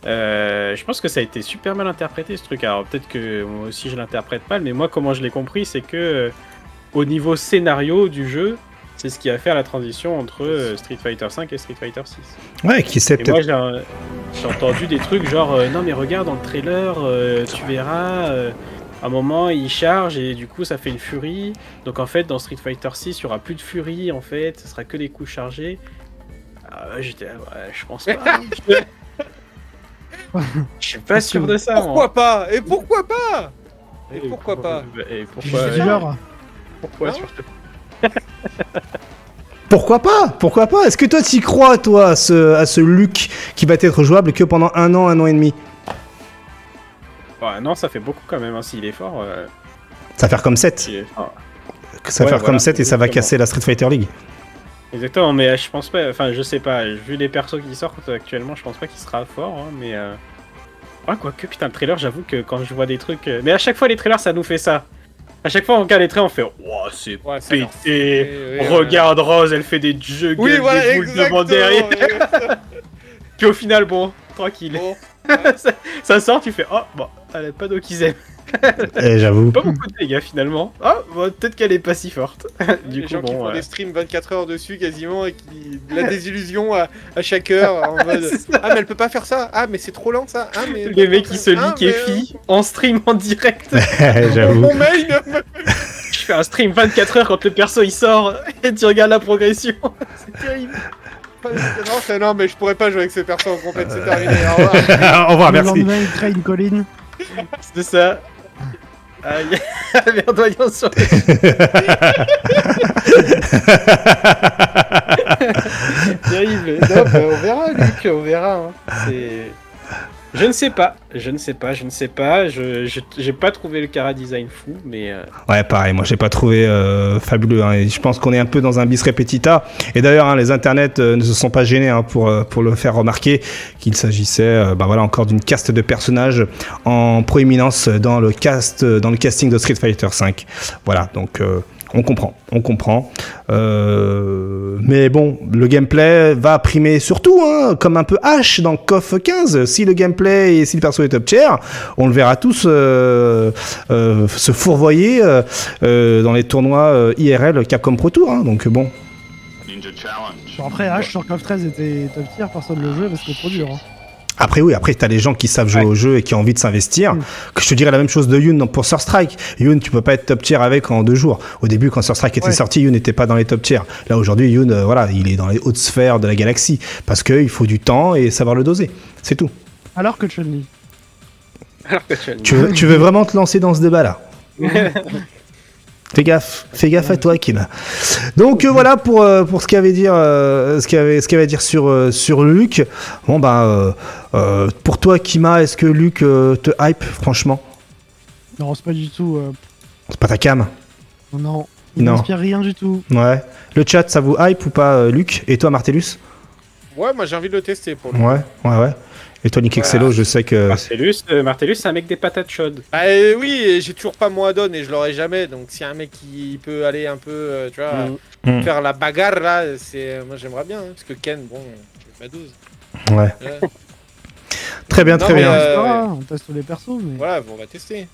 Euh, je pense que ça a été super mal interprété ce truc. Alors peut-être que moi aussi je l'interprète mal, mais moi comment je l'ai compris, c'est que euh, au niveau scénario du jeu, c'est ce qui va faire la transition entre euh, Street Fighter 5 et Street Fighter 6. Ouais, qui sait Et moi peut-être. j'ai un- j'ai entendu des trucs genre euh, non mais regarde dans le trailer, euh, tu verras. euh, à un moment, il charge et du coup, ça fait une furie. Donc en fait, dans Street Fighter 6, il y aura plus de furie en fait, ce sera que des coups chargés. Ah, ouais, J'étais, là, ouais, je pense pas. Je suis pas sûr de ça. moi. Pourquoi pas? Et pourquoi pas? Et pourquoi pas? Et pourquoi, pourquoi surtout Pourquoi pas? Pourquoi pas? Est-ce que toi, t'y crois, toi, à ce, à ce Luke qui va être jouable que pendant un an, un an et demi? Ouais, Non, ça fait beaucoup quand même. hein, S'il est fort, euh, Ça va faire comme 7. il est fort. Ça va Ouais, faire comme voilà, 7 et ça va casser la Street Fighter League. Exactement, mais euh, je pense pas. Enfin, je sais pas. Vu les persos qui sortent actuellement, je pense pas qu'il sera fort. hein, mais. Euh... Ouais, quoique, putain, le trailer, j'avoue que quand je vois des trucs. euh, Mais à chaque fois, les trailers, ça nous fait ça. À chaque fois, on regarde les trailers, on fait. Wow, c'est Ouais, pété. fait, Regarde Rose, elle fait des jeux, Oui, voilà, des boules derrière. Puis au final, bon, tranquille. Bon, ça, ça sort, tu fais. Oh, bon, elle a pas d'eau qu'ils aiment. Eh, j'avoue. Pas beaucoup de dégâts finalement. Ah, bon, peut-être qu'elle est pas si forte. du les coup, gens qui bon. font ouais. des streams 24 heures dessus quasiment et qui la désillusion à, à chaque heure en mode C'est ça. ah mais elle peut pas faire ça ah mais c'est trop lent ça ah mais Les mecs qui se Ah, mais, liquéfient en stream en direct. Euh, j'avoue. mon main Je fais un stream 24 heures quand le perso il sort et tu regardes la progression. c'est terrible. Non, c'est- non, mais je pourrais pas jouer avec ce perso en complète, c'est terminé. Au revoir. Au revoir, le merci. lendemain, il crée une colline. C'est ça. Ah, il y a verdoyant sur les terrible. Non, bah, on verra, Luc, on verra. hein. C'est. Je ne sais pas, je ne sais pas, je ne sais pas. Je j'ai pas trouvé le Cara design fou, mais euh, Ouais, pareil, moi j'ai pas trouvé euh, fabuleux. hein, je pense qu'on est un peu dans un bis repetita. Et d'ailleurs, hein, les internets euh, ne se sont pas gênés hein, pour, euh, pour le faire remarquer qu'il s'agissait euh, bah, voilà, encore d'une caste de personnages en proéminence dans le, cast, euh, dans le casting de Street Fighter V. Voilà, donc on comprend, on comprend. Euh, mais bon, le gameplay va primer surtout, hein, comme un peu H dans KOF 15. Si le gameplay et si le perso est top tier, on le verra tous euh, euh, se fourvoyer euh, euh, dans les tournois euh, IRL Capcom Pro Tour. hein. donc bon, Ninja Challenge. Bon, après, H sur KOF 13 était top tier, personne ne le jouait parce que c'était trop dur. hein. Après oui, après t'as les gens qui savent jouer Ouais. au jeu et qui ont envie de s'investir. Mm. Que je te dirais la même chose de Yoon pour Surstrike. Yoon, tu peux pas être top tier avec en deux jours. Au début, quand Surstrike était Ouais. sorti, Yoon n'était pas dans les top tiers. Là aujourd'hui, Yoon, euh, voilà, il est dans les hautes sphères de la galaxie parce qu'il faut du temps et savoir le doser. C'est tout. Alors que Chun-Li. alors que tu Tu veux, tu veux vraiment te lancer dans ce débat-là? Fais gaffe, fais gaffe à toi, Kim. Donc euh, voilà pour euh, pour ce qu'il y avait dire, euh, ce qu'il y avait ce qu'il avait dire sur euh, sur Luc. Bon bah euh, euh, pour toi, Kima, est-ce que Luc euh, te hype franchement? Non, c'est pas du tout. euh, C'est pas ta cam? Non. Il Non. n'inspire rien du tout. Ouais. Le chat, ça vous hype ou pas, euh, Luc? Et toi, Martellus? Ouais, moi j'ai envie de le tester pour le Ouais, ouais, ouais. Et toi, Nick Excello, je sais que. Martellus, euh, Martellus, c'est un mec des patates chaudes. Bah euh, oui, j'ai toujours pas mon add-on et je l'aurai jamais. Donc si y a un mec qui peut aller un peu, euh, tu vois, Mm. Mm. faire la bagarre là, c'est moi j'aimerais bien. hein, parce que Ken, bon, je ma 12. Ouais. Ouais. Très bien, Non, très bien. euh, pas ouais. grave, On teste les persos, mais. Voilà, bon, on va tester.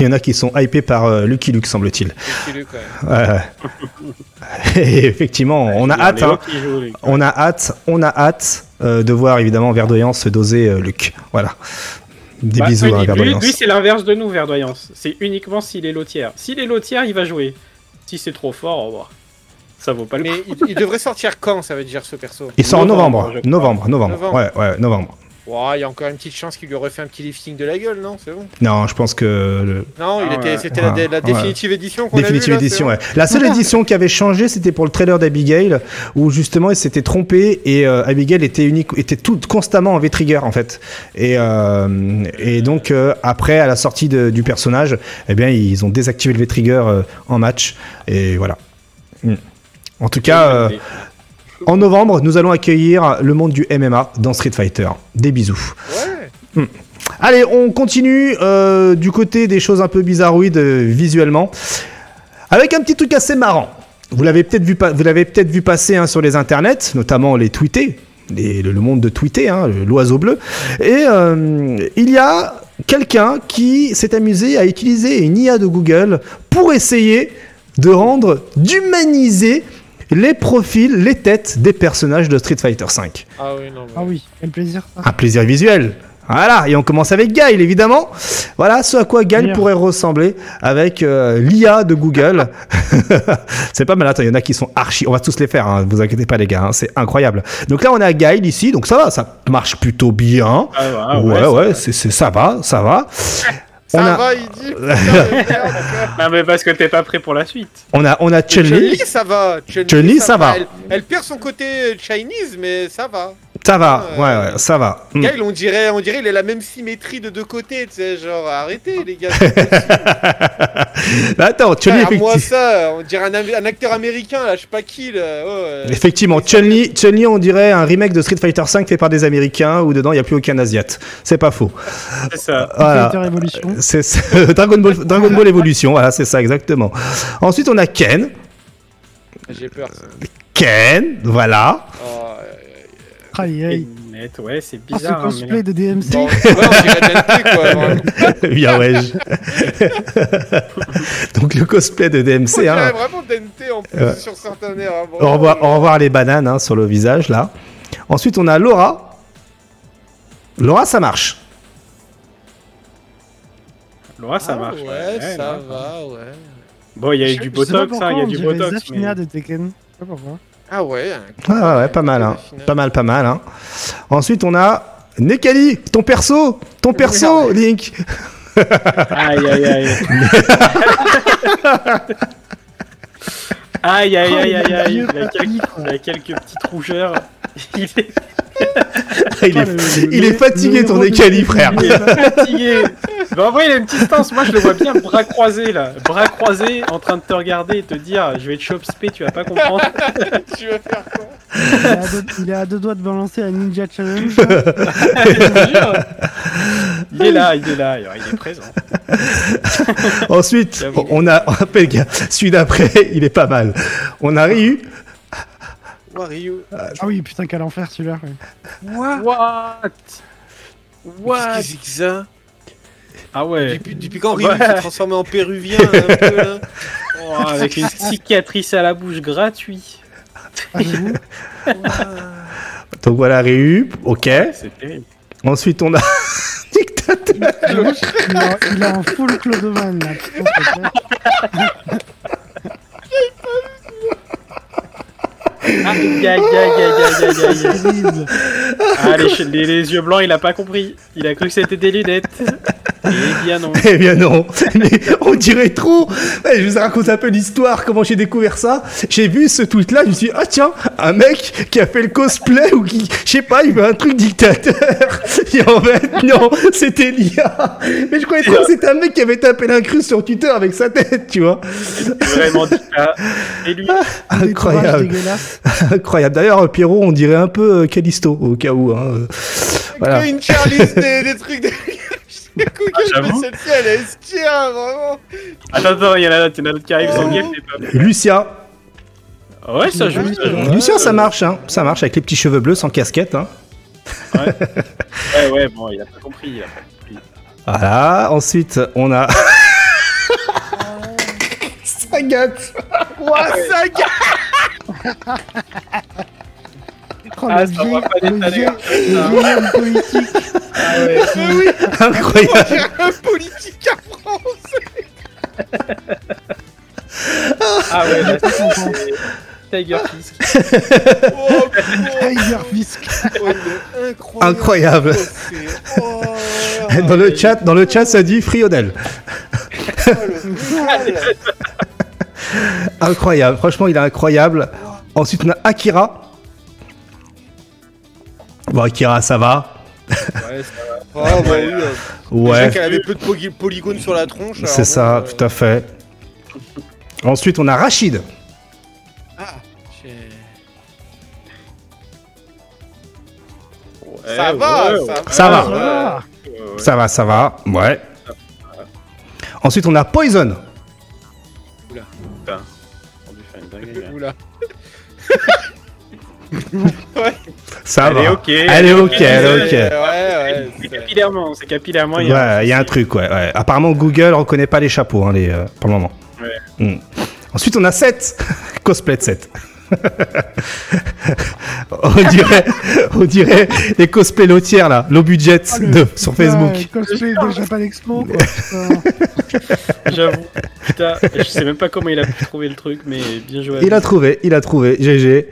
Il y en a qui sont hypés par euh, Lucky Luke, semble-t-il. C'est Luc, ouais. Et effectivement, on a hâte, hein. On a hâte, on a hâte euh, de voir évidemment Verdoyance se doser euh, Luc. Voilà. Des Bah, bisous lui, à lui, Verdoyance. lui, c'est l'inverse de nous, Verdoyance. C'est uniquement s'il est lotière. S'il est lotière, il va jouer. Si c'est trop fort, au revoir. Ça vaut pas le coup. Mais il, il devrait sortir quand, ça veut dire, ce perso? Il sort en. Novembre, novembre. Novembre. Ouais, ouais, novembre. Ouah, il y a encore une petite chance qu'il lui refait un petit lifting de la gueule, non? C'est bon? Non, je pense que le Non, il Ah ouais. c'était la, ouais. définitive édition qu'on a définitive vue, là, édition. Ouais. La seule édition qui avait changé, c'était pour le trailer d'Abigail, où justement il s'était trompé et euh, Abigail était unique, était tout constamment en V-trigger en fait. Et, euh, et donc euh, après, à la sortie de- du personnage, eh bien ils ont désactivé le V-trigger euh, en match et voilà. Mm. En tout cas. euh, En novembre, nous allons accueillir le monde du MMA dans Street Fighter. Des bisous. Ouais. Allez, on continue euh, du côté des choses un peu bizarroïdes euh, visuellement, avec un petit truc assez marrant. Vous l'avez peut-être vu, vous l'avez peut-être vu passer hein, sur les internets, notamment les tweetés, les- le, le monde de tweeter, hein, l'oiseau bleu. Et euh, il y a quelqu'un qui s'est amusé à utiliser une IA de Google pour essayer de rendre, d'humaniser les profils, les têtes des personnages de Street Fighter V. Ah oui, non. mais- Ah oui, quel plaisir ça. Un plaisir visuel. Voilà, et on commence avec Gaël, évidemment. Voilà ce à quoi Bien. pourrait ressembler avec euh, l'IA de Google. c'est pas mal, attends, il y en a qui sont archi. On va tous les faire, hein, vous inquiétez pas, les gars, hein, c'est incroyable. Donc là, on a Gaël ici, donc ça va, ça marche plutôt bien. Ah, ouais, ça ouais, c'est- ça va, ça va. Ça on a- va, il dit. putain, mais parce que t'es pas prêt pour la suite. On a, on a Chun-Li, Chun-Li, ça va. Chun-Li, Chun-Li, ça va. Elle, elle perd son côté Chinese, mais ça va. Ça va, Euh, ouais, ouais, ça va. Mm. Gaël, on dirait, on dirait, il a la même symétrie de deux côtés, tu sais, genre, arrêtez, les gars. Attends, Chun-Li, à moi ça, on dirait un, acteur américain, là, je sais pas qui, là. Oh, euh, effectivement, Chun-Li, Chun-Li, on dirait un remake de Street Fighter V fait par des Américains où dedans il n'y a plus aucun Asiate. C'est pas faux. C'est ça. Voilà. Fighter Evolution. C'est Dragon Ball, Dragon Ball Evolution, voilà, c'est ça exactement. Ensuite, on a Ken. J'ai peur. ça. Ken, voilà. Oh, euh, Aïe, aïe. Net, ouais, c'est Ah, ce bizarre. hein, mais cosplay là- de DMC. bon, ouais, on dirait Dante, quoi. Bien, ouais. Donc, le cosplay de On DMC. dirait Hein. vraiment Dante en plus Ouais. sur certains airs. hein, Au vraiment. revoir, au revoir les bananes hein, sur le visage, là. Ensuite, on a Laura. Laura, ça marche. Laura, ça Ah, marche. Ouais, ça Laura. va, ouais. Bon, il y a eu du botox, pourquoi, hein, il y a on du botox. Mais... de Tekken. Je sais pas pourquoi. Ah ouais. Ouais, ouais, ouais, pas mal, hein. Pas mal, pas mal. Hein. Ensuite, on a Nekali, ton perso, ton perso, Merde. Link. Aïe, aïe, aïe. Aïe, aïe, aïe, aïe, aïe. Il a quelques, il a quelques petites rougeurs. Il est il, Ah, est, le- il est fatigué, le ton Tekken. frère. Il est fatigué. Mais en vrai, il a une petite stance. Moi, je le vois bien bras croisés là. Bras croisés en train de te regarder et te dire Je vais te chopspé, tu vas pas comprendre. tu vas faire quoi? Il est à deux- Il est à deux doigts de balancer un Ninja Challenge. Il est là, il est là, il est présent. Ensuite, on a, on appelle, gars, celui d'après, il est pas mal. On a Ryu. Wario. ah oui, putain, quel enfer celui-là. ouais. What? What? Qu'est-ce que c'est que ça? Ah ouais. depuis, depuis quand Ryu Ouais. s'est transformé en péruvien un peu là? Oh, avec une cicatrice à la bouche gratuite. Ah. Donc voilà, Ryu. Ok. C'est terrible. Ensuite, on a Dictateur. il, a, il a un full Clodoman là. putain, c'est clair. Aïe, aïe, aïe, aïe, aïe, aïe, aïe. Terrible. Ah, les yeux blancs, il a pas compris. Il a cru que c'était des lunettes. Eh bien non. Eh bien non, mais on dirait trop. Ouais, je vous raconte un peu l'histoire, comment j'ai découvert ça. J'ai vu ce tweet-là, je me suis dit, ah tiens, un mec qui a fait le cosplay ou qui, je sais pas, il veut un truc dictateur. Et en fait, non, c'était l'IA. Mais je croyais trop que c'était un mec qui avait tapé l'incruste sur Twitter avec sa tête, tu vois. C'est vraiment. Et lui, décourage Incroyable, incroyable. D'ailleurs, Pierrot, on dirait un peu euh, Callisto, au cas où. Hein. Voilà. Que une Charlize des, des trucs de. Google, j'avoue. mais celle-ci elle est estia, vraiment. Attends, attends, il y en a d'autres, il y en a d'autres qui arrivent sans game. Lucien. Ouais, ça joue, ça joue. Lucien, ça marche, hein. Ça marche avec les petits cheveux bleus sans casquette, hein. Ouais, ouais, bon, il a pas compris. Il a pas compris. Voilà, ensuite on a. Sagat Ouah, ça gars Oh, Ah, le ça vieil- pas le vieil- vieil homme politique. Ah ouais. Mais oui, Incroyable un politique à France Ah ouais, là, c'est Tiger Fisk. Oh, Tiger Fisk. oh, il est incroyable Incroyable Oh, Dans le chat, dans le chat ça dit Frionel. oh. Incroyable, franchement il est incroyable. Ensuite on a Akira. Bon Akira ça va. Ouais, ça va. Oh, bah oui, euh, déjà Ouais, qu'elle avait peu de poly- polygones sur la tronche. c'est bon, ça, euh, tout à fait. Ensuite on a Rachid. Ah, Ouais, ça va, ouais, ça va. Ça va. ouais, ouais, ouais. Ça va, ça va, ouais. Ensuite on a Poison. Putain, on lui fait une dinguerie. Oula. Ça Elle va. est ok. Elle est ok, elle est ok. Ouais, ouais. C'est c'est- capillairement, c'est capillairement. Ouais, il y a un truc, ouais. ouais. Apparemment, Google reconnaît pas les chapeaux, hein, les, euh, pour le moment. Ouais. Hmm. Ensuite, on a 7. Cosplay de 7. on dirait, on dirait les cosplays lotières, là, low budget Ah, le- de, sur Facebook. Ouais, cosplay de Japan Expo. J'avoue. Putain, je sais même pas comment il a pu trouver le truc, mais bien joué. Il a trouvé, il a trouvé, GG.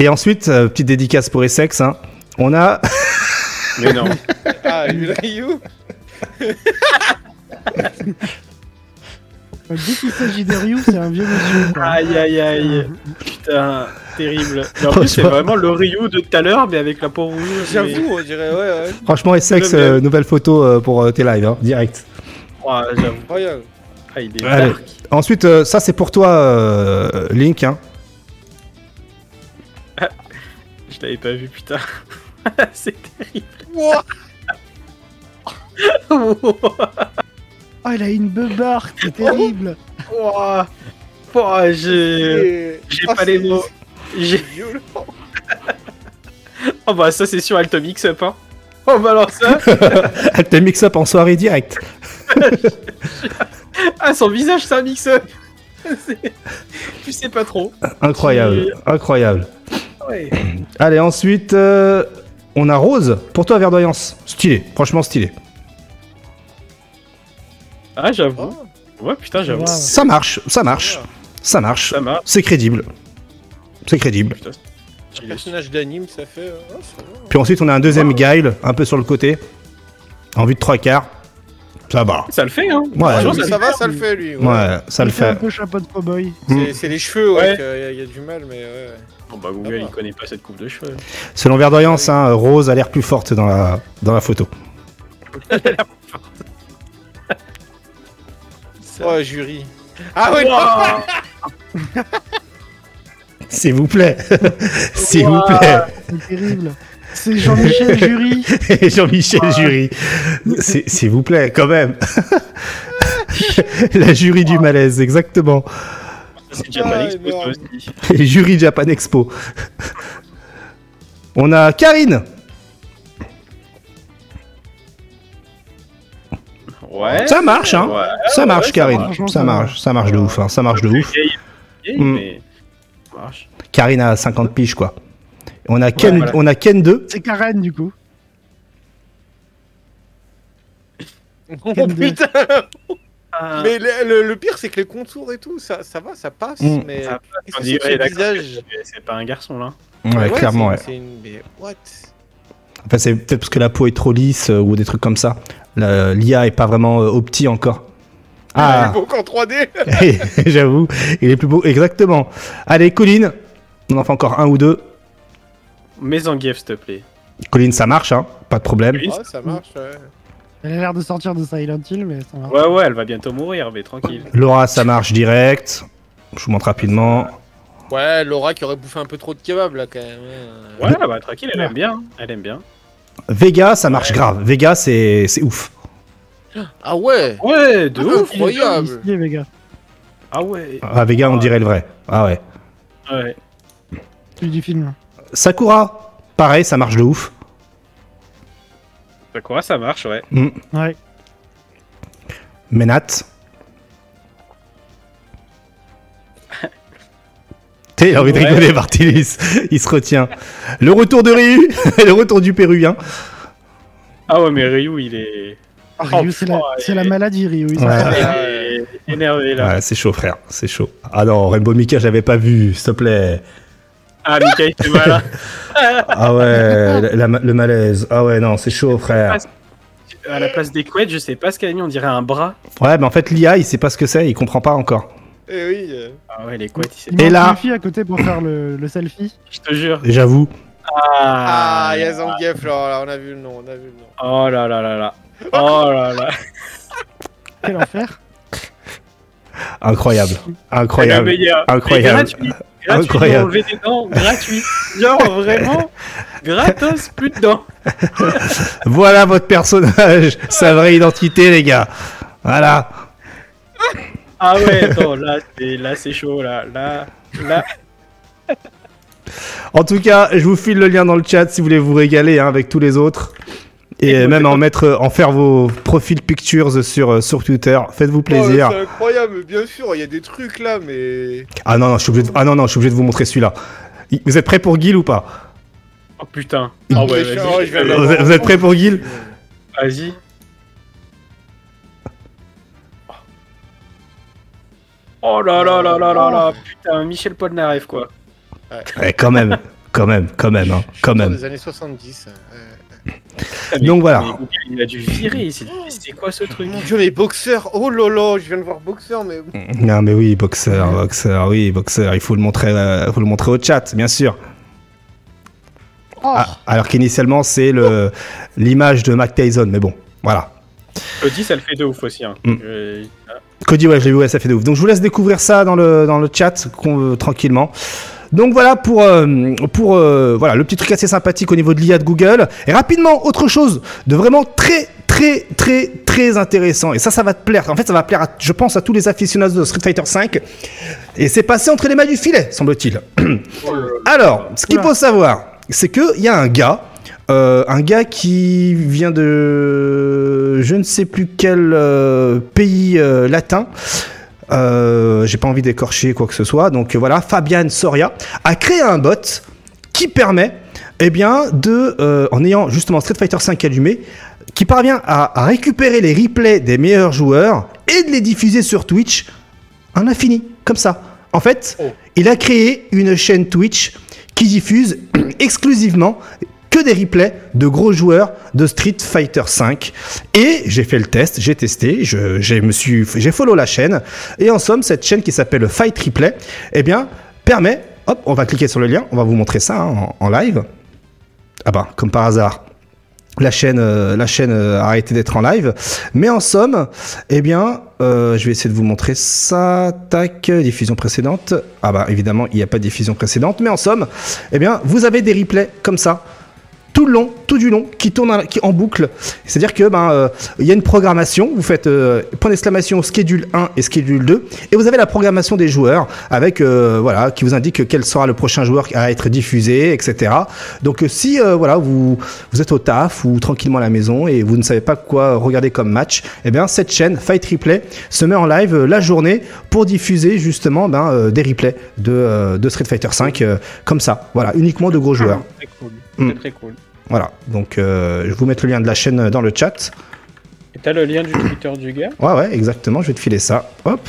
Et ensuite, euh, petite dédicace pour Essex, hein, on a Mais non. Ah, Ryu Dès qu'il s'agit de Ryu, c'est un vieux monsieur. quoi. Aïe aïe aïe. Putain, terrible. Mais en plus, c'est vraiment le Ryu de tout à l'heure, mais avec la peau rouge. mais- J'avoue, on dirait, ouais, ouais. Franchement, Essex, euh, nouvelle photo euh, pour euh, tes lives, hein, direct. Ouais, j'avoue. Ah, il est Allez. Ensuite, euh, ça c'est pour toi, euh, Link. Hein. Je l'avais pas vu, putain. c'est terrible. Oh, il a une beubare, c'est terrible. Ouah. Ouah, j'ai. J'ai Ah, pas les mots. J'ai. c'est violent. Oh bah, ça, c'est sûr, elle te mix up, hein. Oh bah, alors ça. Elle te mix up en soirée direct. Ah, son visage, c'est un mix up. Tu sais pas trop. Incroyable, incroyable. Ouais. Allez, ensuite, euh, on a Rose. Pour toi, Verdoyance. Stylé, franchement stylé. Ah, j'avoue. Oh. Ouais, putain, j'avoue. Ça marche, ça marche, ça marche. Ça marche. C'est crédible. C'est crédible. Putain, Un personnage d'anime, ça fait. euh, oh. Puis ensuite, on a un deuxième guile, un peu sur le côté, en vue de trois quarts. Ça va. Ça le fait, hein. Ouais, ça ça le va, fait. ça le fait lui. ouais. Ouais, ça le Il fait un fait. peu chapeau de cowboy. C'est- les cheveux, ouais, Ouais. qu'il y, a du mal, mais ouais. Bon, bah, Google, il connaît pas cette coupe de cheveux. Selon Verdoyance, hein, Rose a l'air plus forte dans la, dans la photo. Oh, jury. Ah ouais, non S'il vous plaît. S'il vous plaît. C'est terrible. C'est Jean-Michel Jury. Jean-Michel Jury. S'il vous plaît, quand même. la jury du malaise, exactement. C'est Japan Ah, Expo, aussi. jury Japan Expo. On a Karine. Ouais. Ça marche, hein. Ouais. Ça marche, ouais, ça Karine. marche. Ça marche, ça marche de ouf. hein. Ça marche de ouf. Mm. mais ça marche. Karine a 50 piges, quoi. On a Ken, voilà. on a Ken 2. C'est Karen, du coup. Oh Ken putain Ah, Mais le, le- le pire, c'est que les contours et tout, ça, ça va, ça passe, Mm. mais. ça- que c'est ce visage pas un garçon, là. Ouais, clairement, c'est- ouais. une- Mais what? Enfin, c'est peut-être parce que la peau est trop lisse euh, ou des trucs comme ça. L'IA est pas vraiment euh, opti encore. Il Ah, est beau qu'en 3D j'avoue, il est plus beau. Exactement. Allez, Colline. On en fait encore un ou deux. Mais Zangief, s'il te plaît. Colline, ça marche, hein. Pas de problème. Ah, ça marche, ouais. Elle a l'air de sortir de Silent Hill, mais ça va. Ouais, ouais, elle va bientôt mourir, mais tranquille. Laura, ça marche direct. Je vous montre rapidement. Ouais, Laura qui aurait bouffé un peu trop de kebab là quand même. hein. Ouais, bah tranquille, elle aime bien. Elle aime bien. Vega, ça marche grave. Vega, c'est c'est ouf. Ah ouais Ouais, de Ah, ouf. incroyable. Gars. Ah ouais. Ah, Vega, on dirait le vrai. Ah ouais. Ouais. Du film. Sakura, pareil, ça marche de ouf. Ça quoi, ça marche, ouais. Mm. Ouais. Menat. T'es, envie de rigoler, Martinis. Il se retient. Le retour de Ryu, le retour du Péruvien. Ah ouais, mais Ryu, il est. Ah, Oh, Ryu, c'est la, et- maladie, Ryu. Ouais. il est énervé là. Ouais, c'est chaud, frère. C'est chaud. Ah non, Rainbow Mika, j'avais pas vu, s'il te plaît. Ah, il fait mal. hein. Ah ouais, la- la- le malaise. Ah ouais, non, c'est chaud, frère. À la place des couettes, je sais pas ce qu'elle a mis, on dirait un bras. Ouais, mais en fait, l'IA, il sait pas ce que c'est, il comprend pas encore. Eh oui. euh. Ah ouais, les couettes, il sait Et là- une fille à côté pour faire le, le selfie. Je te jure. J'avoue. Ah, il y a Zangief là, là, on a vu le nom, on a vu le nom. Oh là là là là. Oh là là. Quel enfer. Incroyable. Le Incroyable. Incroyable. Et Gratuit. Incroyable. d'enlever des dents, gratuit. Genre vraiment, gratos, plus de dents. Voilà votre personnage, sa vraie identité, les gars. Voilà. Ah ouais, attends, là c'est là c'est chaud là, là, là. En tout cas, je vous file le lien dans le chat si vous voulez vous régaler hein, avec tous les autres. Et Et même en mettre, en faire vos profils pictures sur, euh, sur Twitter. Faites-vous plaisir. Oh, c'est incroyable, bien sûr, il y a des trucs là, mais. ah non, non, je suis obligé de, ah non, non, je suis obligé de vous montrer celui-là. Vous êtes prêts pour Guil ou pas? Oh putain. Ah ouais, oh, je vais vous, êtes- vous êtes prêts pour Guil Vas-y. Oh là là là là là là, putain, Michel Polnareff quoi. Eh, Quand même, quand même, quand même, hein, quand Dans même. les années 70. Mais- Donc voilà. il a dû virer, c'est c'est quoi ce truc Mon dieu, mais boxeur Oh là là, je viens de voir boxeur, mais. Non, mais oui, boxeur, boxeur, oui, boxeur. Il faut le montrer, euh, faut le montrer au chat, bien sûr. Oh, Ah, alors qu'initialement, c'est le l'image de Mac Tyson, mais bon, voilà. Cody, ça le fait de ouf aussi. Hein. Mm. Euh, Cody, ouais, je l'ai vu, ouais, ça fait de ouf. Donc je vous laisse découvrir ça dans le, dans le chat euh, tranquillement. Donc voilà pour, euh, pour euh, voilà, le petit truc assez sympathique au niveau de l'IA de Google. Et rapidement, autre chose de vraiment très très très très intéressant. Et ça, ça va te plaire. En fait, ça va plaire, à- je pense, à tous les aficionados de Street Fighter V. Et c'est passé entre les mains du filet, semble-t-il. Alors, ce qu'il faut savoir, c'est qu'il y a un gars, euh, un gars qui vient de je ne sais plus quel euh, pays euh, latin. Euh, J'ai pas envie d'écorcher quoi que ce soit. Donc voilà, Fabian Soria a créé un bot qui permet, eh bien, de, euh, en ayant justement Street Fighter 5 allumé, qui parvient à, à récupérer les replays des meilleurs joueurs et de les diffuser sur Twitch en infini, comme ça. En fait, Oh. il a créé une chaîne Twitch qui diffuse exclusivement que des replays de gros joueurs de Street Fighter V. Et j'ai fait le test, j'ai testé, j'ai, j'ai follow la chaîne. Et en somme, cette chaîne qui s'appelle Fight Replay, eh bien, permet, hop, on va cliquer sur le lien, on va vous montrer ça hein, en, live. Ah bah, comme par hasard, la chaîne, euh, la chaîne euh, a arrêté d'être en live. Mais en somme, eh bien, euh, je vais essayer de vous montrer ça. Tac, diffusion précédente. Ah bah évidemment, il n'y a pas de diffusion précédente. Mais en somme, eh bien, vous avez des replays comme ça. Tout le long, tout du long, qui tourne en, qui, en boucle. C'est-à-dire que ben euh, il y a une programmation. Vous faites euh, point d'exclamation schedule 1 et schedule 2, et vous avez la programmation des joueurs avec euh, voilà qui vous indique quel sera le prochain joueur à être diffusé, etc. Donc si voilà vous vous êtes au taf ou tranquillement à la maison et vous ne savez pas quoi regarder comme match, eh bien cette chaîne Fight Replay se met en live la journée pour diffuser justement ben, des replays de, de Street Fighter 5 comme ça. Voilà, uniquement de gros joueurs. Très cool. Mm. C'est très cool. Voilà, donc euh, je vais vous mettre le lien de la chaîne dans le chat. Et t'as le lien du Twitter du gars Ouais, ouais, exactement, je vais te filer ça. Hop,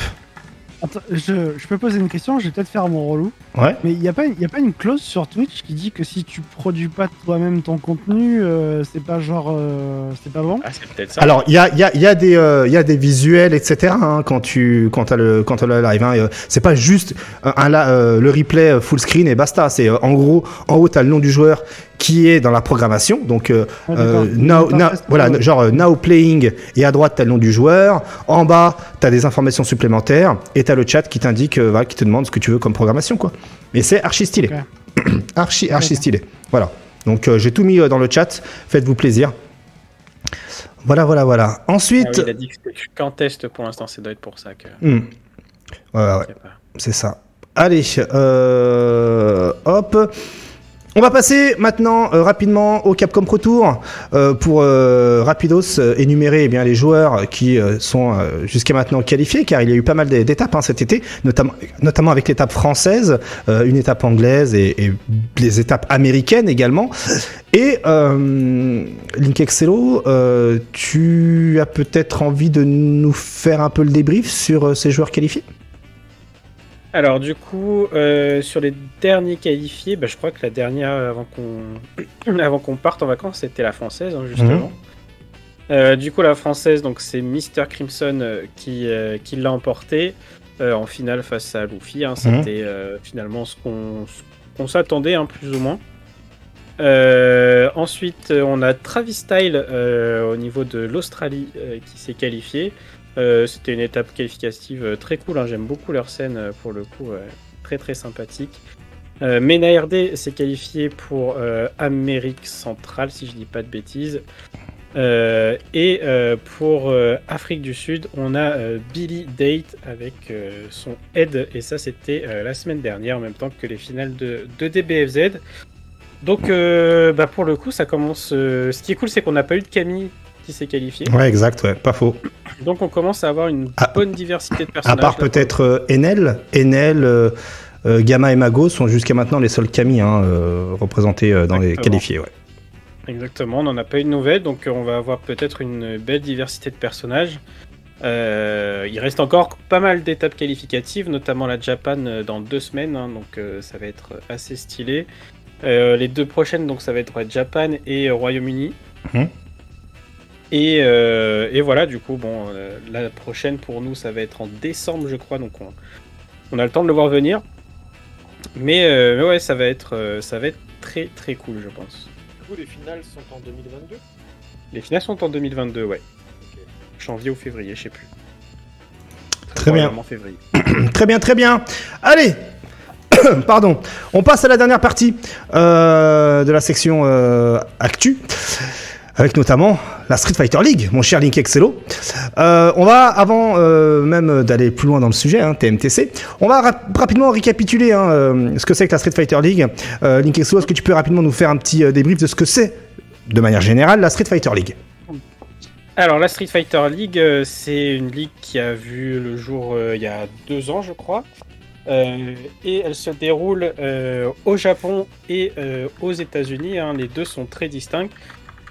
Attends, je, je peux poser une question, je vais peut-être faire mon relou. ouais. Mais il n'y a, pas- y a pas une clause sur Twitch qui dit que si tu produis pas toi-même ton contenu, euh, c'est pas genre. euh, c'est pas bon? Ah, c'est peut-être ça. Alors, il y a, y, a, y, a des, euh, y a des visuels, etc. hein, quand tu quand as le, quand as le live. Hein, euh, c'est pas juste un, un la- euh, le replay full screen et basta. C'est euh, en gros, en haut, tu as le nom du joueur qui est dans la programmation. Donc, euh, Ah, euh, now, voilà, genre euh, now playing et à droite, tu as le nom du joueur. En bas, tu as des informations supplémentaires et tu as le chat qui t'indique, euh, voilà, qui te demande ce que tu veux comme programmation. quoi. Mais c'est archi stylé. archi, archi D'accord. stylé. Voilà. Donc, euh, j'ai tout mis euh, dans le chat. Faites-vous plaisir. Voilà, voilà, voilà. Ah Ensuite. oui, il a dit que c'était qu'en test pour l'instant, ça doit être pour ça que. Hmm. Ouais, ouais, c'est ça. Allez, euh, hop. On va passer maintenant euh, rapidement au Capcom Pro Tour euh, pour euh, rapidos euh, énumérer eh bien les joueurs qui sont jusqu'à maintenant qualifiés car il y a eu pas mal d'é- d'étapes hein, cet été, notamment notamment avec l'étape française, une étape anglaise et, et les étapes américaines également. Et Link Excello, tu as peut-être envie de nous faire un peu le débrief sur ces joueurs qualifiés? Alors, du coup, euh, sur les derniers qualifiés, bah, je crois que la dernière avant qu'on avant qu'on parte en vacances, c'était la française, hein, justement. Euh, du coup, la française, donc c'est Mr. Crimson euh, qui, euh, qui l'a emporté euh, en finale face à Luffy. hein. C'était euh, finalement ce qu'on s'attendait, hein, plus ou moins. Euh, ensuite, euh, on a Travis Style euh, au niveau de l'Australie euh, qui s'est qualifié. Euh, C'était une étape qualificative euh, très cool. hein. J'aime beaucoup leur scène euh, pour le coup, très très sympathique. Euh, s'est qualifié pour Amérique centrale, si je dis pas de bêtises. Et pour Afrique du Sud, on a Billy Date avec son aide, et ça c'était la semaine dernière en même temps que les finales de, DBFZ. Donc bah, pour le coup, ça commence. ce qui est cool, c'est qu'on n'a pas eu de Camille qui s'est qualifié. Ouais, exact, ouais, pas faux. Donc on commence à avoir une Ah, bonne diversité de À personnages. part là, peut-être euh, Enel, Enel, euh, euh, Gamma et Mago sont jusqu'à maintenant les seuls Kami hein, représentés dans les qualifiés. Ouais. Exactement, on n'en a pas eu de nouvelles, donc on va avoir peut-être une belle diversité de personnages. Euh, il reste encore pas mal d'étapes qualificatives, notamment la Japan dans deux semaines, hein, donc euh, ça va être assez stylé. Euh, les deux prochaines, donc ça va être Japan et Royaume-Uni. Mhm. Et, euh, et voilà, du coup, bon, euh, la prochaine pour nous, ça va être en décembre, je crois, donc on, on a le temps de le voir venir. Mais, euh, mais ouais, ça va être, euh, ça va être très très cool, je pense. Du coup, les finales sont en 2022 Les finales sont en 2022, ouais. Janvier ou février, je sais plus. Très bien. Février. Très bien, très bien. Allez Pardon. On passe à la dernière partie euh, de la section euh, Actu. Avec notamment la Street Fighter League, mon cher Link Excello. Euh, on va, avant euh, même d'aller plus loin dans le sujet, hein, TMTC, on va rap- rapidement récapituler hein, euh, ce que c'est que la Street Fighter League. Link Excello, est-ce que tu peux rapidement nous faire un petit débrief de ce que c'est, de manière générale, la Street Fighter League? Alors, la Street Fighter League, c'est une ligue qui a vu le jour il y a deux ans, je crois. Et elle se déroule au Japon et aux États-Unis. hein. Les deux sont très distincts.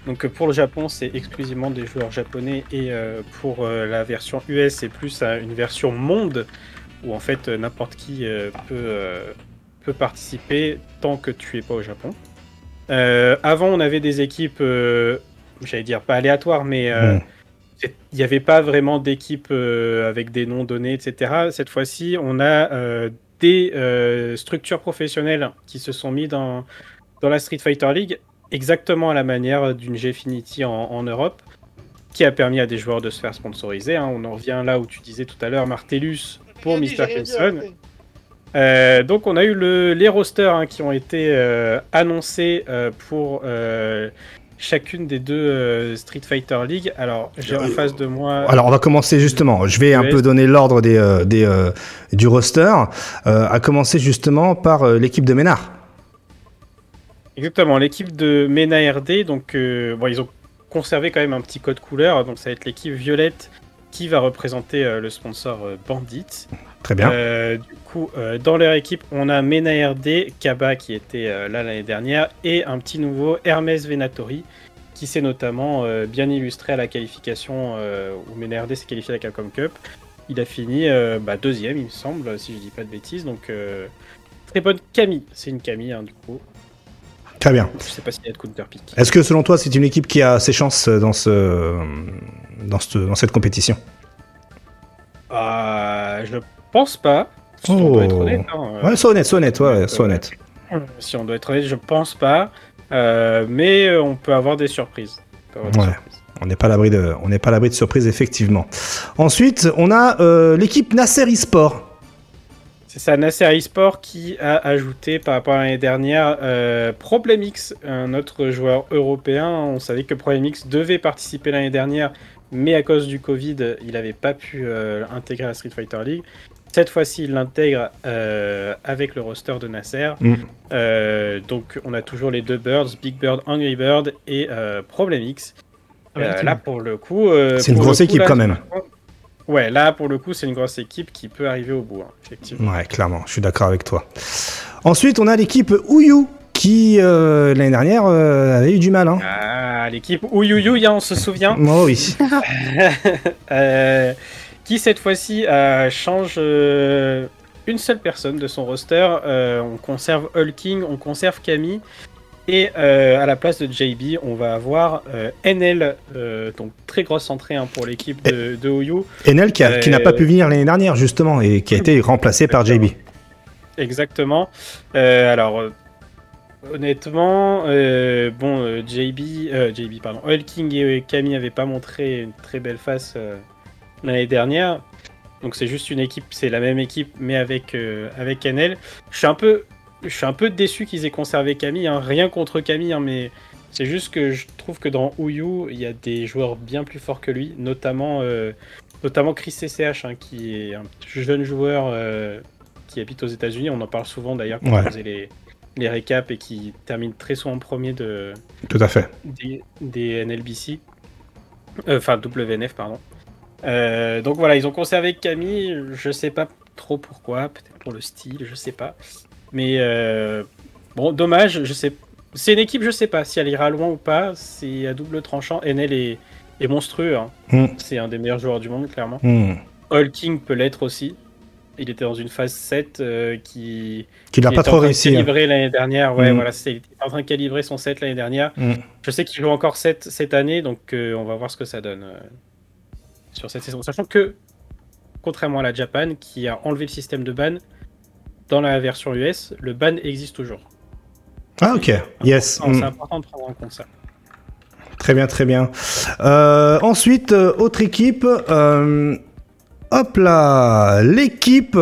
Donc pour le Japon, c'est exclusivement des joueurs japonais et pour la version US, c'est plus une version monde où en fait n'importe qui peut, peut participer tant que tu es pas au Japon. avant, on avait des équipes, j'allais dire pas aléatoires, mais hmm. il n'y avait pas vraiment d'équipe avec des noms donnés, etc. Cette fois-ci, on a des euh, structures professionnelles qui se sont mis dans, dans la Street Fighter League exactement à la manière d'une Gfinity en, en, Europe, qui a permis à des joueurs de se faire sponsoriser. Hein. On en revient là où tu disais tout à l'heure Martellus pour Mr. Crimson. Euh, donc on a eu le, les rosters hein, qui ont été euh, annoncés pour chacune des deux euh, Street Fighter League. Alors, j'ai en face de moi. Alors, on va commencer justement. Je vais un peu donner l'ordre des, euh, des euh, du roster. à commencer justement par l'équipe de Ménard. Exactement, l'équipe de Mena RD. Donc, bon, ils ont conservé quand même un petit code couleur. Donc, ça va être l'équipe violette qui va représenter le sponsor Bandit. Très bien. Euh, du coup, euh, dans leur équipe, on a Mena RD, Kaba qui était euh, là l'année dernière, et un petit nouveau Hermès Venatori, qui s'est notamment bien illustré à la qualification où Mena RD s'est qualifié à la Capcom Cup. Il a fini bah, deuxième, il me semble, si je dis pas de bêtises. Donc, très bonne Camille. C'est une Camille, hein, du coup. Très bien. Je sais pas s'il y a de counter pick. Est-ce que selon toi, c'est une équipe qui a ses chances dans, ce, dans, ce, dans cette compétition? Je pense pas. Si on doit être oh. honnête. Hein, euh, ouais, sois honnête, sois honnête, ouais, sois honnête. Si on doit être honnête, je pense pas. Euh, mais euh, on peut avoir des surprises. On n'est pas à l'abri de, on n'est pas l'abri de surprises effectivement. Ensuite, on a l'équipe Nasser eSport. C'est ça, Nasser eSport qui a ajouté par rapport à l'année dernière Problemix, un autre joueur européen. On savait que Problemix devait participer l'année dernière, mais à cause du Covid, il n'avait pas pu intégrer la Street Fighter League. Cette fois-ci, il l'intègre euh, avec le roster de Nasser. Mm. Euh, donc, on a toujours les deux Birds, Big Bird, Angry Bird et euh, Problem X. Ah là, pour le coup. c'est une grosse équipe quand même. Ouais, là, pour le coup, c'est une grosse équipe qui peut arriver au bout, hein, effectivement. Ouais, clairement, je suis d'accord avec toi. Ensuite, on a l'équipe Ouyu qui, l'année dernière, avait eu du mal. Hein. Ah, l'équipe Ouyouyu, on se souvient. Oh oui. qui cette fois-ci euh, change euh, une seule personne de son roster. Euh, on conserve Hulking, on conserve Camille. Et à la place de JB, on va avoir NL, donc très grosse entrée hein, pour l'équipe de, de Oyu. NL qui, n'a pas pu venir l'année dernière justement et qui a été remplacé par JB. Exactement. alors honnêtement, bon, JB, JB pardon, Hulking et Camille n'avaient pas montré une très belle face l'année dernière. Donc c'est juste une équipe, c'est la même équipe, mais avec, euh, avec NL. Je suis un peu, je suis un peu déçu qu'ils aient conservé Camille. Hein. Rien contre Camille, hein, mais c'est juste que je trouve que dans Ouyu, il y a des joueurs bien plus forts que lui, notamment, euh, notamment Chris CCH, hein, qui est un jeune joueur euh, qui habite aux États-Unis. On en parle souvent d'ailleurs quand on faisait les, les récaps et qui termine très souvent en premier de, Tout à fait. des, des NLBC. Enfin, WNF, pardon. Euh, donc voilà, ils ont conservé Camille, je sais pas trop pourquoi, peut-être pour le style, je sais pas. Mais euh, bon, dommage, je sais. C'est une équipe, je sais pas si elle ira loin ou pas. C'est à double tranchant. Enel est, est monstrueux. Hein. Hmm. C'est un des meilleurs joueurs du monde, clairement. Mm. King peut l'être aussi. Il était dans une phase 7 euh, qui. Qui n'a pas trop réussi. Hein. l'année dernière. Ouais, hmm. voilà, c'est en train de calibrer son 7 l'année dernière. Hmm. Je sais qu'il joue encore 7 cette année, donc on va voir ce que ça donne sur cette saison. Sachant que, contrairement à la Japan, qui a enlevé le système de ban, dans la version US, le ban existe toujours. Ah ok, yes. C'est mm. important de prendre en compte ça. Très bien, très bien. Euh, ensuite, euh, autre équipe. Euh, hop là, l'équipe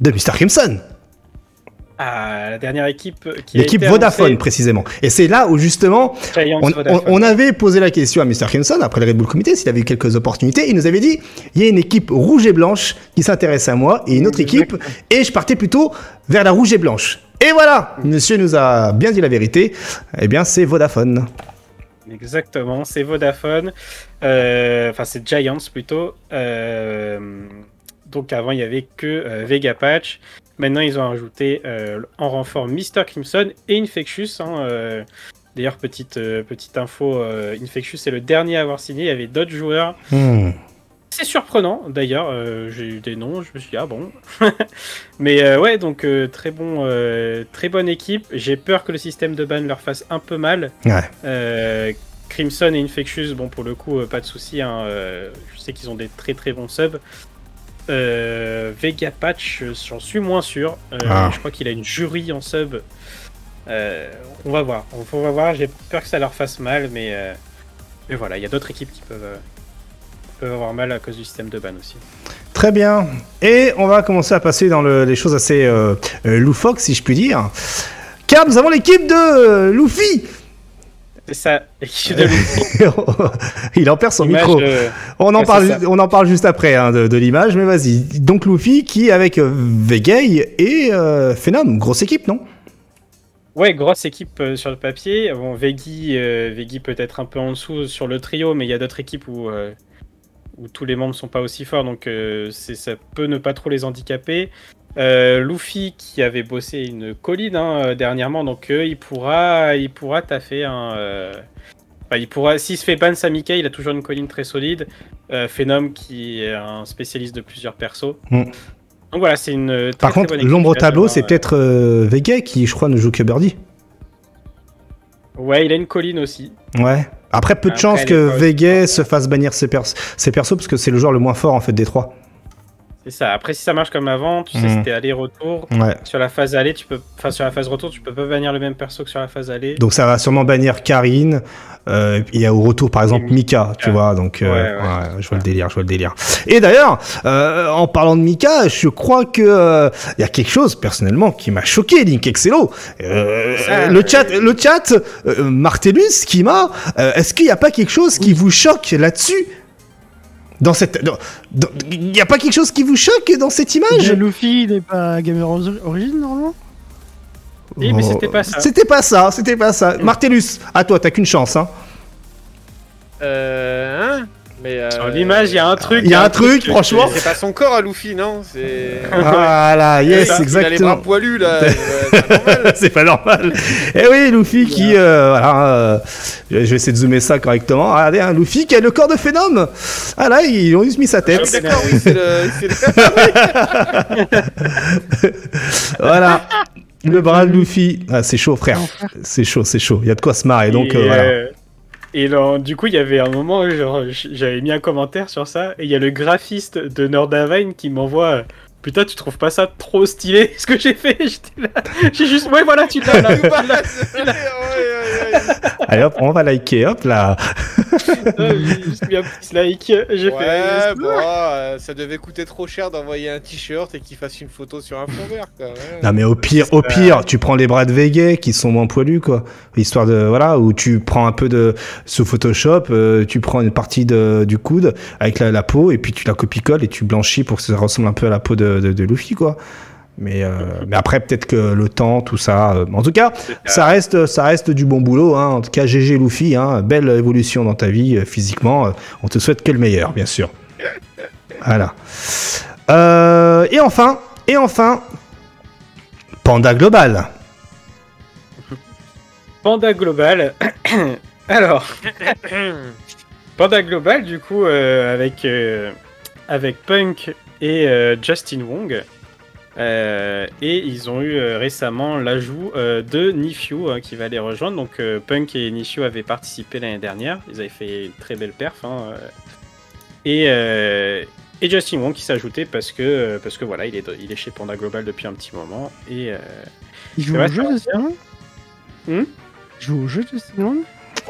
de Mr. Crimson la dernière équipe qui L'équipe Vodafone, précisément. Et c'est là où, justement, on, avait posé la question à Mr. Crimson, après le Red Bull Comité, s'il avait eu quelques opportunités. Il nous avait dit il y a une équipe rouge et blanche qui s'intéresse à moi, et une autre équipe, et je partais plutôt vers la rouge et blanche. Et voilà Monsieur nous a bien dit la vérité. Eh bien, c'est Vodafone. Exactement, c'est Vodafone. Euh, enfin, c'est Giants plutôt. Euh, donc avant, il n'y avait que euh, Vega Patch. Maintenant, ils ont ajouté euh, en renfort Mr. Crimson et Infectious. Hein, euh, D'ailleurs, petite, euh, petite info, Infectious est le dernier à avoir signé. Il y avait d'autres joueurs. Hmm. C'est surprenant, d'ailleurs. euh, J'ai eu des noms, je me suis dit, ah bon? Mais euh, ouais, donc euh, très, bon, très bonne équipe. J'ai peur que le système de ban leur fasse un peu mal. Ouais. Crimson et Infectious, bon, pour le coup, pas de souci. hein, je sais qu'ils ont des très très bons subs. Euh, Vega Patch, j'en suis moins sûr. Euh, Ah. Je crois qu'il a une jury en sub. Euh, on va voir. On, va voir. J'ai peur que ça leur fasse mal, mais, mais voilà, il y a d'autres équipes qui peuvent, peuvent avoir mal à cause du système de ban aussi. Très bien. Et on va commencer à passer dans le- les choses assez loufoques, si je puis dire. Car nous avons l'équipe de Luffy. C'est ça. Il en perd son micro. On en, ouais, parle, c'est ça. on en parle juste après hein, de, de l'image, mais vas-y. Donc Luffy qui, avec euh, Vegay et euh, Phenom, grosse équipe, non? Ouais, grosse équipe euh, sur le papier. Bon, Veggie, euh, Veggie peut-être un peu en dessous sur le trio, mais il y a d'autres équipes où, euh, où tous les membres sont pas aussi forts, donc ça peut ne pas trop les handicaper. Euh, Luffy qui avait bossé une colline hein, euh, dernièrement, donc euh, il pourra, il pourra taffer un. euh, enfin, il pourra, s'il se fait ban Samika, il a toujours une colline très solide. Phenom qui est un spécialiste de plusieurs persos. Mm. Donc voilà, c'est une. Très, Par très contre, l'ombre au tableau, c'est peut-être Vegay qui, je crois, ne joue que Birdie. Ouais, il a une colline aussi. Ouais. Après, peu de Après, chance que Vegay se fasse bannir ses, pers- ses persos, parce que c'est le joueur le moins fort, en fait, des trois. C'est ça. Après, si ça marche comme avant, tu sais, Mhm. c'était aller-retour. Ouais. Sur la phase aller, tu peux, enfin sur la phase retour, tu peux pas bannir le même perso que sur la phase aller. Donc ça va sûrement bannir Karine. Euh, il y a au retour par exemple Mika, tu vois. Donc euh, Ouais, ouais. ouais, je vois le délire, je vois le délire. Et d'ailleurs, euh, en parlant de Mika, je crois que euh, il y a quelque chose personnellement qui m'a choqué, Link Excello. Euh, le euh, chat, le chat, euh, Martellus, qui m'a. euh, Est-ce qu'il n'y a pas quelque chose qui vous choque là-dessus? Dans cette, il n'y a pas quelque chose qui vous choque dans cette image? Mais Luffy n'est pas Gamer Ori- Origin normalement? Oui, mais c'était pas ça. C'était pas ça, c'était pas ça. Martellus, à toi, t'as qu'une chance, hein. Euh, hein? Mais euh, Sur l'image, il y a un truc. Il y a un truc, franchement. C'est pas son corps à Luffy, non. Voilà, yes, Il a les bras exactement. poilus là. c'est pas normal. C'est pas normal. Et oui, Luffy qui, euh, voilà, euh, je vais essayer de zoomer ça correctement. Regardez, hein, Luffy qui a le corps de Phénom. Ah là, ils ont juste mis sa Ah tête. oui, D'accord, oui, c'est le. le- voilà. Le bras de Luffy. Ah, c'est chaud, frère. C'est chaud, c'est chaud. Il y a de quoi se marrer. Donc, euh, voilà. Et là, du coup, il y avait un moment, où, genre, j- j'avais mis un commentaire sur ça, et il y a le graphiste de Nordavine qui m'envoie. euh, Putain, tu trouves pas ça trop stylé ce que j'ai fait? J'étais là. J'ai juste. Ouais, voilà, tu l'as là. Ouais. Allez hop, on va liker. Hop là. J'ai juste mis un petit like. J'ai Ouais, fait. bon, euh, ça devait coûter trop cher d'envoyer un t-shirt et qu'il fasse une photo sur un fond vert. Quoi. ouais. Non mais au pire, au pire, tu prends les bras de Vegay qui sont moins poilus quoi, histoire de voilà, ou tu prends un peu de sous Photoshop, euh, tu prends une partie de, du coude avec la, la peau et puis tu la copie-colles et tu blanchis pour que ça ressemble un peu à la peau de, de, de Luffy quoi. Mais euh, mais après peut-être que le temps, tout ça. euh, en tout cas, ça reste ça reste du bon boulot. Hein. En tout cas, GG Luffy, hein, belle évolution dans ta vie euh, physiquement. on te souhaite que le meilleur, bien sûr. Voilà. Et enfin, et enfin, Panda Global. Panda Global. Alors, Panda Global, du coup, avec, Punk et Justin Wong. Euh, et ils ont eu euh, récemment l'ajout euh, de Nifiu hein, qui va les rejoindre. Donc euh, Punk et Nifiu avaient participé l'année dernière. Ils avaient fait une très belle perf. hein, euh. et, euh, et Justin Wong qui ajouté parce que, parce que voilà, il est, il est chez Panda Global depuis un petit moment. Et euh, Il joue au jeu, Justin Hmm Il joue au jeu, Justin Long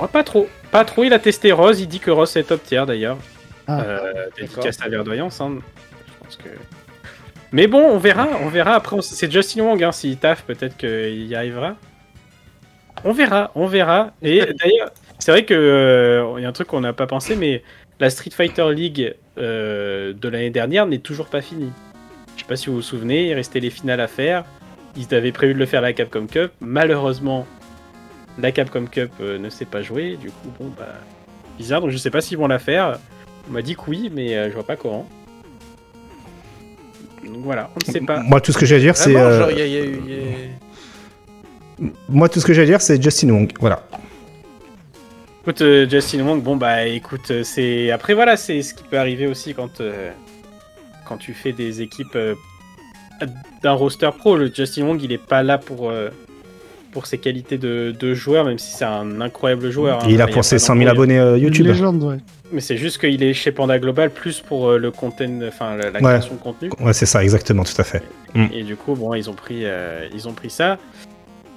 Ouais, pas trop. Pas trop, il a testé Rose, il dit que Rose est top tier d'ailleurs. Ah. Euh, dédicace à Verdoyance, hein. Je pense que. Mais bon, on verra, on verra. Après, on- c'est Justin Wong, hein, s'il taffe, peut-être qu'il y arrivera. On verra, on verra. Et d'ailleurs, c'est vrai que euh, il y a un truc qu'on n'a pas pensé, mais la Street Fighter League euh, de l'année dernière n'est toujours pas finie. Je sais pas si vous vous souvenez, il restait les finales à faire. Ils avaient prévu de le faire à la Capcom Cup. Malheureusement, la Capcom Cup euh, ne s'est pas jouée. Du coup, bon, bah, bizarre. Donc, je sais pas s'ils vont la faire. On m'a dit que oui, mais euh, je vois pas comment. Donc voilà, on ne sait pas. Moi, tout ce que j'ai à dire, c'est euh, a- moi tout ce que j'ai à dire, c'est Justin Wong. Voilà. Écoute, euh, Justin Wong, bon bah écoute, euh, c'est après voilà, c'est ce qui peut arriver aussi quand euh, quand tu fais des équipes euh, d'un roster pro. Le Justin Wong, il est pas là pour euh, pour ses qualités de, de joueur, même si c'est un incroyable joueur. hein. il a pour ses pas 100 000 d'embrouille. abonnés euh, YouTube. Une légende, ouais. Mais c'est juste qu'il est chez Panda Global plus pour euh, le content, enfin la, la Ouais. création de contenu. Ouais, c'est ça, exactement, tout à fait. Mm. Et du coup, bon, ils ont pris, euh, ils ont pris ça.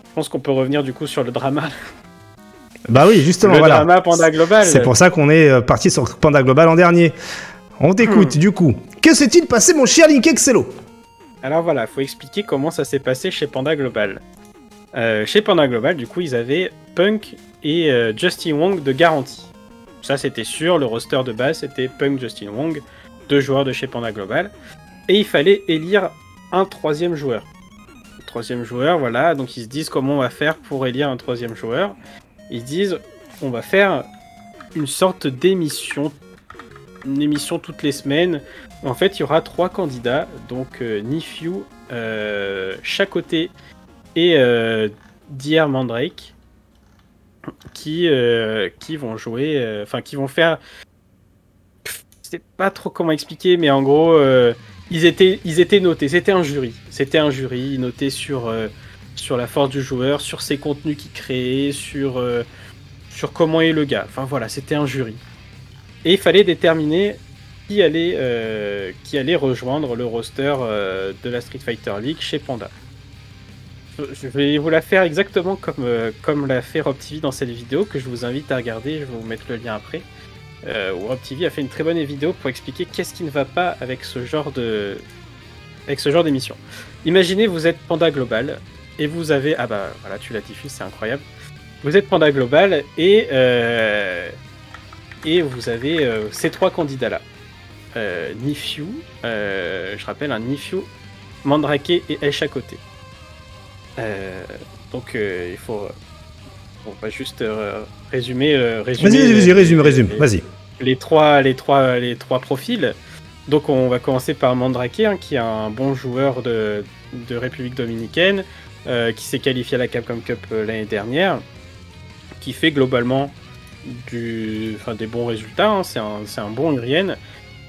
Je pense qu'on peut revenir du coup sur le drama, Bah oui, justement, le voilà. drama Panda Global. C'est pour ça qu'on est euh, parti sur Panda Global en dernier. On t'écoute, Hmm. du coup. Que s'est-il passé, mon cher Link Excello? Alors voilà, faut expliquer comment ça s'est passé chez Panda Global. Euh, chez Panda Global, du coup, ils avaient Punk et euh, Justin Wong de garantie. Ça, c'était sûr. Le roster de base, c'était Punk, Justin Wong, deux joueurs de chez Panda Global. Et il fallait élire un troisième joueur. Troisième joueur, voilà. Donc ils se disent comment on va faire pour élire un troisième joueur. Ils se disent, on va faire une sorte d'émission, une émission toutes les semaines. En fait, il y aura trois candidats, donc euh, Nifiu, euh, Chacoté et euh, Dier Mandrake, qui, euh, qui vont jouer, euh, enfin qui vont faire. Je sais pas trop comment expliquer, mais en gros, euh, ils, étaient, ils étaient notés. C'était un jury. C'était un jury noté sur, sur la force du joueur, sur ses contenus qu'il créait, sur, sur comment est le gars. Enfin voilà, c'était un jury. Et il fallait déterminer qui allait, qui allait rejoindre le roster de la Street Fighter League chez Panda. Je- vais vous la faire exactement comme, euh, comme l'a fait Rob TV dans cette vidéo que je vous invite à regarder, je vais vous mettre le lien après. Euh, où Rob TV a fait une très bonne vidéo pour expliquer qu'est-ce qui ne va pas avec ce genre de avec ce genre d'émission. Imaginez vous êtes Panda Global et vous avez ah bah voilà tu la diffuses c'est incroyable. Vous êtes Panda Global et euh, et vous avez euh, ces trois candidats là. Euh, Nifiu, euh, je rappelle un Nifiu, Mandrake et El Chacoté. Euh, donc euh, il faut on va juste euh, résumer euh, résumer Vas-y, résume, résume, vas-y. les trois, les trois, les trois profils. Donc on va commencer par Mandrake, hein, qui est un bon joueur de, de République Dominicaine, euh, qui s'est qualifié à la Capcom Cup euh, l'année dernière, qui fait globalement du, des bons résultats. hein. C'est un, un bon Irien.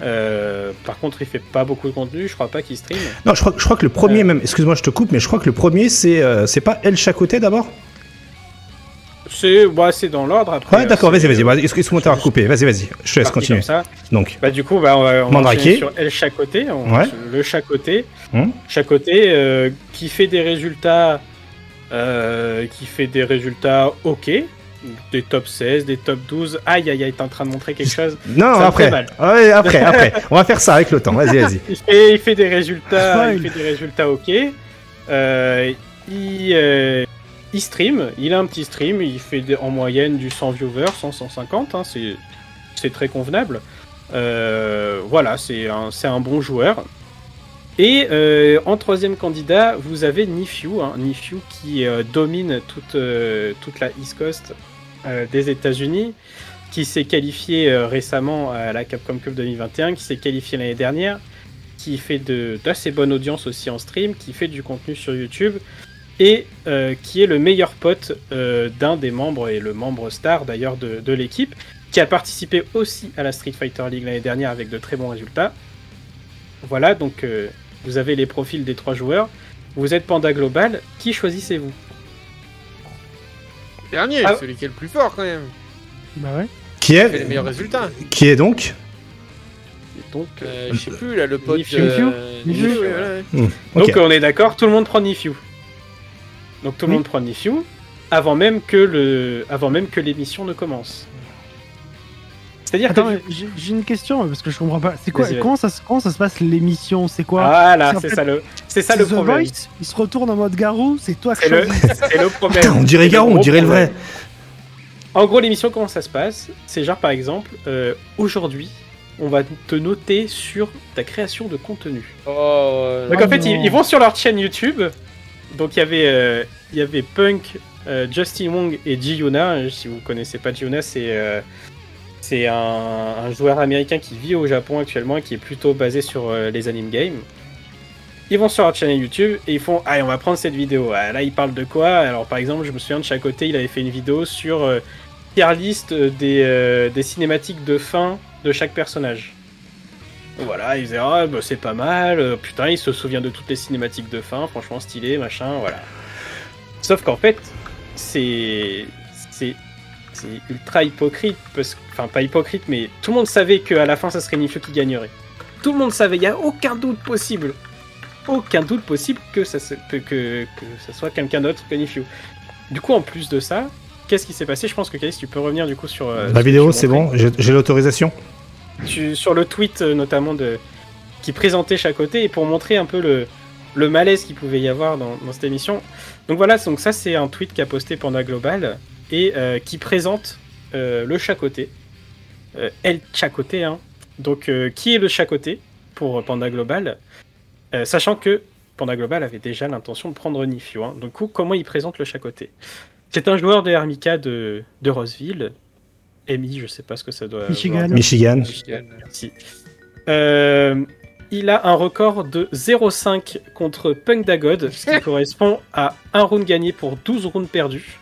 Euh, par contre, il fait pas beaucoup de contenu. Je crois pas qu'il stream. Non, je crois, je crois que le premier Euh. même, excuse-moi, je te coupe, mais je crois que le premier, c'est euh, c'est pas El Chacoté d'abord? C'est, bah, c'est dans l'ordre. Après, Ouais, d'accord, euh, vas-y, vas-y, vas-y, excuse-moi de coupé, vas-y, vas-y, je te laisse continuer. ça. Donc, Bah du coup, bah, on va, on sur El Chacoté, on- Ouais. le Chacoté, Hum. Chacoté qui fait des résultats, qui fait des résultats ok, des top 16, des top 12. Aïe aïe aïe, t'es en train de montrer quelque chose. non, ça après, fait mal. Ouais, après, après, on va faire ça avec le temps, vas-y, vas-y. Fait, il fait des résultats, il fait des résultats ok. Euh, il, euh, il stream, il a un petit stream, il fait en moyenne du 100 viewers, 100, 150, hein, c'est, très convenable. Euh, voilà, c'est un, c'est un bon joueur. Et euh, en troisième candidat, vous avez Nifiu, hein, Nifiu qui euh, domine toute, euh, toute la East Coast des États-Unis, qui s'est qualifié récemment à la Capcom Cup 2021, qui s'est qualifié l'année dernière, qui fait d'assez bonne audience aussi en stream, qui fait du contenu sur YouTube, et qui est le meilleur pote d'un des membres, et le membre star d'ailleurs de, de l'équipe, qui a participé aussi à la Street Fighter League l'année dernière avec de très bons résultats. Voilà, donc vous avez les profils des trois joueurs. Vous êtes Panda Global, qui choisissez-vous Dernier, Ah. celui qui est le plus fort quand même. Bah ouais. Qui fait les est, meilleurs résultats. qui est donc Donc, euh, Euh, je sais plus là, le pote. Nifiu. euh, Nifiu. Nifiu, ouais, ouais. Ok. Donc on est d'accord, tout le monde prend Nifiu. Donc tout le Oui. monde prend Nifiu avant même que le, avant même que l'émission ne commence. C'est-à-dire que Attends, mais j'ai j'ai une question parce que je comprends pas. C'est quoi Vas-y, vas-y. comment ça, se- comment ça se passe l'émission? C'est quoi? Voilà, c'est c'est ça le, c'est ça C'est le The problème. Voice Il se retourne en mode garou, c'est toi qui C'est le, c'est le problème. Putain, on dirait Garou, on dirait le vrai. En gros, l'émission comment ça se passe? C'est genre par exemple, euh, aujourd'hui, on va te noter sur ta création de contenu. Oh, euh, Donc Oh en fait, non. ils, ils vont sur leur chaîne YouTube. Donc il y avait, euh, il y avait Punk, euh, Justin Wong et Giona. Si vous connaissez pas Giona, c'est euh, c'est un, joueur américain qui vit au Japon actuellement et qui est plutôt basé sur euh, les anime games. Ils vont sur leur chaîne YouTube et ils font Allez, on va prendre cette vidéo. Ah, là, ils parlent de quoi? Alors, par exemple, je me souviens de chaque côté, il avait fait une vidéo sur euh, tier list des, euh, cinématiques de fin de chaque personnage. Voilà, il disait ah bah, c'est pas mal, euh, putain il se souvient de toutes les cinématiques de fin, franchement stylé, machin, voilà. Sauf qu'en fait, c'est ultra hypocrite parce que enfin pas hypocrite mais tout le monde savait qu'à la fin ça serait Nifio qui gagnerait. Tout le monde savait, il y a aucun doute possible. Aucun doute possible que ça, se- que, que, que ça soit quelqu'un d'autre que Nifio. Du coup, en plus de ça, qu'est-ce qui s'est passé? Je pense que Calis, tu peux revenir du coup sur. euh, La vidéo, c'est bon J'ai l'autorisation sur le tweet euh, notamment de qui présentait chaque côté et pour montrer un peu le, le malaise qu'il pouvait y avoir dans, dans cette émission. Donc voilà, donc ça c'est un tweet qu'a posté Panda Global et euh, qui présente euh, le chacoté. Euh, El chacoté, hein. Donc euh, qui est le chacoté pour Panda Global? Euh, Sachant que Panda Global avait déjà l'intention de prendre Nifio. Hein. Coup, comment il présente le chacoté? C'est un joueur de Hermika de, de Roseville. Emi, je sais pas ce que ça doit. Michigan. Michigan. Merci. Euh, il a un record de 0,5 contre Punk Dagod, ce qui correspond à un round gagné pour 12 rounds perdus.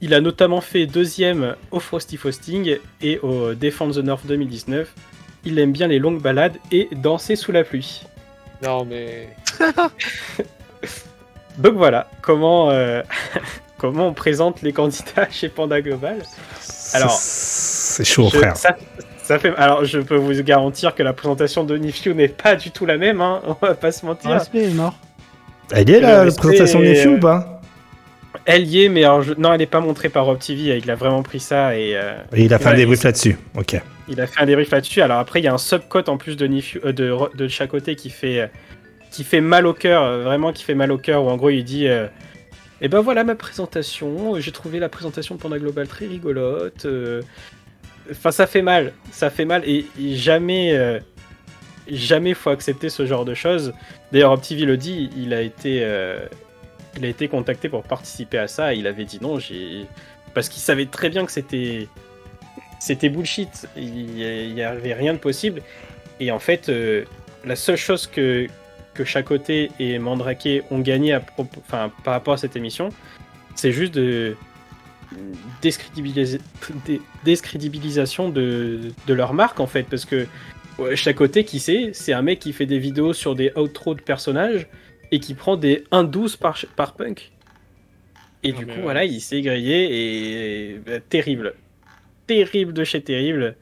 Il a notamment fait deuxième au Frosty Frosting et au Defend the North 2019. Il aime bien les longues balades et danser sous la pluie. Non, mais. Donc voilà, comment, euh, comment on présente les candidats chez Panda Global. Alors, C'est chaud, Je- frère. Ça, ça fait. Alors, je peux vous garantir que la présentation de Nifio n'est pas du tout la même. Hein, on va pas se mentir. Respect, mort. Elle est, la Le présentation de euh, ou pas? Elle y est, mais alors, je- non, elle n'est pas montrée par Rob TV. Il a vraiment pris ça et euh, Et il a fait un débrief là-dessus. Ok. il a fait un débrief là-dessus. Alors après, il y a un subcote en plus de Nifio, euh, de, de chaque côté qui fait euh, qui fait mal au cœur, vraiment qui fait mal au cœur. Où en gros, il dit. euh, et ben voilà ma présentation. J'ai trouvé la présentation de Panda Global très rigolote. euh, Enfin, ça fait mal. Ça fait mal. Et, et jamais, euh, jamais faut accepter ce genre de choses. D'ailleurs, OpTV le dit, il a été, euh, il a été contacté pour participer à ça. Il avait dit non, j'ai parce qu'il savait très bien que c'était, c'était bullshit. Il n'y avait rien de possible. Et en fait, euh, la seule chose que que Chacoté et Mandrake ont gagné à propos- enfin, par rapport à cette émission, c'est juste de discrédibilisation de, de leur marque en fait parce que ouais, Chacoté qui c'est c'est un mec qui fait des vidéos sur des outros de personnages et qui prend des 1.12 par, par punk. Et Non, du coup ouais. voilà il s'est grillé et bah, terrible. Terrible de chez terrible.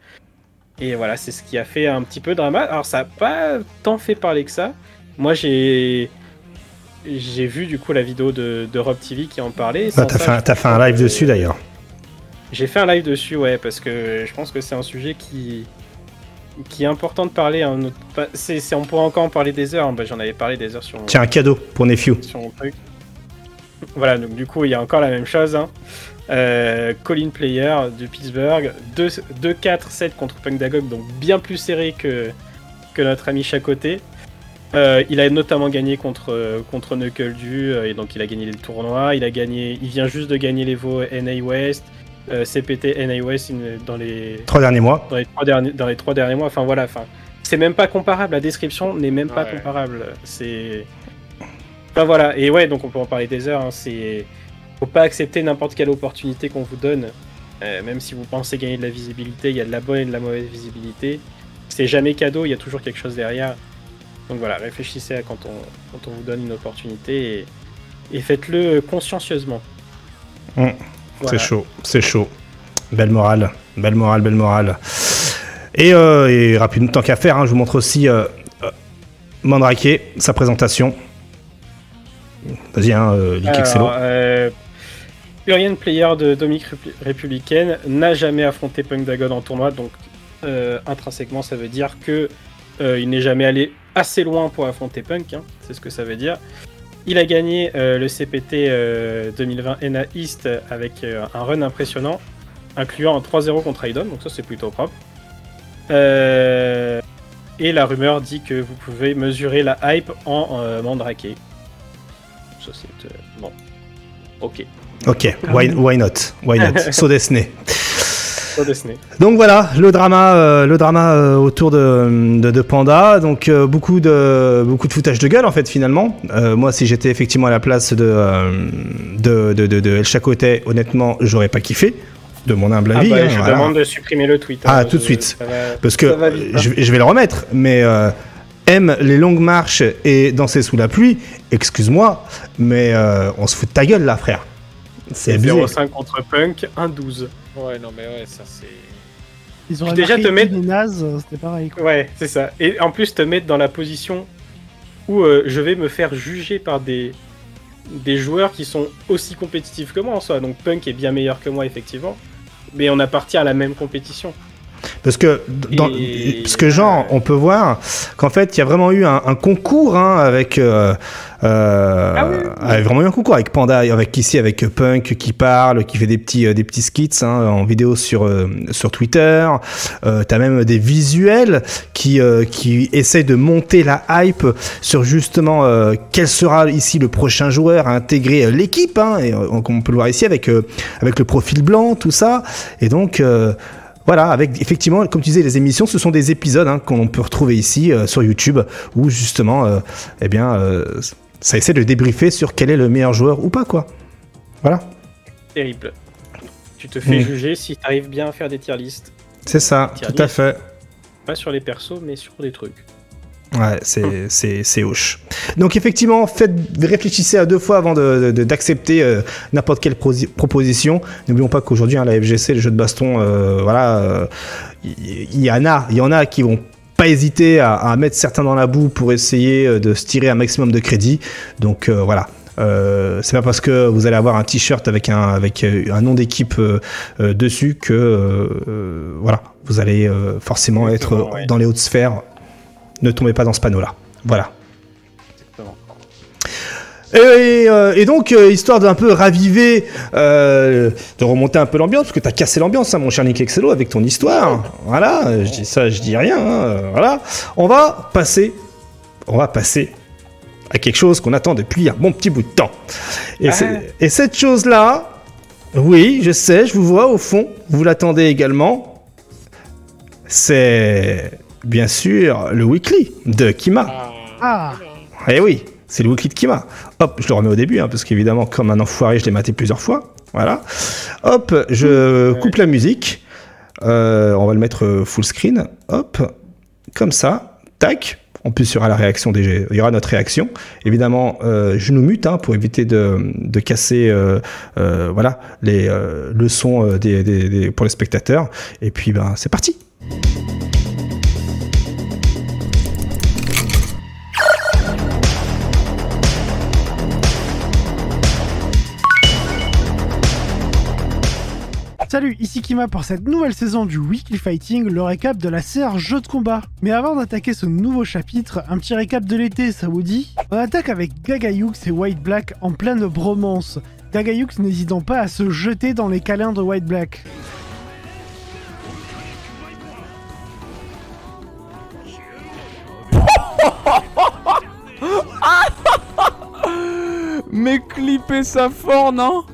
Et voilà c'est ce qui a fait un petit peu drama. Alors ça a pas tant fait parler que ça. Moi j'ai j'ai vu du coup la vidéo de, de Rob TV qui en parlait. Ah, T'as fait, fait un live dessus d'ailleurs. j'ai fait un live dessus, ouais, parce que je pense que c'est un sujet qui, qui est important de parler. c'est, c'est- on pourrait encore en parler des heures. hein. Bah, j'en avais parlé des heures sur mon, Tiens, un cadeau pour Nefio. sur mon truc. Voilà, donc du coup, il y a encore la même chose. hein. Euh, Colin Player de Pittsburgh, 2 2-4-7 contre Punk Dagog, donc bien plus serré que, que notre ami Chacoté. Euh, il a notamment gagné contre, euh, contre Knuckle Du, et donc il a gagné les tournois. Il, a gagné, il vient juste de gagner les VO NA West, euh, CPT in- dans les, Trois derniers mois. dans les trois derniers, dans les trois derniers mois. Enfin voilà, enfin, c'est même pas comparable. La description n'est même pas comparable. C'est. Enfin voilà, et ouais, donc on peut en parler des heures. hein. C'est. Faut pas accepter n'importe quelle opportunité qu'on vous donne. Euh, même si vous pensez gagner de la visibilité, il y a de la bonne et de la mauvaise visibilité. C'est jamais cadeau, il y a toujours quelque chose derrière. Donc voilà, réfléchissez à quand on, quand on vous donne une opportunité et, et faites-le consciencieusement. Mm. Voilà. C'est chaud, c'est chaud. Belle morale, belle morale, belle morale. Et, euh, et rapidement, tant qu'à faire, hein, je vous montre aussi euh, euh, Mandrake, sa présentation. Vas-y, hein, euh. Alors, euh, Urian Player de Dominique Répu- Républicaine n'a jamais affronté Punk Dagon en tournoi, donc euh, intrinsèquement ça veut dire que il n'est jamais allé assez loin pour affronter Punk, hein, c'est ce que ça veut dire. Il a gagné euh, le CPT euh, 2020 ENA East avec euh, un run impressionnant, incluant un 3-0 contre Aidon, donc ça c'est plutôt propre. Euh, et la rumeur dit que vous pouvez mesurer la hype en euh, Mandrake. Ça c'est euh, bon. Ok. Ok, why, why not? Why not? So Disney. Donc voilà, le drama, euh, le drama euh, autour de, de, de Panda. Donc euh, beaucoup de beaucoup de foutage de gueule en fait finalement. Moi, si j'étais effectivement à la place de de, de, El Chacotet, honnêtement, j'aurais pas kiffé. de mon humble Ah avis. bah, hein, je voilà. demande de supprimer le tweet. Ah, hein, tout de suite. va- Parce que Ça va vite, euh, je, je vais le remettre, mais aime les longues marches et danser sous la pluie, excuse-moi, mais euh, on se fout de ta gueule là, frère. C'est abusé. 0,5 contre Punk, 1,12. Ouais, non, mais ouais, ça c'est. Ils auraient Déjà, te mettre- des nazes, euh, c'était pareil. Quoi. Ouais, c'est ça. Et en plus, te mettre dans la position où euh, je vais me faire juger par des, des joueurs qui sont aussi compétitifs que moi en soi. Donc Punk est bien meilleur que moi, effectivement. Mais on appartient à la même compétition. Parce que, dans, Et- parce que genre, on peut voir qu'en fait, il y a vraiment eu un, un concours hein, avec, euh, euh, Ah oui, oui. avec vraiment eu un concours avec Panda, avec ici avec Punk qui parle, qui fait des petits euh, des petits skits hein, en vidéo sur euh, sur Twitter. Euh, T'as même des visuels qui euh, qui essayent de monter la hype sur justement quel sera ici le prochain joueur à intégrer l'équipe. Hein, et on peut le voir ici avec avec le profil blanc, tout ça. Et donc voilà, avec effectivement, comme tu disais, les émissions, ce sont des épisodes hein, qu'on peut retrouver ici euh, sur YouTube, où justement, euh, eh bien, euh, ça essaie de débriefer sur quel est le meilleur joueur ou pas, quoi. Voilà, Terrible. Tu te fais Mm. juger si t'arrives bien à faire des tier lists. c'est ça, Tier tout à fait. Pas sur les persos, mais sur des trucs. Ouais, c'est c'est c'est hoche. Donc effectivement, faites réfléchissez à deux fois avant de de- d'accepter euh, n'importe quelle proposition. N'oublions pas qu'aujourd'hui, hein, la FGC, les jeux de baston, euh, voilà, euh, il il y, en a, il y en a qui vont pas hésiter à, à mettre certains dans la boue pour essayer euh, de se tirer un maximum de crédit. Donc euh, voilà. Euh, c'est pas parce que vous allez avoir un t-shirt avec un avec euh, un nom d'équipe euh, dessus que voilà vous allez euh, forcément être ouais. dans les hautes sphères ne tombez pas dans ce panneau-là. Voilà. Et, euh, et donc, euh, histoire d'un peu raviver, euh, de remonter un peu l'ambiance, parce que t'as cassé l'ambiance, hein, mon cher Nick Excello, avec ton histoire. Voilà, je dis ça, je dis rien. hein, voilà. On va passer, on va passer à quelque chose qu'on attend depuis un bon petit bout de temps. Et, Ah. et cette chose-là, oui, je sais, je vous vois au fond, vous l'attendez également. C'est bien sûr le weekly de Kima. Ah Eh oui, c'est le weekly de Kima. Hop, je le remets au début, hein, parce qu'évidemment, comme un enfoiré, je l'ai maté plusieurs fois. Voilà. Hop, je coupe la musique. Euh, on va le mettre euh, full screen. Hop, comme ça. Tac. En plus, il y aura la réaction des, il y aura notre réaction. Évidemment, euh, je nous mute hein, pour éviter de, de casser, euh, euh, voilà, les, euh, le son euh, des, des- des- pour les spectateurs. Et puis, ben, c'est parti. Salut, ici Kima pour cette nouvelle saison du Weekly Fighting, le récap de la serre jeu de combat. Mais avant d'attaquer ce nouveau chapitre, un petit récap de l'été, ça vous dit On attaque avec Gagayux et White Black en pleine bromance. Gagayux n'hésitant pas à se jeter dans les câlins de White Black. Mais clipper ça fort, non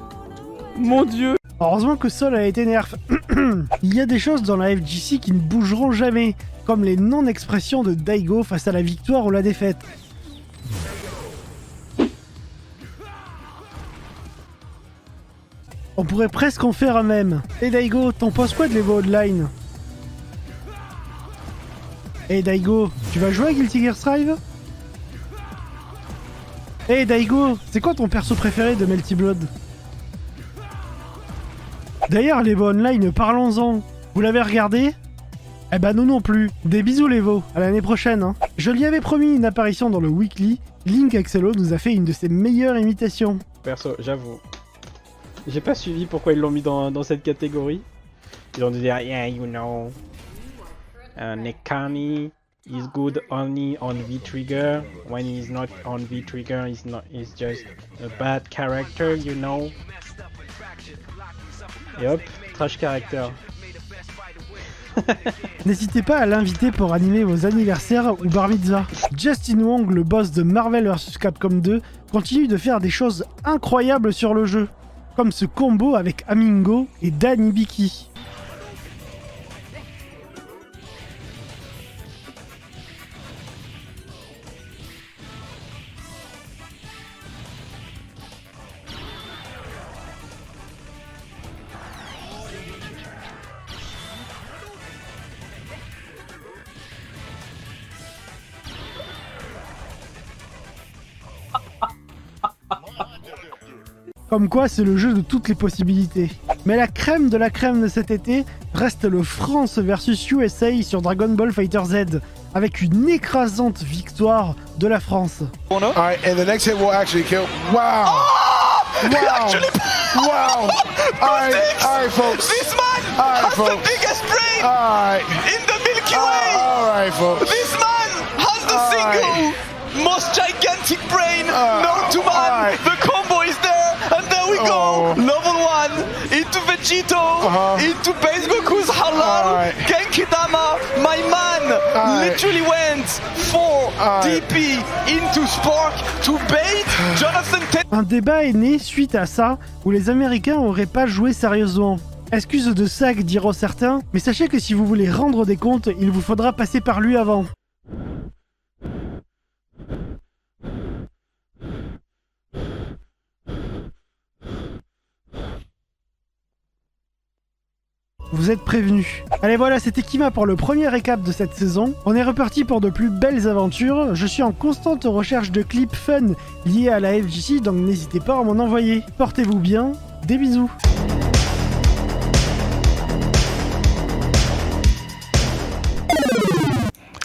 Mon dieu Heureusement que Sol a été nerf. Il y a des choses dans la FGC qui ne bougeront jamais, comme les non-expressions de Daigo face à la victoire ou la défaite. On pourrait presque en faire un même. Et Daigo, t'en penses quoi de l'Evo Online? Eh Daigo, tu vas jouer à Guilty Gear Strive? Eh Daigo, c'est quoi ton perso préféré de Melty Blood? D'ailleurs, l'Evo Online, parlons-en. Vous l'avez regardé Eh ben nous non plus. Des bisous l'Evo, à l'année prochaine. Hein. Je lui avais promis une apparition dans le Weekly. Link Axelo nous a fait une de ses meilleures imitations. Perso, j'avoue. J'ai pas suivi pourquoi ils l'ont mis dans, cette catégorie. Ils ont dû dire, yeah, you know. Uh, Nekami is good only on V-Trigger. When he's not on V-Trigger, he's, not, he's just a bad character, you know. Et hop, trash character. N'hésitez pas à l'inviter pour animer vos anniversaires ou bar mitzvah. Justin Wong, le boss de Marvel vs Capcom 2, continue de faire des choses incroyables sur le jeu, comme ce combo avec Amingo et Danny Biki. Comme quoi, c'est le jeu de toutes les possibilités. Mais la crème de la crème de cet été reste le France versus USA sur Dragon Ball Fighter Z, avec une écrasante victoire de la France. All right, and the next hit will actually kill. Wow. wow. wow. All right, all right, folks. This man All right, has the folks. biggest brain All right. in the Milky Way. all right, folks. This man has the All single most gigantic brain Uh, known to man. all right. The combo is there, and there we Oh. Go. Level one into Vegito, Uh-huh. into Halal, right. Genkidama. My man right. literally went for right. DP into Spark to bait Jonathan. Un débat est né suite à ça, où les Américains auraient pas joué sérieusement. Excuse de sac diront certains, mais sachez que si vous voulez rendre des comptes, il vous faudra passer par lui avant. Vous êtes prévenus. Allez voilà, c'était Kima pour le premier récap de cette saison. On est reparti pour de plus belles aventures. Je suis en constante recherche de clips fun liés à la FGC, donc n'hésitez pas à m'en envoyer. Portez-vous bien, des bisous.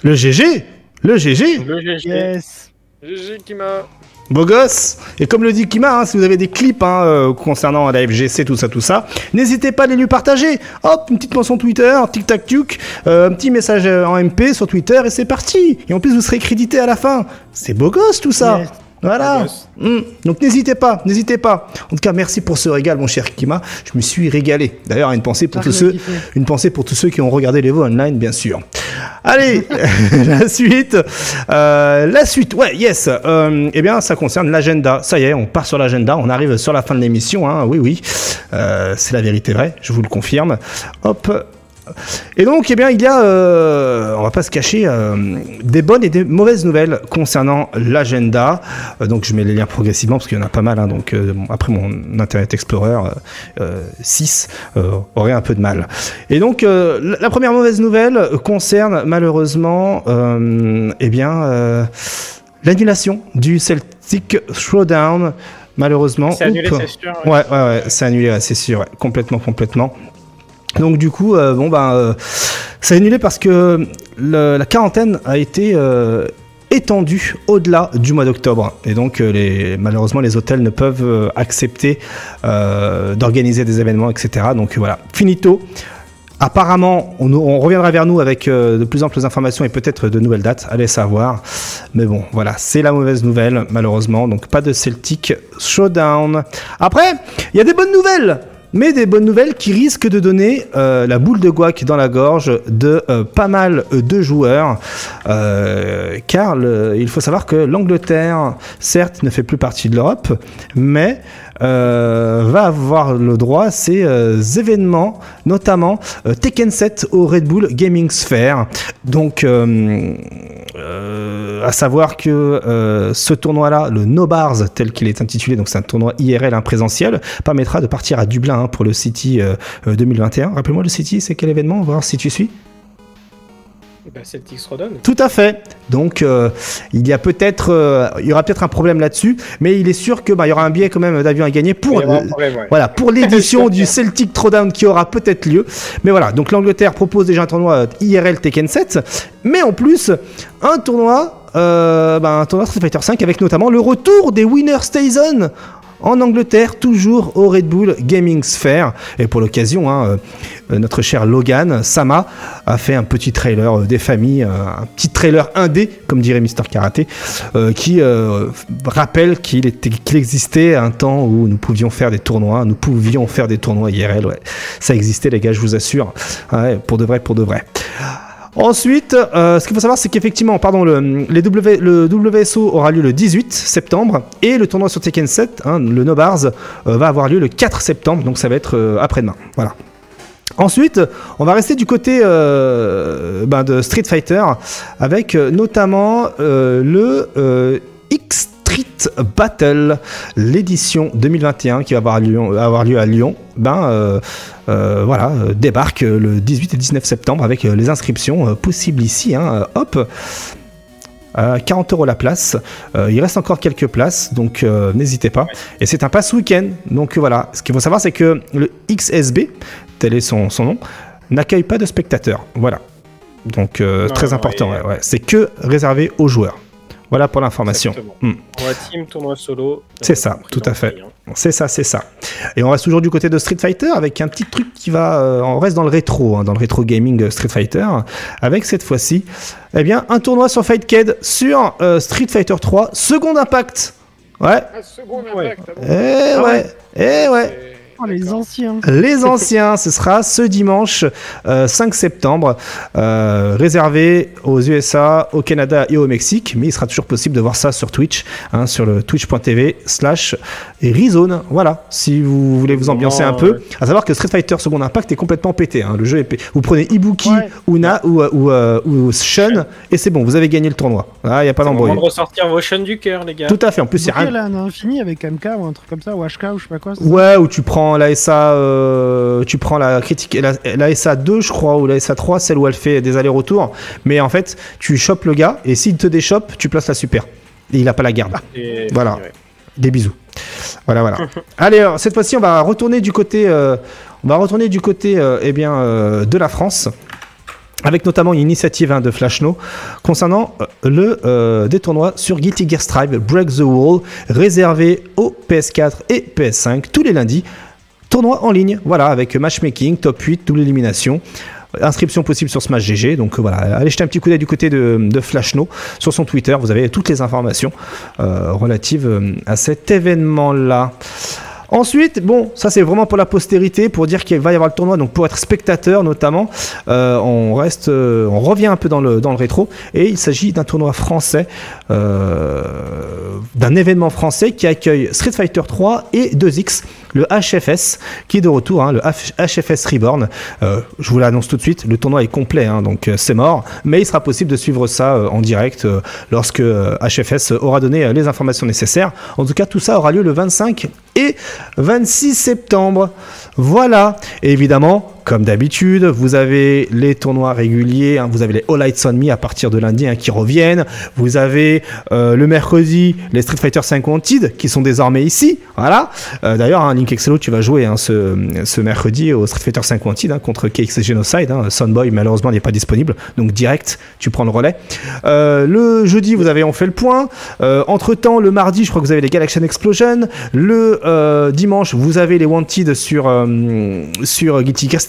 Le GG Le GG Le GG. Yes. GG Kima. Beau gosse Et comme le dit Kima, hein, si vous avez des clips hein, euh, concernant la FGC, tout ça, tout ça, n'hésitez pas à les lui partager. Hop, une petite mention Twitter, tic-tac-tuc, euh, un petit message euh, en MP sur Twitter et c'est parti Et en plus, vous serez crédité à la fin. C'est beau gosse tout ça. Voilà. Beau gosse. Mm. Donc n'hésitez pas, n'hésitez pas. En tout cas, merci pour ce régal, mon cher Kima. Je me suis régalé. D'ailleurs, une pensée pour tous ceux, une pensée pour tous ceux qui ont regardé les voix online, bien sûr. Allez, la suite, euh, la suite. Ouais, yes. Euh, eh bien, ça concerne l'agenda. Ça y est, on part sur l'agenda. On arrive sur la fin de l'émission. Hein. Oui, oui, Euh, c'est la vérité vraie. Je vous le confirme. Hop. Et donc, eh bien, il y a, euh, on va pas se cacher, euh, des bonnes et des mauvaises nouvelles concernant l'agenda. Euh, donc, je mets les liens progressivement parce qu'il y en a pas mal. hein. donc, euh, après, mon Internet Explorer euh, euh, 6 euh, aurait un peu de mal. Et donc, la- première mauvaise nouvelle concerne malheureusement, eh bien, l'annulation du Celtic Throwdown. Malheureusement, C'est annulé, c'est sûr. ouais. Ouais, ouais, ouais, c'est annulé, ouais, c'est sûr, complètement, complètement. Donc du coup, euh, bon ben, euh, c'est annulé parce que la quarantaine a été euh, étendue au-delà du mois d'octobre, et donc euh, malheureusement les hôtels ne peuvent euh, accepter euh, d'organiser des événements, etc. Donc voilà, finito. Apparemment, on, reviendra vers nous avec euh, de plus amples informations et peut-être de nouvelles dates, allez savoir. Mais bon, voilà, c'est la mauvaise nouvelle, malheureusement. Donc pas de Celtic Showdown. Après, il y a des bonnes nouvelles mais des bonnes nouvelles qui risquent de donner euh, la boule de guac dans la gorge de euh, pas mal de joueurs. Euh, car il faut savoir que l'Angleterre, certes, ne fait plus partie de l'Europe, mais va avoir le droit à ces événements, notamment Tekken 7 au Red Bull Gaming Sphere. Donc, à savoir que ce tournoi-là, le No Bars tel qu'il est intitulé, donc c'est un tournoi IRL en présentiel, permettra de partir à Dublin hein, pour le City euh, euh, 2021. Rappelle-moi le City, c'est quel événement On va voir si tu suis. Bah, Celtics. Tout à fait. Donc euh, il y a peut-être, euh, il y aura peut-être un problème là-dessus, mais il est sûr que bah, il y aura un billet quand même d'avion à gagner pour problème, ouais. voilà, pour l'édition du Celtic Throwdown qui aura peut-être lieu. Mais voilà, donc l'Angleterre propose déjà un tournoi euh, IRL Tekken 7, mais en plus, un tournoi, euh, bah, un tournoi Street Fighter 5 avec notamment le retour des Winner Station en Angleterre, toujours au Red Bull Gaming Sphere. Et pour l'occasion, hein, euh, notre cher Logan Sama a fait un petit trailer euh, des familles, euh, un petit trailer indé, comme dirait Mister Karaté, euh, qui euh, rappelle qu'il existait un temps où nous pouvions faire des tournois, nous pouvions faire des tournois IRL. Ça existait, les gars, je vous assure. Pour de vrai, pour de vrai. Ensuite, euh, ce qu'il faut savoir, c'est qu'effectivement, pardon, le, WSO aura lieu le 18 septembre et le tournoi sur Tekken 7, hein, le No Bars, euh, va avoir lieu le 4 septembre, donc ça va être euh, après-demain. Voilà. Ensuite, on va rester du côté ben, de Street Fighter avec notamment le X Battle, l'édition 2021 qui va avoir lieu, avoir lieu à Lyon. Ben euh, euh, voilà, euh, débarque le 18 et 19 septembre avec les inscriptions possibles ici. hein, hop. à 40 euros la place. Euh, il reste encore quelques places, donc euh, n'hésitez pas. Et c'est un pass week-end, donc voilà. Ce qu'il faut savoir, c'est que le XSB, tel est son, son nom, n'accueille pas de spectateurs. Voilà. Donc euh, Non, très non, important, et- ouais, ouais. c'est que réservé aux joueurs. Voilà pour l'information. Exactement. Hmm. Tournoi team, tournoi solo. C'est ça, tout à fait. C'est ça, c'est ça. Et on reste toujours du côté de Street Fighter avec un petit truc qui va. euh, on reste dans le rétro, hein, dans le rétro gaming euh, Street Fighter, avec cette fois-ci, eh bien, un tournoi sur Fightcade sur euh, Street Fighter 3, Second Impact. Ouais, Ouais. eh ouais, eh ouais. Oh, les anciens. Les anciens, ce sera ce dimanche euh, 5 septembre, euh, réservé aux USA, au Canada et au Mexique. Mais il sera toujours possible de voir ça sur Twitch, hein, sur le twitch.tv slash Rizone. Voilà, si vous voulez vous ambiancer un peu. À savoir que Street Fighter Second Impact est complètement pété. hein. Le jeu est pété. Vous prenez Ibuki Ouais. ou, ou, euh, ou, euh, ou Shun et c'est bon, vous avez gagné le tournoi. Ah, Il n'y a pas d'embrouille. de ressortir vos chaînes du cœur, les gars. Tout à fait. En plus, c'est rien. là, un infini avec MK ou un truc comme ça, ou HK ou je sais pas quoi. Ouais, où tu prends la SA, euh, tu prends la critique, la, la SA 2, je crois, ou la SA 3, celle où elle fait des allers-retours. Mais en fait, tu chopes le gars, et s'il te déchoppe, tu places la super. Et il a pas la garde. Et- Voilà. ouais. Des bisous. Voilà, voilà. Allez, alors, cette fois-ci, on va retourner du côté, euh, on va retourner du côté, euh, eh bien, euh, de la France. Avec notamment une initiative hein, de Flashno concernant le des tournois sur Guilty Gear Strive Break the Wall réservé aux PS4 et PS5 tous les lundis. Tournoi en ligne, voilà, avec matchmaking, top 8, double élimination. Inscription possible sur Smash GG. Donc euh, voilà, allez jeter un petit coup d'œil du côté de, de Flashno sur son Twitter. Vous avez toutes les informations euh, relatives euh, à cet événement-là. Ensuite, bon, ça c'est vraiment pour la postérité, pour dire qu'il va y avoir le tournoi, donc pour être spectateur notamment, on reste, on revient un peu dans le, rétro, et il s'agit d'un tournoi français, d'un événement français qui accueille Street Fighter 3 et 2X, le HFS, qui est de retour, hein, le HFS Reborn. Euh, je vous l'annonce tout de suite, le tournoi est complet, hein, donc euh, c'est mort, mais il sera possible de suivre ça euh, en direct euh, lorsque euh, HFS aura donné euh, les informations nécessaires. En tout cas, tout ça aura lieu le 25 et 26 septembre. Voilà. Et évidemment, comme d'habitude, vous avez les tournois réguliers, hein, vous avez les All Lights on Me à partir de lundi hein, qui reviennent. Vous avez euh, le mercredi les Street Fighter 5 Wanted qui sont désormais ici. Voilà. Euh, D'ailleurs, hein, Link Excello, tu vas jouer ce, mercredi au Street Fighter 5 Wanted contre KX Genocide. Sunboy, malheureusement, n'est pas disponible. Donc, direct, tu prends le relais. Euh, le jeudi, vous avez On fait le point. Entre temps, le mardi, je crois que vous avez les Galaxian Explosion. Le dimanche, vous avez les Wanted sur, sur Guilty Gear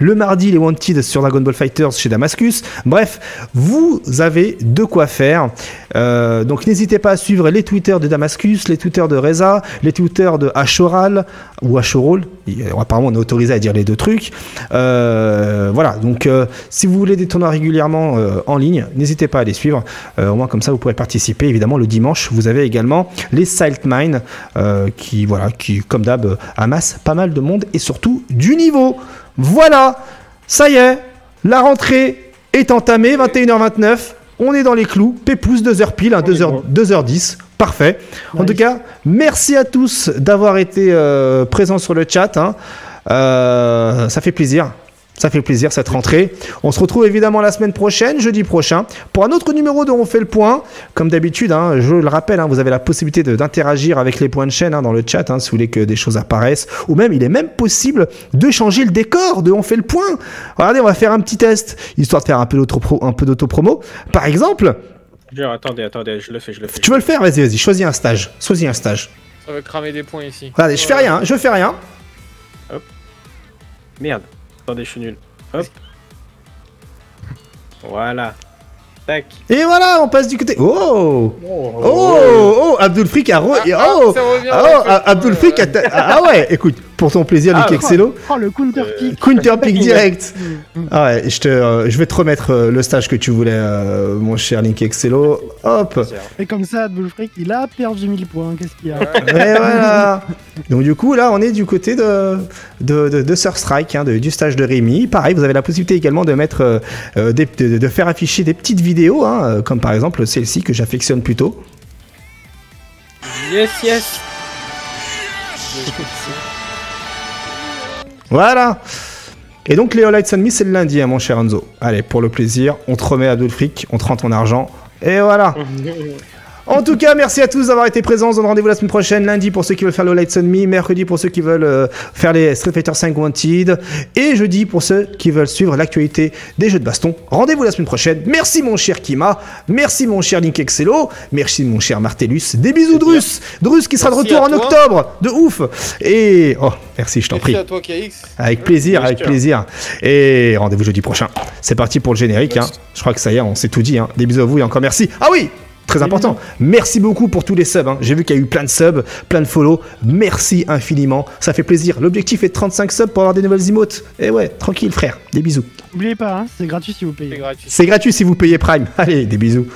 Le mardi, les Wanted sur Dragon Ball Fighters chez Damascus. Bref, vous avez de quoi faire. Euh, donc n'hésitez pas à suivre les Twitter de Damascus, les Twitter de Reza, les Twitter de Ashoral ou Ashorol. Il- Apparemment, on est autorisé à dire les deux trucs. Euh, voilà, donc euh, si vous voulez des tournois régulièrement en ligne, n'hésitez pas à les suivre. Au moins comme ça, vous pourrez participer. Évidemment, le dimanche, vous avez également les Silt Mine qui, voilà, qui, comme d'hab, amassent pas mal de monde et surtout du niveau. Voilà, ça y est, la rentrée est entamée, 21h29. On est dans les clous, Pépouze, 2h pile, hein, 2h, 2h10. Parfait. En tout cas, merci à tous d'avoir été euh, présents sur le chat. hein. Euh, ça fait plaisir. Ça fait plaisir cette rentrée. On se retrouve évidemment la semaine prochaine, jeudi prochain, pour un autre numéro de On fait le point. Comme d'habitude, hein, je le rappelle, hein, vous avez la possibilité d'interagir avec les points de chaîne hein, dans le chat, hein, si vous voulez que des choses apparaissent. Ou même, il est même possible de changer le décor de On fait le point. Regardez, on va faire un petit test, histoire de faire un peu d'auto-promo. Par exemple, Genre, attendez, attendez, je le fais, je le fais. tu veux le faire? Vas-y, vas-y, choisis un stage. Choisis un stage. Ça va cramer des points ici. Regardez, je fais rien, je fais rien. Merde. Attendez, je suis nul. Hop. Voilà. Tac. Et voilà, on passe du côté. Oh Oh, Oh, oh, Abdul Frick a re... Ah, ah, oh, ah, oh, Abdul Frick a... ta- Ah ouais, écoute, pour ton plaisir, Ah, Nick Excello, Oh, le counter pick. counter pick direct. Ah ouais, je, te, euh, je vais te remettre euh, le stage que tu voulais, euh, mon cher Link Excello. Hop. Et comme ça, Bullfreak, il a perdu 1000 points. Qu'est-ce qu'il y a Et voilà. Donc du coup, là, on est du côté de, de, de, de Sir Strike, hein, de- du stage de Rémi. Pareil, vous avez la possibilité également de mettre, euh, euh, des- de, de faire afficher des petites vidéos, hein, euh, comme par exemple celle-ci que j'affectionne plutôt. Yes, yes. Voilà. Et donc les All on Me, c'est le lundi, hein, mon cher Enzo. Allez, pour le plaisir, on te remet Abdul Frick, on te rend ton argent. Et voilà. En tout cas, merci à tous d'avoir été présents. On se donne rendez-vous la semaine prochaine, lundi pour ceux qui veulent faire le Lights on Me, mercredi pour ceux qui veulent euh, faire les Street Fighter 5 Wanted, et jeudi pour ceux qui veulent suivre l'actualité des jeux de baston. Rendez-vous la semaine prochaine. Merci mon cher Kima, merci mon cher Link Excello, merci mon cher Martellus. Des bisous Drus, Drus qui sera de retour en toi. octobre, de ouf. Et oh, merci, je t'en Merci prie. à toi, KX. Avec plaisir, avec plaisir. Et rendez-vous jeudi prochain. C'est parti pour le générique. hein. Je crois que ça y est, on s'est tout dit. hein. Des bisous à vous et encore merci. Ah oui Très important. Merci beaucoup pour tous les subs. hein. J'ai vu qu'il y a eu plein de subs, plein de follow. Merci infiniment. Ça fait plaisir. L'objectif est de 35 subs pour avoir des nouvelles emotes. Et ouais, tranquille frère. Des bisous. N'oubliez pas, hein, c'est gratuit si vous C'est payez. gratuit. C'est gratuit si vous payez Prime. Allez, des bisous.